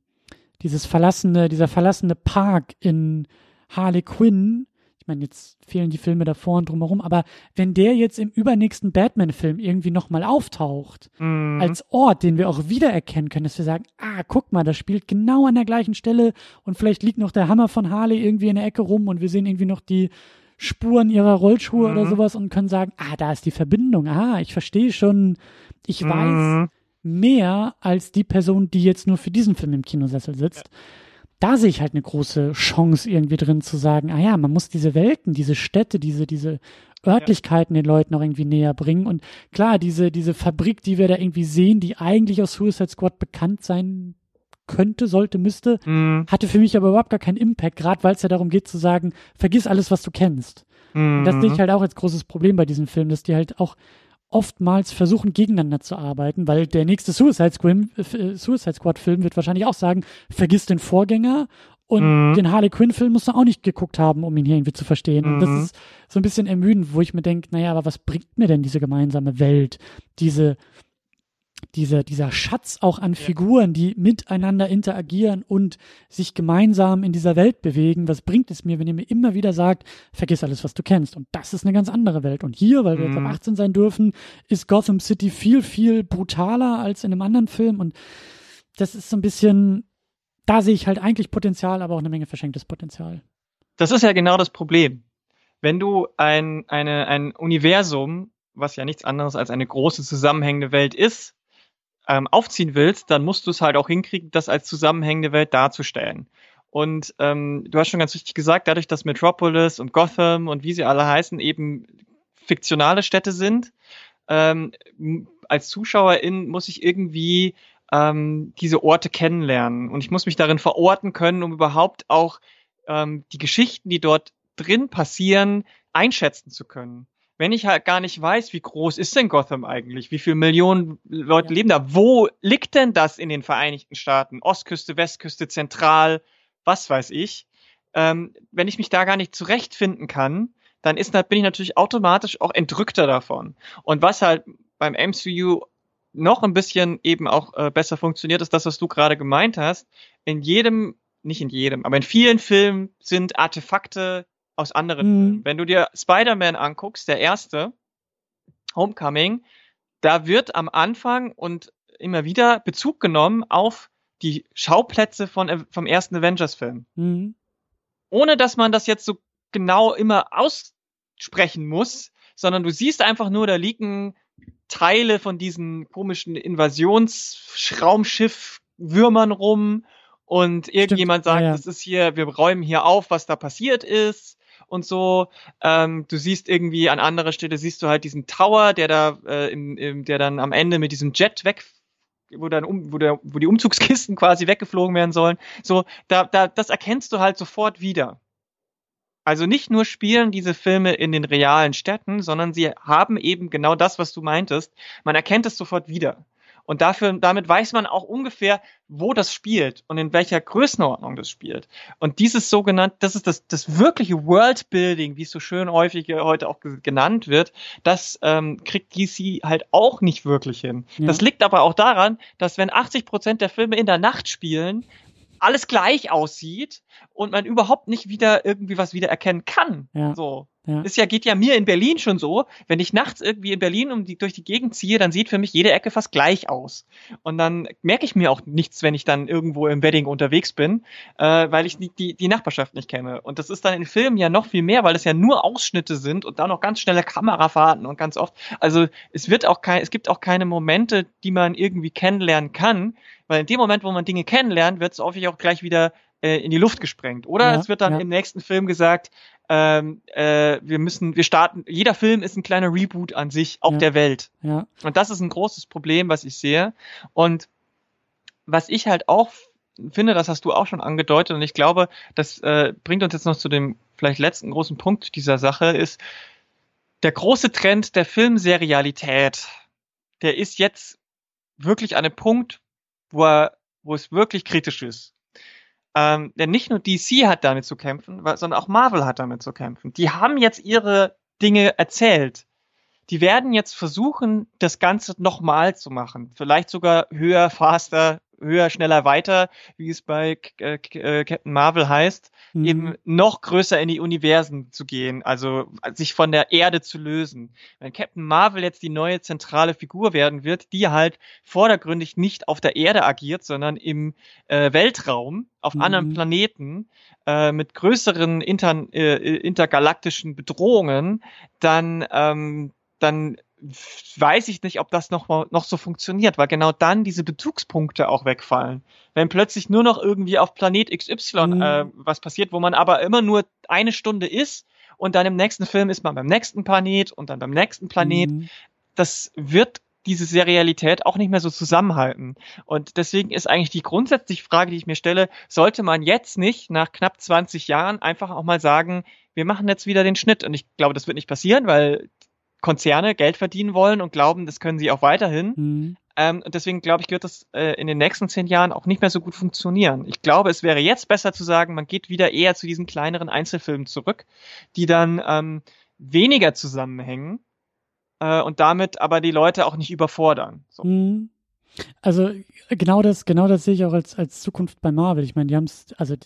dieses verlassene, dieser verlassene Park in Harley Quinn, ich meine, jetzt fehlen die Filme davor und drumherum, aber wenn der jetzt im übernächsten Batman-Film irgendwie nochmal auftaucht, mhm. als Ort, den wir auch wiedererkennen können, dass wir sagen, ah, guck mal, das spielt genau an der gleichen Stelle und vielleicht liegt noch der Hammer von Harley irgendwie in der Ecke rum und wir sehen irgendwie noch die Spuren ihrer Rollschuhe mhm. oder sowas und können sagen, ah, da ist die Verbindung, ah, ich verstehe schon, ich mhm. Mehr als die Person, die jetzt nur für diesen Film im Kinosessel sitzt. Ja. Da sehe ich halt eine große Chance irgendwie drin zu sagen, ah ja, man muss diese Welten, diese Städte, diese, diese Örtlichkeiten den Leuten auch irgendwie näher bringen. Und klar, diese, diese Fabrik, die wir da irgendwie sehen, die eigentlich aus Suicide Squad bekannt sein könnte, sollte, müsste, mhm. hatte für mich aber überhaupt gar keinen Impact, gerade weil es ja darum geht zu sagen, vergiss alles, was du kennst. Mhm. Und das sehe ich mhm. halt auch als großes Problem bei diesem Film, dass die halt auch oftmals versuchen, gegeneinander zu arbeiten, weil der nächste Suicide Squad, äh, Suicide Squad Film wird wahrscheinlich auch sagen, vergiss den Vorgänger und mhm. den Harley Quinn Film musst du auch nicht geguckt haben, um ihn hier irgendwie zu verstehen. Mhm. Und das ist so ein bisschen ermüdend, wo ich mir denke, naja, aber was bringt mir denn diese gemeinsame Welt? Diese, dieser, dieser Schatz auch an Figuren, die miteinander interagieren und sich gemeinsam in dieser Welt bewegen. Was bringt es mir, wenn ihr mir immer wieder sagt, vergiss alles, was du kennst? Und das ist eine ganz andere Welt. Und hier, weil wir jetzt ab 18 mhm. sein dürfen, ist Gotham City viel, viel brutaler als in einem anderen Film. Und das ist so ein bisschen, da sehe ich halt eigentlich Potenzial, aber auch eine Menge verschenktes Potenzial. Das ist ja genau das Problem. Wenn du ein, eine, ein Universum, was ja nichts anderes als eine große zusammenhängende Welt ist, ähm, aufziehen willst, dann musst du es halt auch hinkriegen, das als zusammenhängende Welt darzustellen. Und ähm, du hast schon ganz richtig gesagt, dadurch, dass Metropolis und Gotham und wie sie alle heißen, eben fiktionale Städte sind, ähm, als Zuschauerin muss ich irgendwie ähm, diese Orte kennenlernen und ich muss mich darin verorten können, um überhaupt auch ähm, die Geschichten, die dort drin passieren, einschätzen zu können wenn ich halt gar nicht weiß, wie groß ist denn Gotham eigentlich? Wie viele Millionen Leute ja. leben da? Wo liegt denn das in den Vereinigten Staaten? Ostküste, Westküste, Zentral, was weiß ich. Ähm, wenn ich mich da gar nicht zurechtfinden kann, dann ist, bin ich natürlich automatisch auch entrückter davon. Und was halt beim MCU noch ein bisschen eben auch äh, besser funktioniert, ist das, was du gerade gemeint hast. In jedem, nicht in jedem, aber in vielen Filmen sind Artefakte aus anderen mhm. Filmen. Wenn du dir Spider-Man anguckst, der erste, Homecoming, da wird am Anfang und immer wieder Bezug genommen auf die Schauplätze von, vom ersten Avengers-Film. Mhm. Ohne dass man das jetzt so genau immer aussprechen muss, sondern du siehst einfach nur, da liegen Teile von diesen komischen Invasionsraumschiff-Würmern rum und irgendjemand Stimmt, sagt, ja, ja. das ist hier, wir räumen hier auf, was da passiert ist und so. Ähm, du siehst irgendwie an anderer Stelle siehst du halt diesen Tower, der da, äh, im, im, der dann am Ende mit diesem Jet weg wo dann um, wo, der, wo die Umzugskisten (laughs) quasi weggeflogen werden sollen. So, da, da, das erkennst du halt sofort wieder. Also nicht nur spielen diese Filme in den realen Städten, sondern sie haben eben genau das, was du meintest. Man erkennt es sofort wieder. Und dafür, damit weiß man auch ungefähr, wo das spielt und in welcher Größenordnung das spielt. Und dieses sogenannte, das ist das, das wirkliche Worldbuilding, wie es so schön häufig heute auch genannt wird, das ähm, kriegt DC halt auch nicht wirklich hin. Ja. Das liegt aber auch daran, dass wenn 80 Prozent der Filme in der Nacht spielen, alles gleich aussieht und man überhaupt nicht wieder irgendwie was wieder erkennen kann. Ja. So. Ja. Das ja, geht ja mir in Berlin schon so. Wenn ich nachts irgendwie in Berlin um die, durch die Gegend ziehe, dann sieht für mich jede Ecke fast gleich aus. Und dann merke ich mir auch nichts, wenn ich dann irgendwo im Wedding unterwegs bin, äh, weil ich die, die, die Nachbarschaft nicht kenne. Und das ist dann in Filmen ja noch viel mehr, weil es ja nur Ausschnitte sind und dann noch ganz schnelle Kamerafahrten und ganz oft. Also es wird auch kein, es gibt auch keine Momente, die man irgendwie kennenlernen kann, weil in dem Moment, wo man Dinge kennenlernt, wird es häufig auch gleich wieder äh, in die Luft gesprengt. Oder ja, es wird dann ja. im nächsten Film gesagt, ähm, äh, wir müssen, wir starten, jeder Film ist ein kleiner Reboot an sich, auch ja. der Welt. Ja. Und das ist ein großes Problem, was ich sehe. Und was ich halt auch finde, das hast du auch schon angedeutet, und ich glaube, das äh, bringt uns jetzt noch zu dem vielleicht letzten großen Punkt dieser Sache, ist der große Trend der Filmserialität. Der ist jetzt wirklich an einem Punkt, wo er, wo es wirklich kritisch ist. Ähm, denn nicht nur DC hat damit zu kämpfen, sondern auch Marvel hat damit zu kämpfen. Die haben jetzt ihre Dinge erzählt. Die werden jetzt versuchen, das Ganze nochmal zu machen. Vielleicht sogar höher, faster, höher, schneller, weiter, wie es bei äh, äh, Captain Marvel heißt, mhm. eben noch größer in die Universen zu gehen, also sich von der Erde zu lösen. Wenn Captain Marvel jetzt die neue zentrale Figur werden wird, die halt vordergründig nicht auf der Erde agiert, sondern im äh, Weltraum, auf mhm. anderen Planeten, äh, mit größeren inter, äh, intergalaktischen Bedrohungen, dann, ähm, dann weiß ich nicht, ob das noch, mal, noch so funktioniert, weil genau dann diese Bezugspunkte auch wegfallen. Wenn plötzlich nur noch irgendwie auf Planet XY mhm. äh, was passiert, wo man aber immer nur eine Stunde ist und dann im nächsten Film ist man beim nächsten Planet und dann beim nächsten Planet. Mhm. Das wird diese Serialität auch nicht mehr so zusammenhalten. Und deswegen ist eigentlich die grundsätzliche Frage, die ich mir stelle, sollte man jetzt nicht nach knapp 20 Jahren einfach auch mal sagen, wir machen jetzt wieder den Schnitt. Und ich glaube, das wird nicht passieren, weil Konzerne Geld verdienen wollen und glauben, das können sie auch weiterhin. Mhm. Ähm, und deswegen glaube ich, wird das äh, in den nächsten zehn Jahren auch nicht mehr so gut funktionieren. Ich glaube, es wäre jetzt besser zu sagen, man geht wieder eher zu diesen kleineren Einzelfilmen zurück, die dann ähm, weniger zusammenhängen äh, und damit aber die Leute auch nicht überfordern. So. Mhm. Also genau das, genau das sehe ich auch als, als Zukunft bei Marvel. Ich meine, die haben es, also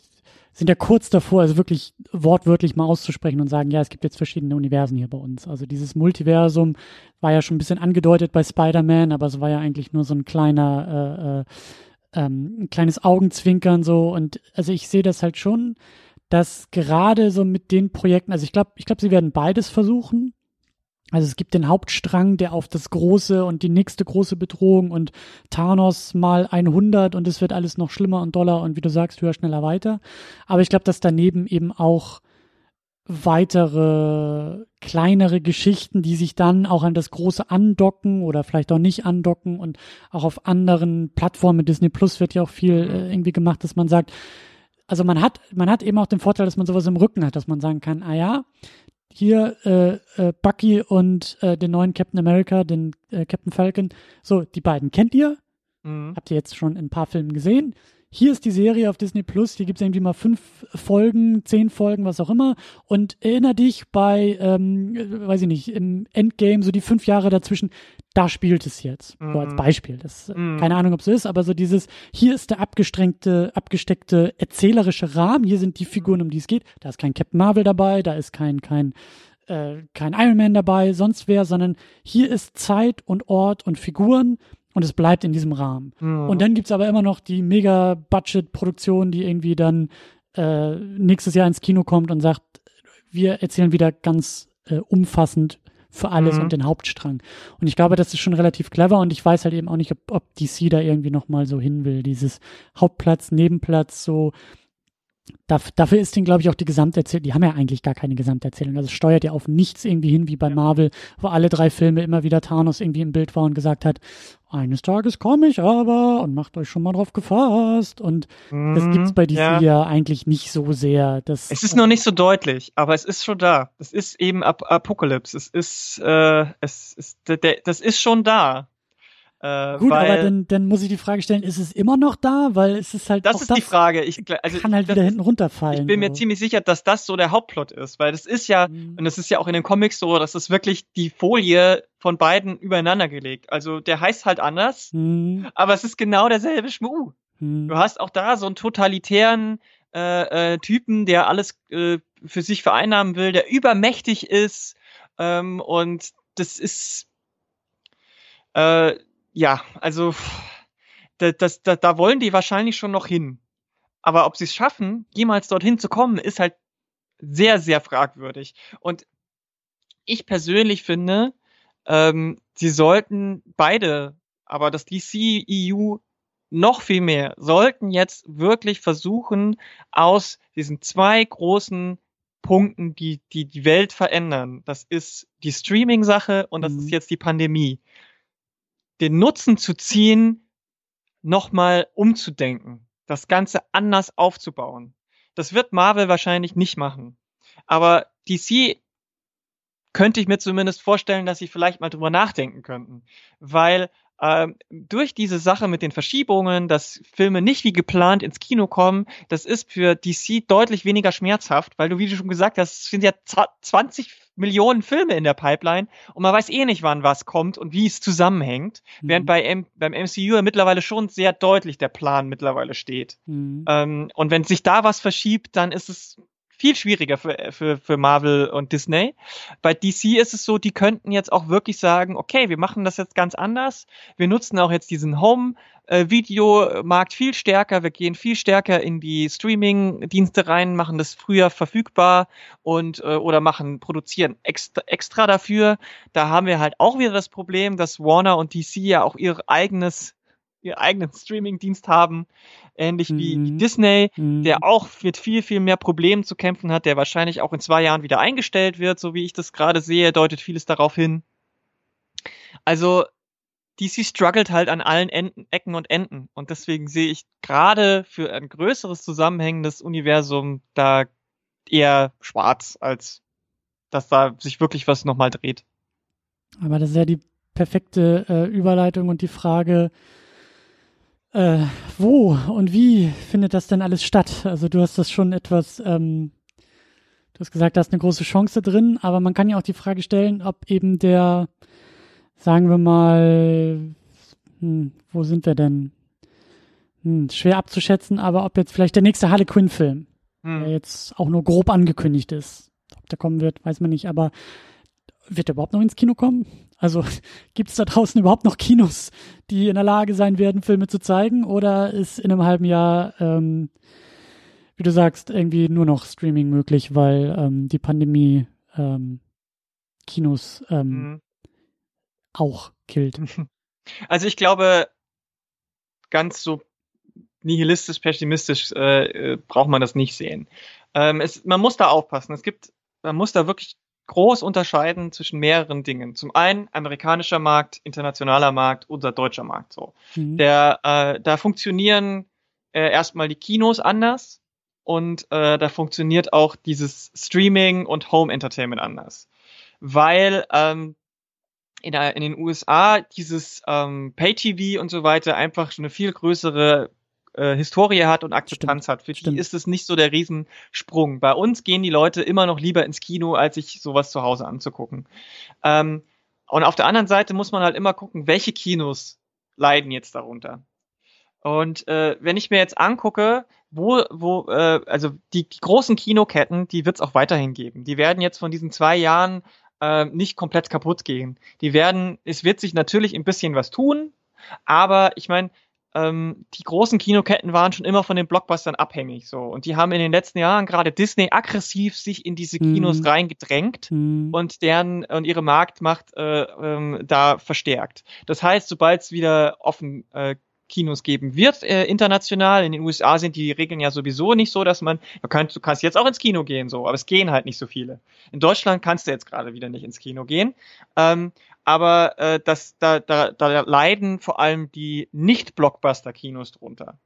sind ja kurz davor, also wirklich wortwörtlich mal auszusprechen und sagen, ja, es gibt jetzt verschiedene Universen hier bei uns. Also dieses Multiversum war ja schon ein bisschen angedeutet bei Spider-Man, aber es war ja eigentlich nur so ein kleiner, äh, äh, ähm, ein kleines Augenzwinkern so. Und also ich sehe das halt schon, dass gerade so mit den Projekten, also ich glaube, ich glaube, sie werden beides versuchen. Also es gibt den Hauptstrang, der auf das große und die nächste große Bedrohung und Thanos mal 100 und es wird alles noch schlimmer und doller und wie du sagst, höher, schneller, weiter. Aber ich glaube, dass daneben eben auch weitere kleinere Geschichten, die sich dann auch an das große andocken oder vielleicht auch nicht andocken und auch auf anderen Plattformen, Disney Plus wird ja auch viel äh, irgendwie gemacht, dass man sagt, also man hat, man hat eben auch den Vorteil, dass man sowas im Rücken hat, dass man sagen kann, ah ja, hier äh, äh, Bucky und äh, den neuen Captain America, den äh, Captain Falcon. So, die beiden kennt ihr. Mhm. Habt ihr jetzt schon in ein paar Filmen gesehen hier ist die Serie auf Disney Plus, hier gibt es irgendwie mal fünf Folgen, zehn Folgen, was auch immer. Und erinnere dich bei, ähm, weiß ich nicht, im Endgame, so die fünf Jahre dazwischen, da spielt es jetzt. Mhm. So als mhm. Beispiel. Das, mhm. Keine Ahnung, ob es so ist, aber so dieses, hier ist der abgestrengte, abgesteckte erzählerische Rahmen, hier sind die Figuren, um die es geht. Da ist kein Captain Marvel dabei, da ist kein, kein, äh, kein Iron Man dabei, sonst wer, sondern hier ist Zeit und Ort und Figuren und es bleibt in diesem Rahmen. Mhm. Und dann gibt's aber immer noch die Mega-Budget-Produktion, die irgendwie dann äh, nächstes Jahr ins Kino kommt und sagt, wir erzählen wieder ganz äh, umfassend für alles mhm. und den Hauptstrang. Und ich glaube, das ist schon relativ clever und ich weiß halt eben auch nicht, ob, ob DC da irgendwie nochmal so hin will. Dieses Hauptplatz, Nebenplatz, so dafür ist denen, glaube ich, auch die Gesamterzählung, die haben ja eigentlich gar keine Gesamterzählung. Also es steuert ja auf nichts irgendwie hin, wie bei Marvel, wo alle drei Filme immer wieder Thanos irgendwie im Bild war und gesagt hat, eines Tages komme ich aber und macht euch schon mal drauf gefasst. Und mhm, das gibt's bei DC ja. ja. eigentlich nicht so sehr. Das, es ist noch nicht so deutlich, aber es ist schon da. Es ist eben Ap Apocalypse. Es ist, äh, es ist, das ist schon da. Äh, Gut, weil, aber dann, dann muss ich die Frage stellen, ist es immer noch da? Weil es ist halt. Das ist das die Frage. Ich, also, kann halt wieder hinten runterfallen. Ich bin mir ziemlich sicher, dass das so der Hauptplot ist, weil das ist ja, mhm. und das ist ja auch in den Comics so, dass es wirklich die Folie von beiden übereinander gelegt. Also der heißt halt anders, mhm. aber es ist genau derselbe Schmuh. Mhm. Du hast auch da so einen totalitären äh, äh, Typen, der alles äh, für sich vereinnahmen will, der übermächtig ist ähm, und das ist äh, ja, also das, das, das, da wollen die wahrscheinlich schon noch hin. Aber ob sie es schaffen, jemals dorthin zu kommen, ist halt sehr, sehr fragwürdig. Und ich persönlich finde, ähm, sie sollten beide, aber das DC, EU noch viel mehr, sollten jetzt wirklich versuchen, aus diesen zwei großen Punkten, die die, die Welt verändern, das ist die Streaming-Sache und das mhm. ist jetzt die Pandemie, den Nutzen zu ziehen, nochmal umzudenken, das Ganze anders aufzubauen. Das wird Marvel wahrscheinlich nicht machen. Aber DC könnte ich mir zumindest vorstellen, dass sie vielleicht mal drüber nachdenken könnten. Weil ähm, durch diese Sache mit den Verschiebungen, dass Filme nicht wie geplant ins Kino kommen, das ist für DC deutlich weniger schmerzhaft, weil du, wie du schon gesagt hast, es sind ja 20 Millionen Filme in der Pipeline und man weiß eh nicht, wann was kommt und wie es zusammenhängt, mhm. während bei M beim MCU ja mittlerweile schon sehr deutlich der Plan mittlerweile steht. Mhm. Ähm, und wenn sich da was verschiebt, dann ist es viel schwieriger für, für, für Marvel und Disney. Bei DC ist es so, die könnten jetzt auch wirklich sagen, okay, wir machen das jetzt ganz anders. Wir nutzen auch jetzt diesen Home Videomarkt viel stärker. Wir gehen viel stärker in die Streaming-Dienste rein, machen das früher verfügbar und äh, oder machen, produzieren extra, extra dafür. Da haben wir halt auch wieder das Problem, dass Warner und DC ja auch ihr eigenes ihr eigenen Streaming-Dienst haben, ähnlich mhm. wie, Disney, mhm. der auch mit viel, viel mehr Problemen zu kämpfen hat, der wahrscheinlich auch in zwei Jahren wieder eingestellt wird, so wie ich das gerade sehe, deutet vieles darauf hin. Also DC struggelt halt an allen Enden, Ecken und Enden. Und deswegen sehe ich gerade für ein größeres zusammenhängendes Universum da eher schwarz, als dass da sich wirklich was nochmal dreht. Aber das ist ja die perfekte äh, Überleitung und die Frage, äh, wo und wie findet das denn alles statt? Also du hast das schon etwas, ähm, du hast gesagt, da ist eine große Chance drin, aber man kann ja auch die Frage stellen, ob eben der sagen wir mal, hm, wo sind wir denn? Hm, schwer abzuschätzen, aber ob jetzt vielleicht der nächste Harley Quinn-Film, hm. der jetzt auch nur grob angekündigt ist, ob der kommen wird, weiß man nicht, aber wird er überhaupt noch ins Kino kommen? Also (laughs) gibt es da draußen überhaupt noch Kinos, die in der Lage sein werden, Filme zu zeigen? Oder ist in einem halben Jahr, ähm, wie du sagst, irgendwie nur noch Streaming möglich, weil ähm, die Pandemie ähm, Kinos ähm, mhm auch killt. (laughs) Also ich glaube, ganz so nihilistisch, pessimistisch äh, äh, braucht man das nicht sehen. Ähm, es, man muss da aufpassen. Es gibt, man muss da wirklich groß unterscheiden zwischen mehreren Dingen. Zum einen amerikanischer Markt, internationaler Markt, unser deutscher Markt. So, mhm. der, äh, da funktionieren äh, erstmal die Kinos anders und äh, da funktioniert auch dieses Streaming und Home Entertainment anders, weil ähm, in, der, in den USA dieses ähm, Pay-TV und so weiter einfach schon eine viel größere äh, Historie hat und Akzeptanz Stimmt. hat. Für Stimmt. die ist es nicht so der Riesensprung. Bei uns gehen die Leute immer noch lieber ins Kino, als sich sowas zu Hause anzugucken. Ähm, und auf der anderen Seite muss man halt immer gucken, welche Kinos leiden jetzt darunter. Und äh, wenn ich mir jetzt angucke, wo, wo, äh, also die, die großen Kinoketten, die wird es auch weiterhin geben. Die werden jetzt von diesen zwei Jahren äh, nicht komplett kaputt gehen. Die werden, es wird sich natürlich ein bisschen was tun, aber ich meine, ähm, die großen Kinoketten waren schon immer von den Blockbustern abhängig so und die haben in den letzten Jahren gerade Disney aggressiv sich in diese Kinos mhm. reingedrängt mhm. und deren und ihre Marktmacht äh, ähm, da verstärkt. Das heißt, sobald es wieder offen äh, Kinos geben wird, äh, international. In den USA sind die Regeln ja sowieso nicht so, dass man, du kannst, du kannst jetzt auch ins Kino gehen, so, aber es gehen halt nicht so viele. In Deutschland kannst du jetzt gerade wieder nicht ins Kino gehen. Ähm, aber äh, das, da, da, da leiden vor allem die Nicht-Blockbuster-Kinos drunter.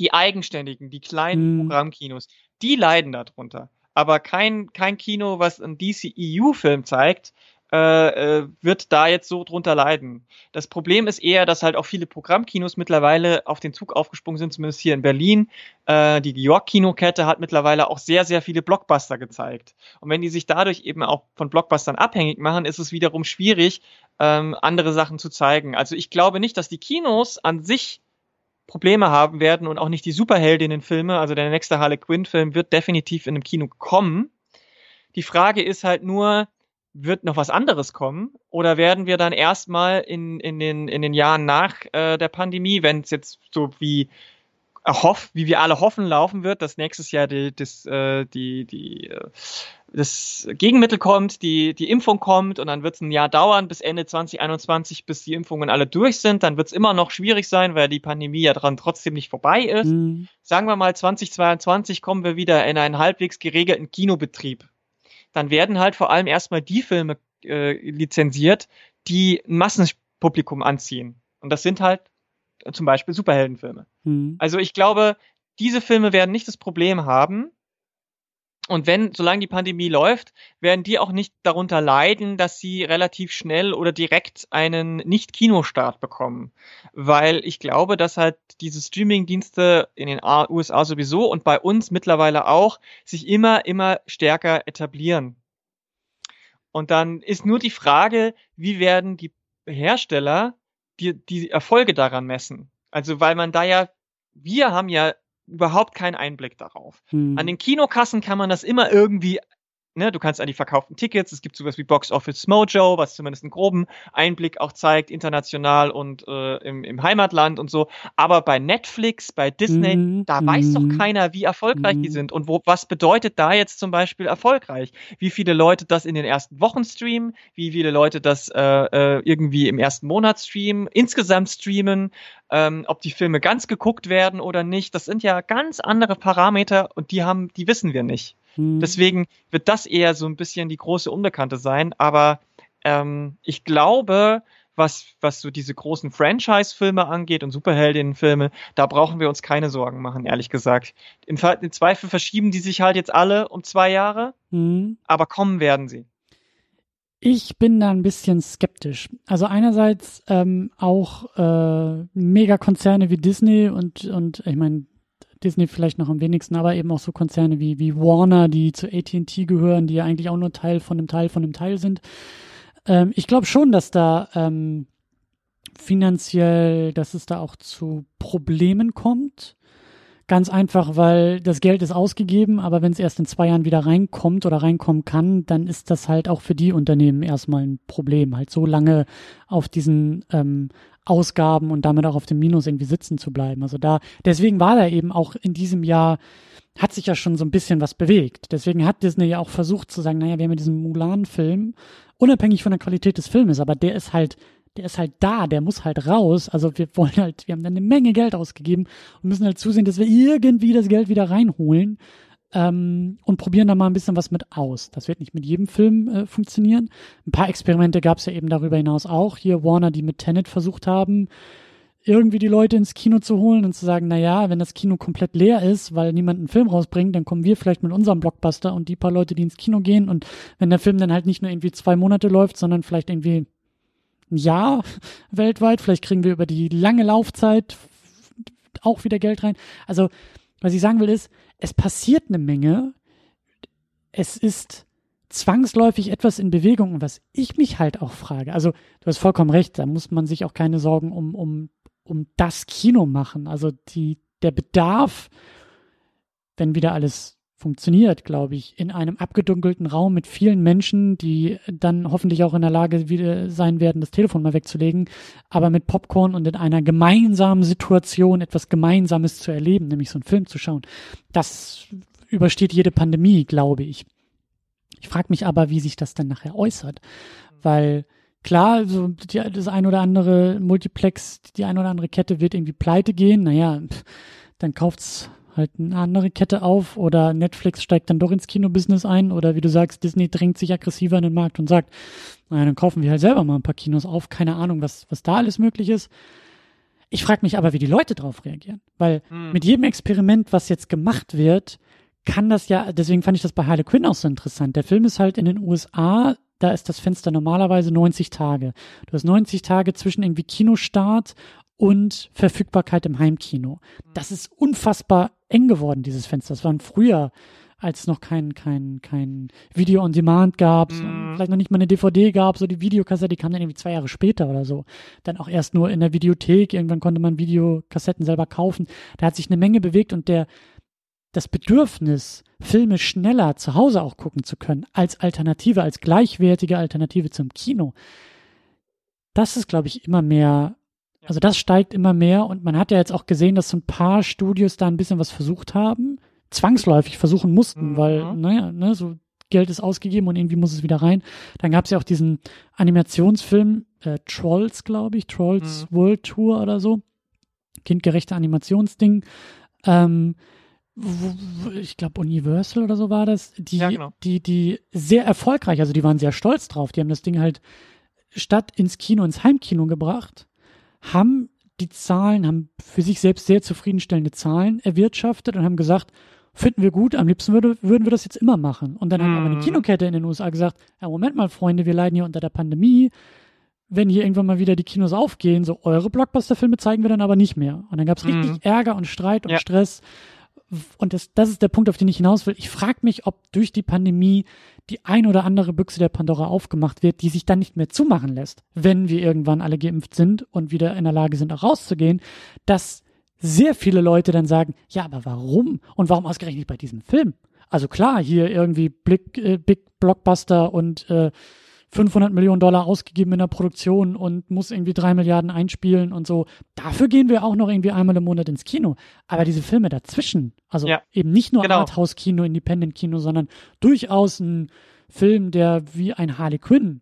Die eigenständigen, die kleinen hm. Programmkinos, die leiden darunter. Aber kein, kein Kino, was einen DCEU-Film zeigt, äh, äh, wird da jetzt so drunter leiden. Das Problem ist eher, dass halt auch viele Programmkinos mittlerweile auf den Zug aufgesprungen sind, zumindest hier in Berlin. Äh, die York-Kinokette hat mittlerweile auch sehr, sehr viele Blockbuster gezeigt. Und wenn die sich dadurch eben auch von Blockbustern abhängig machen, ist es wiederum schwierig, ähm, andere Sachen zu zeigen. Also ich glaube nicht, dass die Kinos an sich Probleme haben werden und auch nicht die Superheldinnen-Filme, also der nächste Harley Quinn-Film wird definitiv in einem Kino kommen. Die Frage ist halt nur, wird noch was anderes kommen? Oder werden wir dann erstmal in, in, den, in den Jahren nach äh, der Pandemie, wenn es jetzt so wie erhoff, wie wir alle hoffen, laufen wird, dass nächstes Jahr die, das, äh, die, die, äh, das Gegenmittel kommt, die, die Impfung kommt und dann wird es ein Jahr dauern bis Ende 2021, bis die Impfungen alle durch sind. Dann wird es immer noch schwierig sein, weil die Pandemie ja dran trotzdem nicht vorbei ist. Mhm. Sagen wir mal, 2022 kommen wir wieder in einen halbwegs geregelten Kinobetrieb dann werden halt vor allem erstmal die Filme äh, lizenziert, die ein Massenpublikum anziehen. Und das sind halt äh, zum Beispiel Superheldenfilme. Mhm. Also ich glaube, diese Filme werden nicht das Problem haben, und wenn, solange die Pandemie läuft, werden die auch nicht darunter leiden, dass sie relativ schnell oder direkt einen Nicht-Kinostart bekommen. Weil ich glaube, dass halt diese Streaming-Dienste in den USA sowieso und bei uns mittlerweile auch sich immer, immer stärker etablieren. Und dann ist nur die Frage, wie werden die Hersteller die, die Erfolge daran messen? Also, weil man da ja, wir haben ja überhaupt keinen Einblick darauf. Hm. An den Kinokassen kann man das immer irgendwie ne, du kannst an die verkauften Tickets, es gibt sowas wie Box Office Mojo, was zumindest einen groben Einblick auch zeigt, international und äh, im, im Heimatland und so. Aber bei Netflix, bei Disney, mm, da weiß doch mhm. keiner, wie erfolgreich mm. die mhm. sind und wo, was bedeutet da jetzt zum Beispiel erfolgreich? Wie viele Leute das in den ersten Wochen streamen, wie viele Leute das äh, äh, irgendwie im ersten Monat streamen, insgesamt streamen, ähm, ob die Filme ganz geguckt werden oder nicht. Das sind ja ganz andere Parameter und die haben, die wissen wir nicht. Hm. Deswegen wird das eher so ein bisschen die große Unbekannte sein. Aber ähm, ich glaube, was, was so diese großen Franchise-Filme angeht und Superheldinnen-Filme, da brauchen wir uns keine Sorgen machen, ehrlich gesagt. Im, Im Zweifel verschieben die sich halt jetzt alle um zwei Jahre, mhm. aber kommen werden sie. Ich bin da ein bisschen skeptisch. Also einerseits ähm, auch äh, Megakonzerne wie Disney und, und ich meine, Disney vielleicht noch am wenigsten, aber eben auch so Konzerne wie, wie Warner, die zu AT&T gehören, die ja eigentlich auch nur Teil von einem Teil von einem Teil sind. Ähm, ich glaube schon, dass da ähm, finanziell, dass es da auch zu Problemen kommt. Ganz einfach, weil das Geld ist ausgegeben, aber wenn es erst in zwei Jahren wieder reinkommt oder reinkommen kann, dann ist das halt auch für die Unternehmen erstmal ein Problem, halt so lange auf diesen ähm, Ausgaben und damit auch auf dem Minus irgendwie sitzen zu bleiben. Also da, deswegen war da eben auch in diesem Jahr, hat sich ja schon so ein bisschen was bewegt. Deswegen hat Disney ja auch versucht zu sagen, naja, wir haben ja diesen Mulan-Film, unabhängig von der Qualität des Filmes, aber der ist halt, der ist halt da, der muss halt raus. Also wir wollen halt, wir haben dann eine Menge Geld ausgegeben und müssen halt zusehen, dass wir irgendwie das Geld wieder reinholen ähm, und probieren da mal ein bisschen was mit aus. Das wird nicht mit jedem Film äh, funktionieren. Ein paar Experimente gab es ja eben darüber hinaus auch. Hier Warner, die mit Tenet versucht haben, irgendwie die Leute ins Kino zu holen und zu sagen, na ja, wenn das Kino komplett leer ist, weil niemand einen Film rausbringt, dann kommen wir vielleicht mit unserem Blockbuster und die paar Leute, die ins Kino gehen und wenn der Film dann halt nicht nur irgendwie zwei Monate läuft, sondern vielleicht irgendwie ein Jahr (laughs) weltweit, vielleicht kriegen wir über die lange Laufzeit auch wieder Geld rein. Also, was ich sagen will ist, es passiert eine Menge. Es ist zwangsläufig etwas in Bewegung. Und was ich mich halt auch frage, also du hast vollkommen recht, da muss man sich auch keine Sorgen um, um, um das Kino machen. Also die, der Bedarf, wenn wieder alles funktioniert, glaube ich, in einem abgedunkelten Raum mit vielen Menschen, die dann hoffentlich auch in der Lage wieder sein werden, das Telefon mal wegzulegen, aber mit Popcorn und in einer gemeinsamen Situation etwas Gemeinsames zu erleben, nämlich so einen Film zu schauen. Das übersteht jede Pandemie, glaube ich. Ich frage mich aber, wie sich das dann nachher äußert, weil klar, so die, das ein oder andere Multiplex, die ein oder andere Kette wird irgendwie pleite gehen. Naja, dann kauft's halt eine andere Kette auf oder Netflix steigt dann doch ins Kinobusiness ein oder wie du sagst, Disney drängt sich aggressiver in den Markt und sagt, naja, dann kaufen wir halt selber mal ein paar Kinos auf, keine Ahnung, was, was da alles möglich ist. Ich frage mich aber, wie die Leute darauf reagieren, weil hm. mit jedem Experiment, was jetzt gemacht wird, kann das ja, deswegen fand ich das bei Harley Quinn auch so interessant. Der Film ist halt in den USA, da ist das Fenster normalerweise 90 Tage. Du hast 90 Tage zwischen irgendwie Kinostart und Verfügbarkeit im Heimkino. Das ist unfassbar eng geworden, dieses Fenster. Das waren früher, als es noch kein, kein, kein Video on Demand gab, mhm. vielleicht noch nicht mal eine DVD gab, so die Videokassette, die kam dann irgendwie zwei Jahre später oder so. Dann auch erst nur in der Videothek, irgendwann konnte man Videokassetten selber kaufen. Da hat sich eine Menge bewegt und der, das Bedürfnis, Filme schneller zu Hause auch gucken zu können, als Alternative, als gleichwertige Alternative zum Kino, das ist, glaube ich, immer mehr also das steigt immer mehr und man hat ja jetzt auch gesehen, dass so ein paar Studios da ein bisschen was versucht haben, zwangsläufig versuchen mussten, mhm. weil, naja, ne, so Geld ist ausgegeben und irgendwie muss es wieder rein. Dann gab es ja auch diesen Animationsfilm äh, Trolls, glaube ich, Trolls mhm. World Tour oder so. Kindgerechte Animationsding. Ähm, ich glaube Universal oder so war das, die, ja, genau. die, die sehr erfolgreich, also die waren sehr stolz drauf. Die haben das Ding halt statt ins Kino, ins Heimkino gebracht haben die Zahlen, haben für sich selbst sehr zufriedenstellende Zahlen erwirtschaftet und haben gesagt, finden wir gut, am liebsten würde, würden wir das jetzt immer machen. Und dann mhm. haben aber eine mhm. Kinokette in den USA gesagt, ja, Moment mal, Freunde, wir leiden hier unter der Pandemie. Wenn hier irgendwann mal wieder die Kinos aufgehen, so eure Blockbuster-Filme zeigen wir dann aber nicht mehr. Und dann gab es mhm. richtig Ärger und Streit und ja. Stress. Und das, das ist der Punkt, auf den ich hinaus will. Ich frage mich, ob durch die Pandemie die ein oder andere Büchse der Pandora aufgemacht wird, die sich dann nicht mehr zumachen lässt, wenn wir irgendwann alle geimpft sind und wieder in der Lage sind, auch rauszugehen, dass sehr viele Leute dann sagen, ja, aber warum? Und warum ausgerechnet bei diesem Film? Also klar, hier irgendwie Big, äh, Big Blockbuster und äh, 500 Millionen Dollar ausgegeben in der Produktion und muss irgendwie drei Milliarden einspielen und so. Dafür gehen wir auch noch irgendwie einmal im Monat ins Kino. Aber diese Filme dazwischen, also ja, eben nicht nur genau. Arthouse-Kino, Independent-Kino, sondern durchaus ein Film, der wie ein Harley Quinn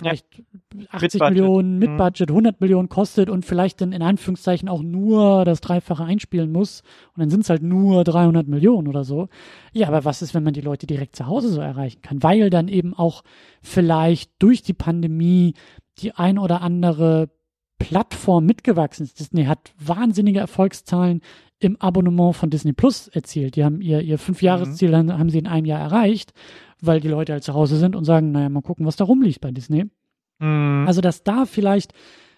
vielleicht ja. 80 mit Millionen mit mhm. Budget, 100 Millionen kostet und vielleicht dann in Anführungszeichen auch nur das Dreifache einspielen muss und dann sind es halt nur 300 Millionen oder so. Ja, aber was ist, wenn man die Leute direkt zu Hause so erreichen kann? Weil dann eben auch vielleicht durch die Pandemie die ein oder andere Plattform mitgewachsen ist. Disney hat wahnsinnige Erfolgszahlen im Abonnement von Disney Plus erzielt. Die haben ihr, ihr Fünfjahresziel mhm. haben sie in einem Jahr erreicht weil die Leute halt zu Hause sind und sagen, naja, mal gucken, was da rumliegt bei Disney. Mhm. Also, dass da vielleicht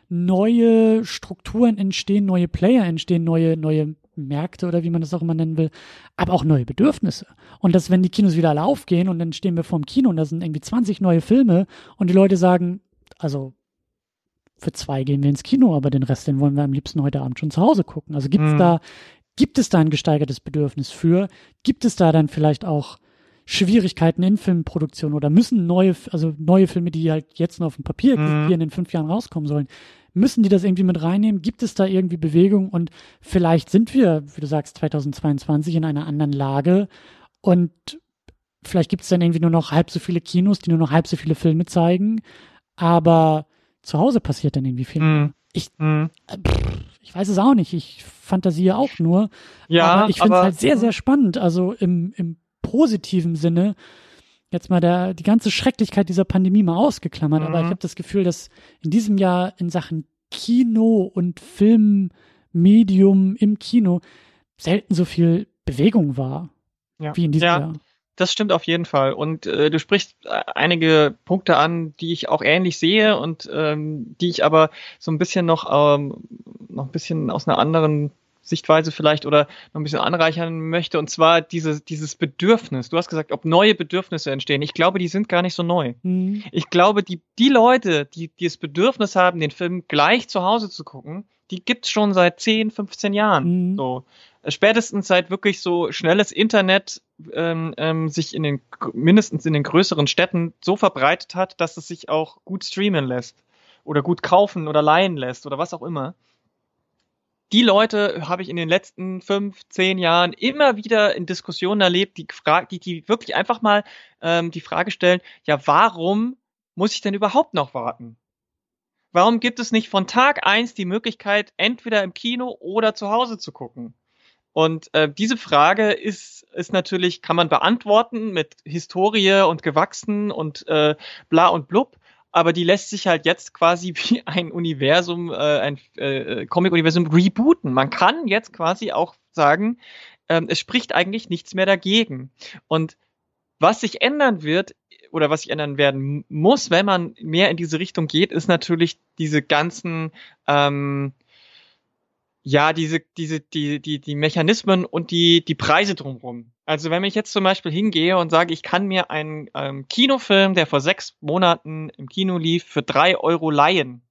neue Strukturen entstehen, neue Player entstehen, neue, neue Märkte oder wie man das auch immer nennen will, aber auch neue Bedürfnisse. Und dass, wenn die Kinos wieder alle aufgehen und dann stehen wir vorm Kino und da sind irgendwie 20 neue Filme und die Leute sagen, also für zwei gehen wir ins Kino, aber den Rest, den wollen wir am liebsten heute Abend schon zu Hause gucken. Also gibt es mhm. da, gibt es da ein gesteigertes Bedürfnis für? Gibt es da dann vielleicht auch Schwierigkeiten in Filmproduktion oder müssen neue, also neue Filme, die halt jetzt noch auf dem Papier mhm. in den fünf Jahren rauskommen sollen, müssen die das irgendwie mit reinnehmen? Gibt es da irgendwie Bewegung? Und vielleicht sind wir, wie du sagst, 2022 in einer anderen Lage und vielleicht gibt es dann irgendwie nur noch halb so viele Kinos, die nur noch halb so viele Filme zeigen, aber zu Hause passiert dann irgendwie viel. Mhm. Ich, mhm. Äh, ich weiß es auch nicht. Ich fantasiere auch nur. Ja, aber ich finde es halt sehr, sehr spannend. Also im, im positiven Sinne, jetzt mal der, die ganze Schrecklichkeit dieser Pandemie mal ausgeklammert, mhm. aber ich habe das Gefühl, dass in diesem Jahr in Sachen Kino und Filmmedium im Kino selten so viel Bewegung war ja. wie in diesem ja. Jahr. Das stimmt auf jeden Fall. Und äh, du sprichst äh, einige Punkte an, die ich auch ähnlich sehe und ähm, die ich aber so ein bisschen noch, ähm, noch ein bisschen aus einer anderen Sichtweise vielleicht oder noch ein bisschen anreichern möchte, und zwar diese, dieses Bedürfnis. Du hast gesagt, ob neue Bedürfnisse entstehen. Ich glaube, die sind gar nicht so neu. Mhm. Ich glaube, die, die Leute, die, die das Bedürfnis haben, den Film gleich zu Hause zu gucken, die gibt's schon seit 10, 15 Jahren. Mhm. So. Spätestens seit wirklich so schnelles Internet ähm, ähm, sich in den, mindestens in den größeren Städten so verbreitet hat, dass es sich auch gut streamen lässt. Oder gut kaufen oder leihen lässt oder was auch immer die Leute habe ich in den letzten fünf, zehn Jahren immer wieder in Diskussionen erlebt, die, die, die wirklich einfach mal ähm, die Frage stellen, ja, warum muss ich denn überhaupt noch warten? Warum gibt es nicht von Tag eins die Möglichkeit, entweder im Kino oder zu Hause zu gucken? Und äh, diese Frage ist, ist natürlich, kann man beantworten mit Historie und gewachsen und äh, bla und blub aber die lässt sich halt jetzt quasi (laughs) wie ein Universum, äh, ein äh, Comic-Universum rebooten. Man kann jetzt quasi auch sagen, ähm, es spricht eigentlich nichts mehr dagegen. Und was sich ändern wird, oder was sich ändern werden muss, wenn man mehr in diese Richtung geht, ist natürlich diese ganzen ähm, ja, diese, diese, die, die, die Mechanismen und die, die Preise drumherum. Also wenn ich jetzt zum Beispiel hingehe und sage, ich kann mir einen ähm, Kinofilm, der vor sechs Monaten im Kino lief, für drei Euro leihen.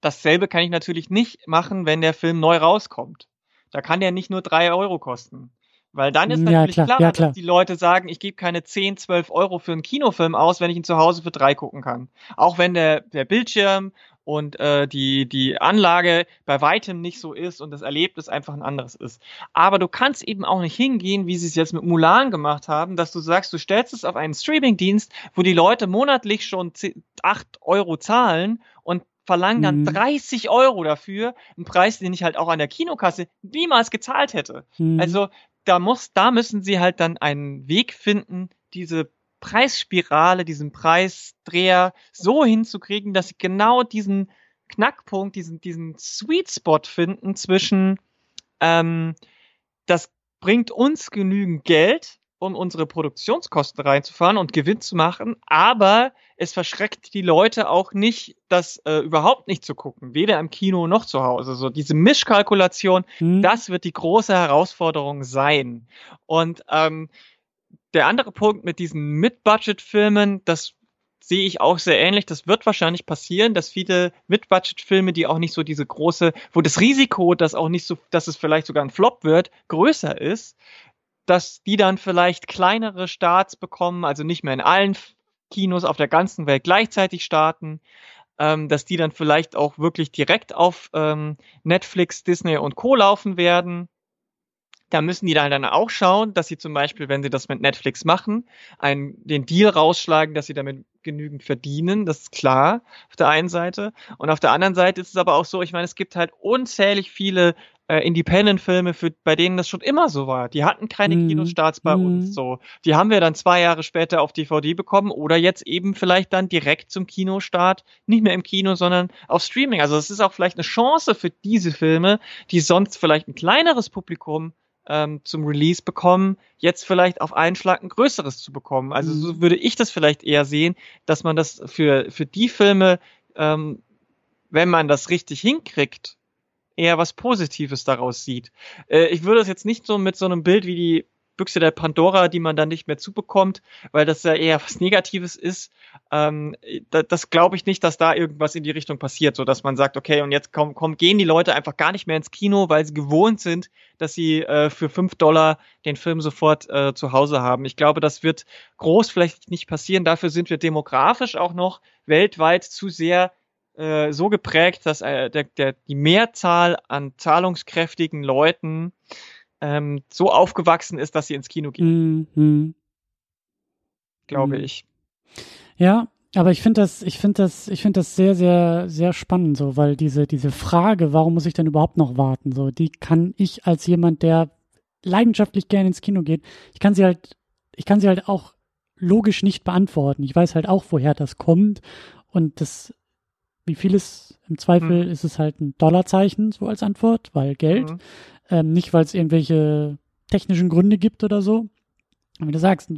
Dasselbe kann ich natürlich nicht machen, wenn der Film neu rauskommt. Da kann der nicht nur drei Euro kosten. Weil dann ist natürlich ja, klar, klar, ja, klar, dass die Leute sagen, ich gebe keine 10, 12 Euro für einen Kinofilm aus, wenn ich ihn zu Hause für drei gucken kann. Auch wenn der, der Bildschirm und äh, die, die Anlage bei weitem nicht so ist und das Erlebnis einfach ein anderes ist. Aber du kannst eben auch nicht hingehen, wie sie es jetzt mit Mulan gemacht haben, dass du sagst, du stellst es auf einen Streamingdienst, wo die Leute monatlich schon 8 Euro zahlen und verlangen dann mhm. 30 Euro dafür, einen Preis, den ich halt auch an der Kinokasse niemals gezahlt hätte. Mhm. Also da muss, da müssen sie halt dann einen Weg finden, diese Preisspirale, diesen Preisdreher so hinzukriegen, dass sie genau diesen Knackpunkt, diesen, diesen Sweet Spot finden zwischen, ähm, das bringt uns genügend Geld, um unsere Produktionskosten reinzufahren und Gewinn zu machen, aber es verschreckt die Leute auch nicht, das äh, überhaupt nicht zu gucken, weder im Kino noch zu Hause. So diese Mischkalkulation, mhm. das wird die große Herausforderung sein. Und ähm, der andere Punkt mit diesen Mid-Budget-Filmen, das sehe ich auch sehr ähnlich. Das wird wahrscheinlich passieren, dass viele Mid-Budget-Filme, die auch nicht so diese große, wo das Risiko, dass auch nicht so, dass es vielleicht sogar ein Flop wird, größer ist, dass die dann vielleicht kleinere Starts bekommen, also nicht mehr in allen Kinos auf der ganzen Welt gleichzeitig starten, ähm, dass die dann vielleicht auch wirklich direkt auf ähm, Netflix, Disney und Co. laufen werden. Da müssen die dann auch schauen, dass sie zum Beispiel, wenn sie das mit Netflix machen, einen, den Deal rausschlagen, dass sie damit genügend verdienen. Das ist klar auf der einen Seite. Und auf der anderen Seite ist es aber auch so, ich meine, es gibt halt unzählig viele äh, Independent-Filme, für, bei denen das schon immer so war. Die hatten keine mm. Kinostarts bei mm. uns so. Die haben wir dann zwei Jahre später auf DVD bekommen oder jetzt eben vielleicht dann direkt zum Kinostart, nicht mehr im Kino, sondern auf Streaming. Also es ist auch vielleicht eine Chance für diese Filme, die sonst vielleicht ein kleineres Publikum ähm, zum Release bekommen, jetzt vielleicht auf einen Schlag ein größeres zu bekommen. Also so mhm. würde ich das vielleicht eher sehen, dass man das für, für die Filme, ähm, wenn man das richtig hinkriegt, eher was Positives daraus sieht. Äh, ich würde es jetzt nicht so mit so einem Bild wie die Büchse der Pandora, die man dann nicht mehr zubekommt, weil das ja eher was Negatives ist. Ähm, da, das glaube ich nicht, dass da irgendwas in die Richtung passiert, so dass man sagt, okay, und jetzt kommen, kommen, gehen die Leute einfach gar nicht mehr ins Kino, weil sie gewohnt sind, dass sie äh, für fünf Dollar den Film sofort äh, zu Hause haben. Ich glaube, das wird groß vielleicht nicht passieren. Dafür sind wir demografisch auch noch weltweit zu sehr äh, so geprägt, dass äh, der, der, die Mehrzahl an zahlungskräftigen Leuten ähm, so aufgewachsen ist, dass sie ins Kino gehen. Mhm. Glaube mhm. ich. Ja, aber ich finde das, ich finde das, ich finde das sehr, sehr, sehr spannend, so, weil diese, diese Frage, warum muss ich denn überhaupt noch warten, so, die kann ich als jemand, der leidenschaftlich gerne ins Kino geht, ich kann sie halt, ich kann sie halt auch logisch nicht beantworten. Ich weiß halt auch, woher das kommt und das, wie vieles im Zweifel mhm. ist es halt ein Dollarzeichen so als Antwort, weil Geld. Mhm. Ähm, nicht, weil es irgendwelche technischen Gründe gibt oder so. Und wie du sagst,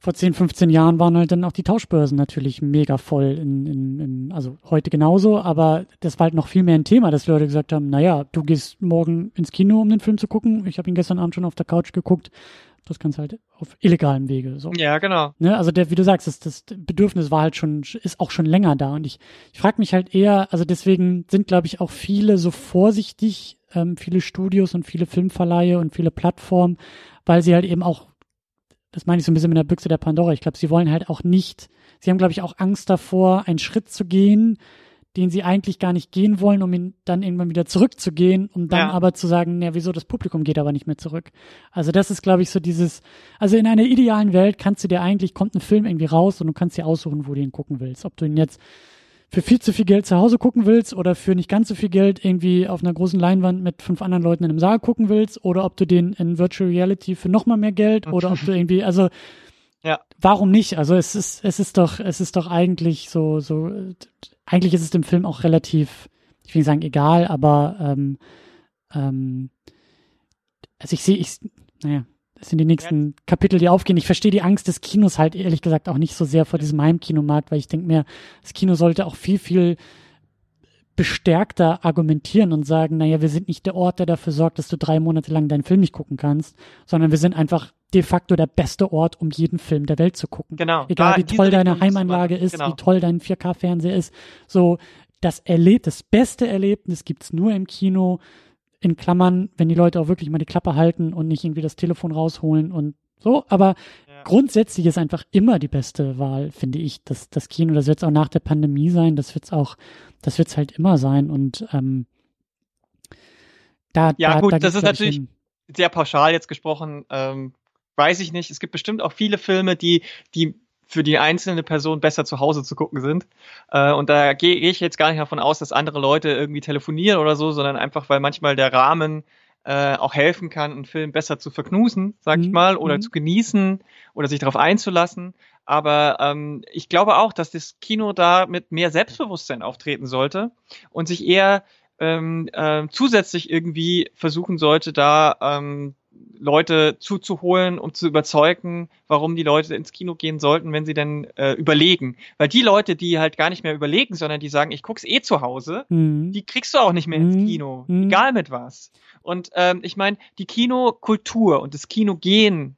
vor 10, 15 Jahren waren halt dann auch die Tauschbörsen natürlich mega voll. In, in, in, also heute genauso, aber das war halt noch viel mehr ein Thema, dass Leute gesagt haben, naja, du gehst morgen ins Kino, um den Film zu gucken. Ich habe ihn gestern Abend schon auf der Couch geguckt. Das kannst halt auf illegalem Wege. So. Ja, genau. Ne? Also der, wie du sagst, das, das Bedürfnis war halt schon, ist auch schon länger da. Und ich, ich frage mich halt eher, also deswegen sind, glaube ich, auch viele so vorsichtig, ähm, viele Studios und viele Filmverleihe und viele Plattformen, weil sie halt eben auch, das meine ich so ein bisschen mit der Büchse der Pandora, ich glaube, sie wollen halt auch nicht, sie haben, glaube ich, auch Angst davor, einen Schritt zu gehen, den sie eigentlich gar nicht gehen wollen, um ihn dann irgendwann wieder zurückzugehen, um dann ja. aber zu sagen, ja, wieso das Publikum geht aber nicht mehr zurück. Also das ist, glaube ich, so dieses, also in einer idealen Welt kannst du dir eigentlich, kommt ein Film irgendwie raus und du kannst dir aussuchen, wo du ihn gucken willst. Ob du ihn jetzt für viel zu viel Geld zu Hause gucken willst oder für nicht ganz so viel Geld irgendwie auf einer großen Leinwand mit fünf anderen Leuten in einem Saal gucken willst oder ob du den in Virtual Reality für nochmal mehr Geld oder ob du irgendwie, also (laughs) ja. warum nicht? Also es ist, es ist doch, es ist doch eigentlich so, so eigentlich ist es dem Film auch relativ, ich will nicht sagen egal, aber ähm, ähm, also ich sehe, ich, naja, das sind die nächsten Kapitel, die aufgehen. Ich verstehe die Angst des Kinos halt ehrlich gesagt auch nicht so sehr vor diesem Heimkinomarkt, weil ich denke mir, das Kino sollte auch viel, viel bestärkter argumentieren und sagen, naja, wir sind nicht der Ort, der dafür sorgt, dass du drei Monate lang deinen Film nicht gucken kannst, sondern wir sind einfach de facto der beste Ort, um jeden Film der Welt zu gucken. Genau. Egal wie toll deine Heimanlage ist, genau. wie toll dein 4K-Fernseher ist. So, das Erleb das beste Erlebnis gibt's nur im Kino. In Klammern, wenn die Leute auch wirklich mal die Klappe halten und nicht irgendwie das Telefon rausholen und so. Aber ja. grundsätzlich ist einfach immer die beste Wahl, finde ich, das, das Kino. Das wird es auch nach der Pandemie sein. Das wird's auch, das wird's halt immer sein. Und ähm, da, ja, da, gut, da das ist natürlich hin. sehr pauschal jetzt gesprochen. Ähm, weiß ich nicht. Es gibt bestimmt auch viele Filme, die, die für die einzelne Person besser zu Hause zu gucken sind. Äh, und da gehe geh ich jetzt gar nicht davon aus, dass andere Leute irgendwie telefonieren oder so, sondern einfach, weil manchmal der Rahmen äh, auch helfen kann, einen Film besser zu verknusen, sag mhm. ich mal, oder mhm. zu genießen oder sich darauf einzulassen. Aber ähm, ich glaube auch, dass das Kino da mit mehr Selbstbewusstsein auftreten sollte und sich eher ähm, äh, zusätzlich irgendwie versuchen sollte, da ähm, Leute zuzuholen, um zu überzeugen, warum die Leute ins Kino gehen sollten, wenn sie denn äh, überlegen. Weil die Leute, die halt gar nicht mehr überlegen, sondern die sagen, ich guck's eh zu Hause, mhm. die kriegst du auch nicht mehr ins mhm. Kino, mhm. egal mit was. Und ähm, ich meine, die Kinokultur und das Kinogehen,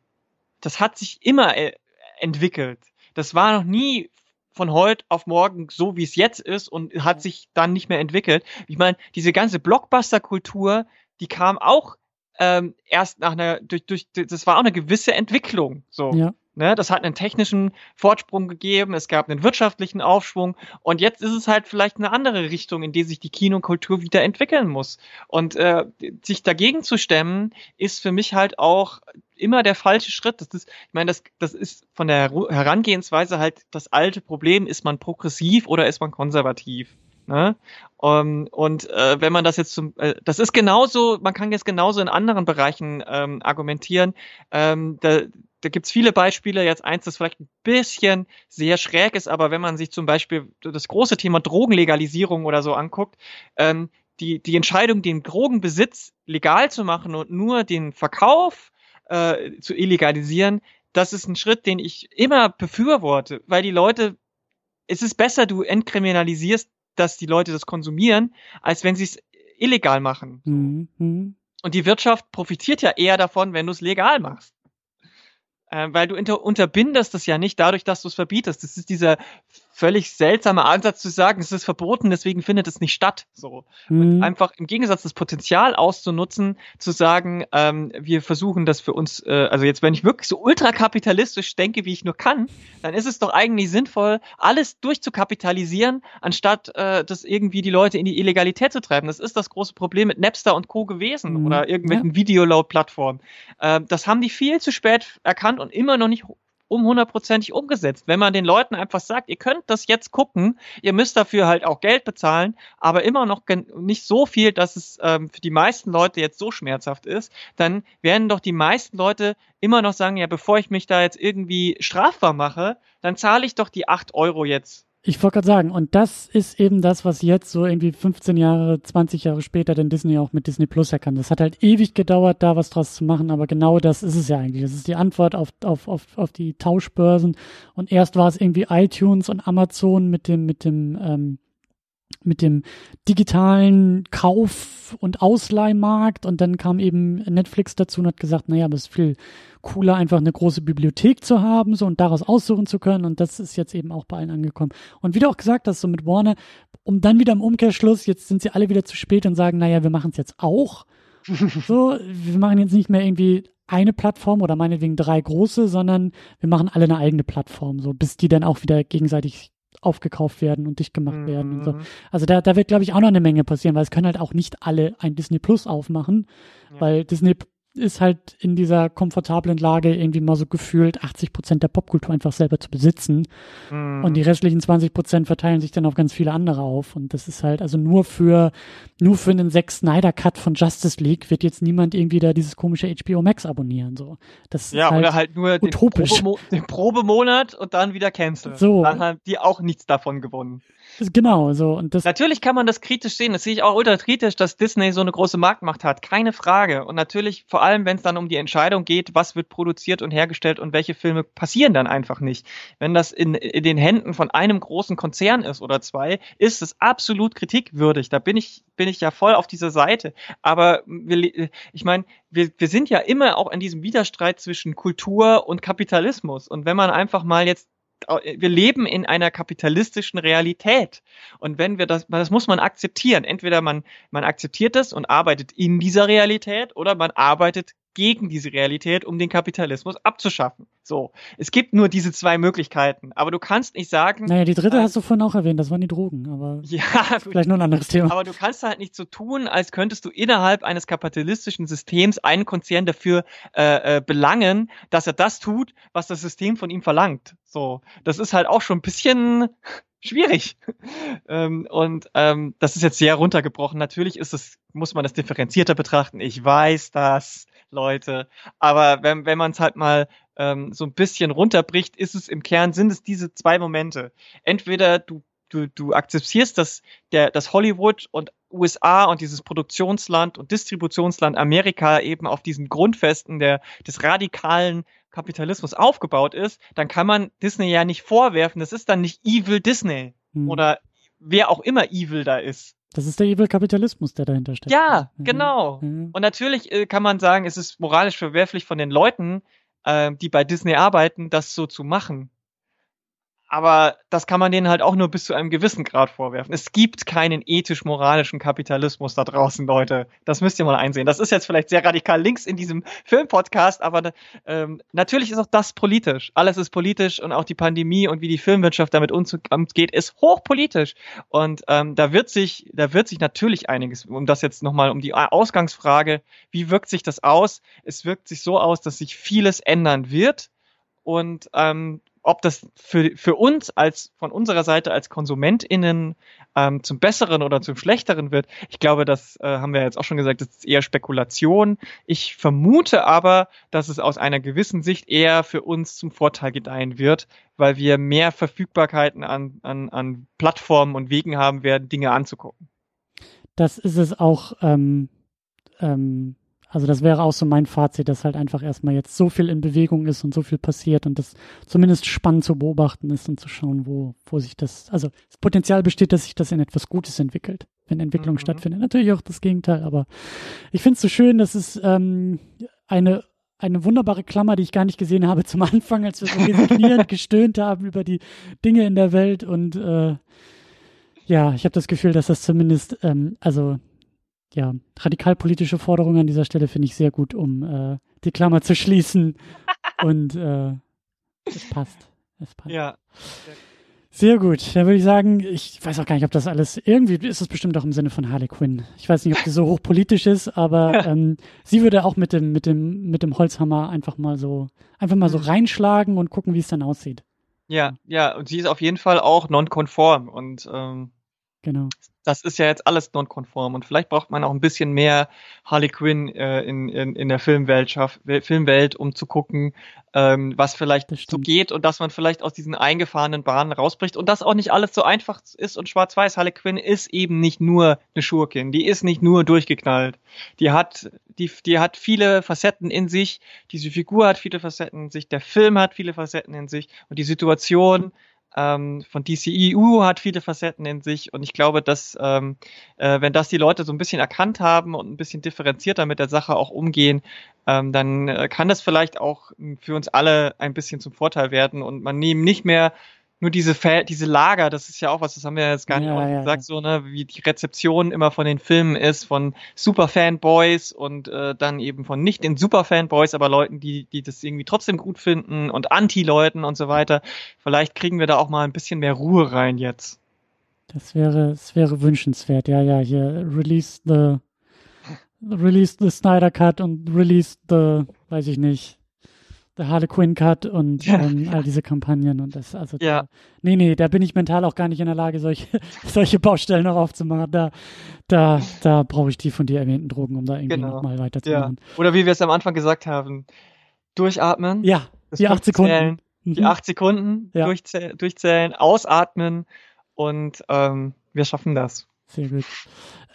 das hat sich immer äh, entwickelt. das war noch nie von heute auf morgen so, wie es jetzt ist und hat sich dann nicht mehr entwickelt. Ich meine, diese ganze Blockbuster-Kultur, die kam auch ähm, erst nach einer, durch, durch, das war auch eine gewisse Entwicklung. So. Ja. Ne, das hat einen technischen Fortsprung gegeben, es gab einen wirtschaftlichen Aufschwung und jetzt ist es halt vielleicht eine andere Richtung, in die sich die Kinokultur wieder entwickeln muss. Und äh, sich dagegen zu stemmen, ist für mich halt auch immer der falsche Schritt. Das ist, ich meine, das, das ist von der Herangehensweise halt das alte Problem, ist man progressiv oder ist man konservativ? Ne? Um, ähm, und äh, wenn man das jetzt zum, äh, das ist genauso, man kann jetzt genauso in anderen Bereichen ähm, argumentieren. Ähm, da, da gibt's viele Beispiele. Jetzt eins, das vielleicht ein bisschen sehr schräg ist, aber wenn man sich zum Beispiel das große Thema Drogenlegalisierung oder so anguckt, ähm, die, die Entscheidung, den Drogenbesitz legal zu machen und nur den Verkauf äh, zu illegalisieren, das ist ein Schritt, den ich immer befürworte, weil die Leute, es ist besser, du entkriminalisierst, dass die Leute das konsumieren, als wenn sie es illegal machen. Mhm. Und die Wirtschaft profitiert ja eher davon, wenn du es legal machst. Äh, weil du unter, unterbindest das ja nicht dadurch, dass du es verbietest. Das ist dieser völlig seltsamer Ansatz zu sagen, es ist verboten, deswegen findet es nicht statt. So. Mhm. Und einfach im Gegensatz das Potenzial auszunutzen, zu sagen, ähm, wir versuchen das für uns, äh, also jetzt, wenn ich wirklich so ultrakapitalistisch denke, wie ich nur kann, dann ist es doch eigentlich sinnvoll, alles durchzukapitalisieren, anstatt äh, das irgendwie die Leute in die Illegalität zu treiben. Das ist das große Problem mit Napster und Co. gewesen mhm. oder irgendwelchen ja. Videoload-Plattformen. Äh, das haben die viel zu spät erkannt und immer noch nicht um hundertprozentig umgesetzt. Wenn man den Leuten einfach sagt, ihr könnt das jetzt gucken, ihr müsst dafür halt auch Geld bezahlen, aber immer noch nicht so viel, dass es ähm, für die meisten Leute jetzt so schmerzhaft ist, dann werden doch die meisten Leute immer noch sagen, ja, bevor ich mich da jetzt irgendwie strafbar mache, dann zahle ich doch die acht Euro jetzt ich wollte gerade sagen, und das ist eben das, was jetzt so irgendwie 15 Jahre, 20 Jahre später dann Disney auch mit Disney Plus erkannt. Das hat halt ewig gedauert, da was draus zu machen, aber genau das ist es ja eigentlich. Das ist die Antwort auf, auf, auf, auf die Tauschbörsen. Und erst war es irgendwie iTunes und Amazon mit dem, mit dem, ähm, mit dem digitalen Kauf- und Ausleihmarkt und dann kam eben Netflix dazu und hat gesagt, naja, aber es ist viel cooler, einfach eine große Bibliothek zu haben, so und daraus aussuchen zu können und das ist jetzt eben auch bei allen angekommen. Und wie du auch gesagt hast, so mit Warner, um dann wieder im Umkehrschluss, jetzt sind sie alle wieder zu spät und sagen, naja, wir machen es jetzt auch. (laughs) so, wir machen jetzt nicht mehr irgendwie eine Plattform oder meinetwegen drei große, sondern wir machen alle eine eigene Plattform, so bis die dann auch wieder gegenseitig aufgekauft werden und dicht gemacht mhm. werden und so. Mhm. Also da, da wird, glaube ich, auch noch eine Menge passieren, weil es können halt auch nicht alle ein Disney Plus aufmachen, ja. weil Disney ist halt in dieser komfortablen Lage irgendwie mal so gefühlt 80 Prozent der Popkultur einfach selber zu besitzen. Mm. Und die restlichen 20 Prozent verteilen sich dann auf ganz viele andere auf. Und das ist halt, also nur für, nur für einen Zack Snyder Cut von Justice League wird jetzt niemand irgendwie da dieses komische HBO Max abonnieren, so. Das ja, ist halt oder halt nur den, Probemo den Probemonat und dann wieder canceln. So. Dann haben die auch nichts davon gewonnen. Genau, so. Und das natürlich kann man das kritisch sehen. Das sehe ich auch ultra kritisch, dass Disney so eine große Marktmacht hat. Keine Frage. Und natürlich, vor allem, wenn es dann um die Entscheidung geht, was wird produziert und hergestellt und welche Filme passieren dann einfach nicht. Wenn das in, in den Händen von einem großen Konzern ist oder zwei, ist es absolut kritikwürdig. Da bin ich, bin ich ja voll auf dieser Seite. Aber wir, ich meine, wir, wir sind ja immer auch in diesem Widerstreit zwischen Kultur und Kapitalismus. Und wenn man einfach mal jetzt wir leben in einer kapitalistischen Realität. Und wenn wir das, das muss man akzeptieren. Entweder man, man akzeptiert das und arbeitet in dieser Realität oder man arbeitet gegen diese Realität, um den Kapitalismus abzuschaffen. So. Es gibt nur diese zwei Möglichkeiten. Aber du kannst nicht sagen. Naja, die dritte äh, hast du vorhin auch erwähnt, das waren die Drogen, aber. (laughs) Ja, vielleicht nur ein anderes Thema. Aber du kannst halt nicht so tun, als könntest du innerhalb eines kapitalistischen Systems einen Konzern dafür äh, äh, belangen, dass er das tut, was das System von ihm verlangt. So. Das ist halt auch schon ein bisschen schwierig. ähm, und ähm, das ist jetzt sehr runtergebrochen. Natürlich ist es, muss man das differenzierter betrachten. Ich weiß das. Leute. Aber wenn, wenn man es halt mal ähm, so ein bisschen runterbricht, ist es im Kern, sind es diese zwei Momente. Entweder du, du, du akzeptierst, dass der, dass Hollywood und USA und dieses Produktionsland und Distributionsland Amerika eben auf diesen Grundfesten der, des radikalen Kapitalismus aufgebaut ist, dann kann man Disney ja nicht vorwerfen, das ist dann nicht Evil Disney hm. oder wer auch immer Evil da ist. Das ist der Evil Kapitalismus, der dahinter steckt. Ja, mhm. genau. Mhm. Und natürlich äh, kann man sagen, es ist moralisch verwerflich von den Leuten, äh, die bei Disney arbeiten, das so zu machen. Aber das kann man denen halt auch nur bis zu einem gewissen Grad vorwerfen. Es gibt keinen ethisch-moralischen Kapitalismus da draußen, Leute. Das müsst ihr mal einsehen. Das ist jetzt vielleicht sehr radikal links in diesem (laughs) Filmpodcast, aber ähm, natürlich ist auch das politisch. Alles ist politisch und auch die Pandemie und wie die Filmwirtschaft damit umgeht, ist hochpolitisch. Und ähm, da wird sich, da wird sich natürlich einiges, um das jetzt nochmal, um die Ausgangsfrage, wie wirkt sich das aus? Es wirkt sich so aus, dass sich vieles ändern wird. Und ähm, ob das für, für uns als von unserer Seite als KonsumentInnen ähm, zum Besseren oder zum Schlechteren wird, ich glaube, das äh, haben wir jetzt auch schon gesagt, das ist eher Spekulation. Ich vermute aber, dass es aus einer gewissen Sicht eher für uns zum Vorteil gedeihen wird, weil wir mehr Verfügbarkeiten an, an, an Plattformen und Wegen haben werden, Dinge anzugucken. Das ist es auch ähm, ähm, also das wäre auch so mein Fazit, dass halt einfach erstmal jetzt so viel in Bewegung ist und so viel passiert und das zumindest spannend zu beobachten ist und zu schauen, wo, wo sich das, also das Potenzial besteht, dass sich das in etwas Gutes entwickelt, wenn Entwicklung mhm. stattfindet. Natürlich auch das Gegenteil, aber ich finde es so schön, dass es ähm, eine eine wunderbare Klammer, die ich gar nicht gesehen habe zum (laughs) Anfang, als wir so resignierend (laughs) gestöhnt haben über die Dinge in der Welt und äh, ja, ich habe das Gefühl, dass das zumindest, ähm, also ja, radikalpolitische Forderung an dieser Stelle finde ich sehr gut, um äh, die Klammer zu schließen. (laughs) Und äh, es passt. Es passt. Ja. Sehr gut. Dann würde ich sagen, ich weiß auch gar nicht, ob das alles, irgendwie ist es bestimmt auch im Sinne von Harley Quinn. Ich weiß nicht, ob die so hochpolitisch ist, aber (laughs) ähm, sie würde auch mit dem, mit dem, mit dem Holzhammer einfach mal so, einfach mal so mhm. reinschlagen und gucken, wie es dann aussieht. Ja, ja, und sie ist auf jeden Fall auch nonkonform und ähm, Genau. Das ist ja jetzt alles nonkonform und vielleicht braucht man auch ein bisschen mehr Harley Quinn äh, in, in, in der Filmwelt, Filmwelt, um zu gucken, ähm, was vielleicht so geht und dass man vielleicht aus diesen eingefahrenen Bahnen rausbricht und dass auch nicht alles so einfach ist und schwarz-weiß. Harley Quinn ist eben nicht nur eine Schurkin, die ist nicht nur durchgeknallt. Die hat, die, die hat viele Facetten in sich, diese Figur hat viele Facetten in sich, der Film hat viele Facetten in sich und die Situation ähm, von DCEU hat viele Facetten in sich und ich glaube, dass ähm, äh, wenn das die Leute so ein bisschen erkannt haben und ein bisschen differenzierter mit der Sache auch umgehen, ähm, dann äh, kann das vielleicht auch für uns alle ein bisschen zum Vorteil werden und man nehmen nicht mehr nur diese Fa diese Lager, das ist ja auch was, das haben wir jetzt gar nicht ja, ja, gesagt, ja. so, ne, wie die Rezeption immer von den Filmen ist, von Superfanboys und äh, dann eben von nicht den Superfanboys, aber Leuten, die, die das irgendwie trotzdem gut finden und Anti-Leuten und so weiter. Vielleicht kriegen wir da auch mal ein bisschen mehr Ruhe rein jetzt. Das wäre, das wäre wünschenswert, ja, ja, hier, release the, release the Snyder Cut und release the, weiß ich nicht, der Harlequin Cut und ähm, all diese Kampagnen und das, also ja. Da, nee, nee, da bin ich mental auch gar nicht in der Lage, solche, (laughs) solche Baustellen noch aufzumachen. Da, da, da brauche ich die von dir erwähnten Drogen, um da irgendwie genau. nochmal weiterzumachen. Ja. Oder wie wir es am Anfang gesagt haben, durchatmen. Ja, die acht Sekunden. Mhm. Die acht Sekunden ja. durchzäh durchzählen, ausatmen und ähm, wir schaffen das. Sehr gut.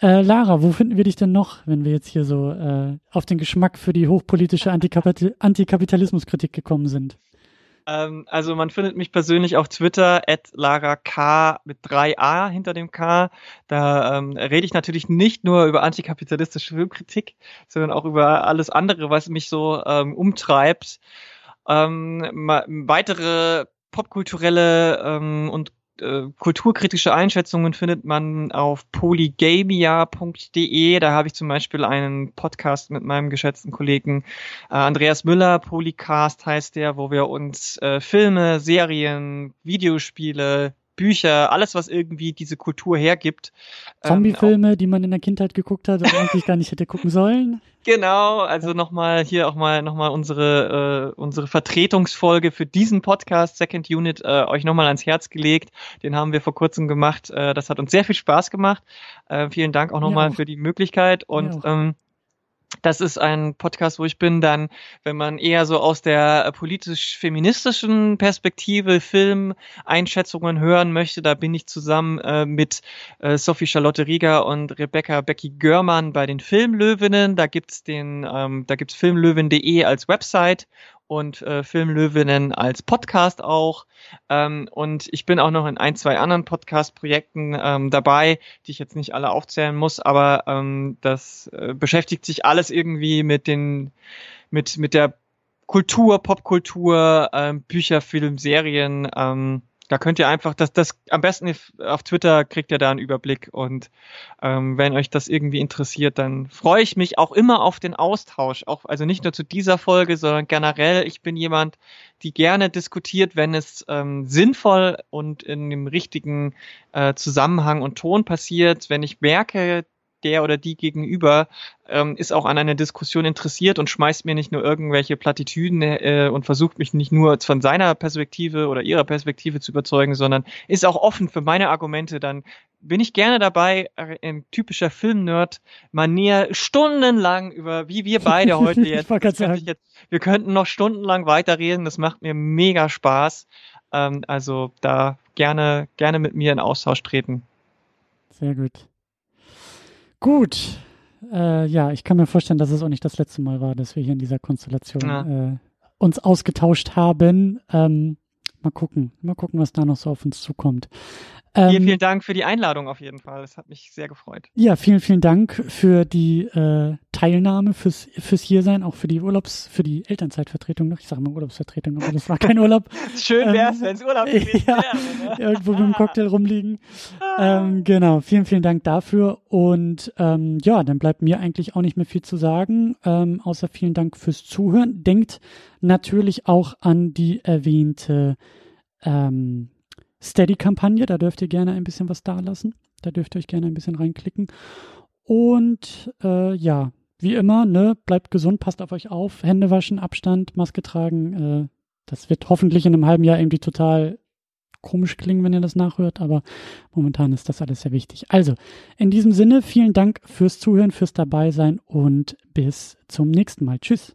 Äh, Lara, wo finden wir dich denn noch, wenn wir jetzt hier so äh, auf den Geschmack für die hochpolitische Antikapitalismuskritik gekommen sind? Ähm, also man findet mich persönlich auf Twitter Lara K mit 3a hinter dem K. Da ähm, rede ich natürlich nicht nur über antikapitalistische Filmkritik, sondern auch über alles andere, was mich so ähm, umtreibt. Ähm, weitere popkulturelle ähm, und äh, kulturkritische Einschätzungen findet man auf polygamia.de. Da habe ich zum Beispiel einen Podcast mit meinem geschätzten Kollegen äh, Andreas Müller, Polycast heißt der, wo wir uns äh, Filme, Serien, Videospiele, Bücher, alles, was irgendwie diese Kultur hergibt. Ähm, Zombiefilme, ähm, die man in der Kindheit geguckt hat und eigentlich gar nicht hätte gucken sollen. (laughs) Genau, also nochmal hier auch mal nochmal unsere äh, unsere Vertretungsfolge für diesen Podcast Second Unit äh, euch nochmal ans Herz gelegt. Den haben wir vor kurzem gemacht. Äh, das hat uns sehr viel Spaß gemacht. Äh, vielen Dank auch nochmal für die Möglichkeit und ähm, das ist ein Podcast, wo ich bin, dann, wenn man eher so aus der politisch-feministischen Perspektive Filmeinschätzungen hören möchte, da bin ich zusammen äh, mit äh, Sophie Charlotte Rieger und Rebecca Becky Görmann bei den Filmlöwinnen. Da gibt's den, ähm, da gibt's filmlöwin.de als Website und äh, Filmlöwinnen als Podcast auch. Ähm, und ich bin auch noch in ein, zwei anderen Podcast-Projekten ähm, dabei, die ich jetzt nicht alle aufzählen muss, aber ähm, das äh, beschäftigt sich alles irgendwie mit den, mit, mit der Kultur, Popkultur, ähm, Bücher, Film, Serien, ähm, da könnt ihr einfach, das, das am besten auf Twitter kriegt ihr da einen Überblick und ähm, wenn euch das irgendwie interessiert, dann freue ich mich auch immer auf den Austausch. Auch also nicht nur zu dieser Folge, sondern generell. Ich bin jemand, die gerne diskutiert, wenn es ähm, sinnvoll und in dem richtigen äh, Zusammenhang und Ton passiert. Wenn ich merke, der oder die gegenüber ähm, ist auch an einer Diskussion interessiert und schmeißt mir nicht nur irgendwelche Plattitüden äh, und versucht mich nicht nur von seiner Perspektive oder ihrer Perspektive zu überzeugen, sondern ist auch offen für meine Argumente, dann bin ich gerne dabei, äh, ein typischer Filmnerd, manier stundenlang über, wie wir beide (laughs) heute jetzt, jetzt, wir könnten noch stundenlang weiterreden, das macht mir mega Spaß. Ähm, also da gerne, gerne mit mir in Austausch treten. Sehr gut. Gut. Äh, ja, ich kann mir vorstellen, dass es auch nicht das letzte Mal war, dass wir hier in dieser Konstellation ja. äh, uns ausgetauscht haben. Ähm, mal gucken, mal gucken, was da noch so auf uns zukommt. Ähm, vielen, vielen Dank für die Einladung auf jeden Fall. Das hat mich sehr gefreut. Ja, vielen, vielen Dank für die äh, Teilnahme, fürs, fürs Hiersein, auch für die Urlaubs-, für die Elternzeitvertretung noch. Ich sage mal Urlaubsvertretung, aber das war kein Urlaub. (laughs) Schön wäre es, ähm, wenn es Urlaub (laughs) gewesen ja, wäre. Ne? Irgendwo mit dem Cocktail rumliegen. ähm, genau, vielen, vielen Dank dafür. Und ähm, ja, dann bleibt mir eigentlich auch nicht mehr viel zu sagen, ähm, außer vielen Dank fürs Zuhören. Denkt natürlich auch an die erwähnte ähm, Steady-Kampagne. Da dürft ihr gerne ein bisschen was dalassen. Da dürft ihr euch gerne ein bisschen reinklicken. Und äh, ja, wie immer, ne, bleibt gesund, passt auf euch auf, Hände waschen, Abstand, Maske tragen. Äh, das wird hoffentlich in einem halben Jahr irgendwie total komisch klingen, wenn ihr das nachhört, aber momentan ist das alles sehr wichtig. Also, in diesem Sinne, vielen Dank fürs Zuhören, fürs Dabeisein und bis zum nächsten Mal. Tschüss.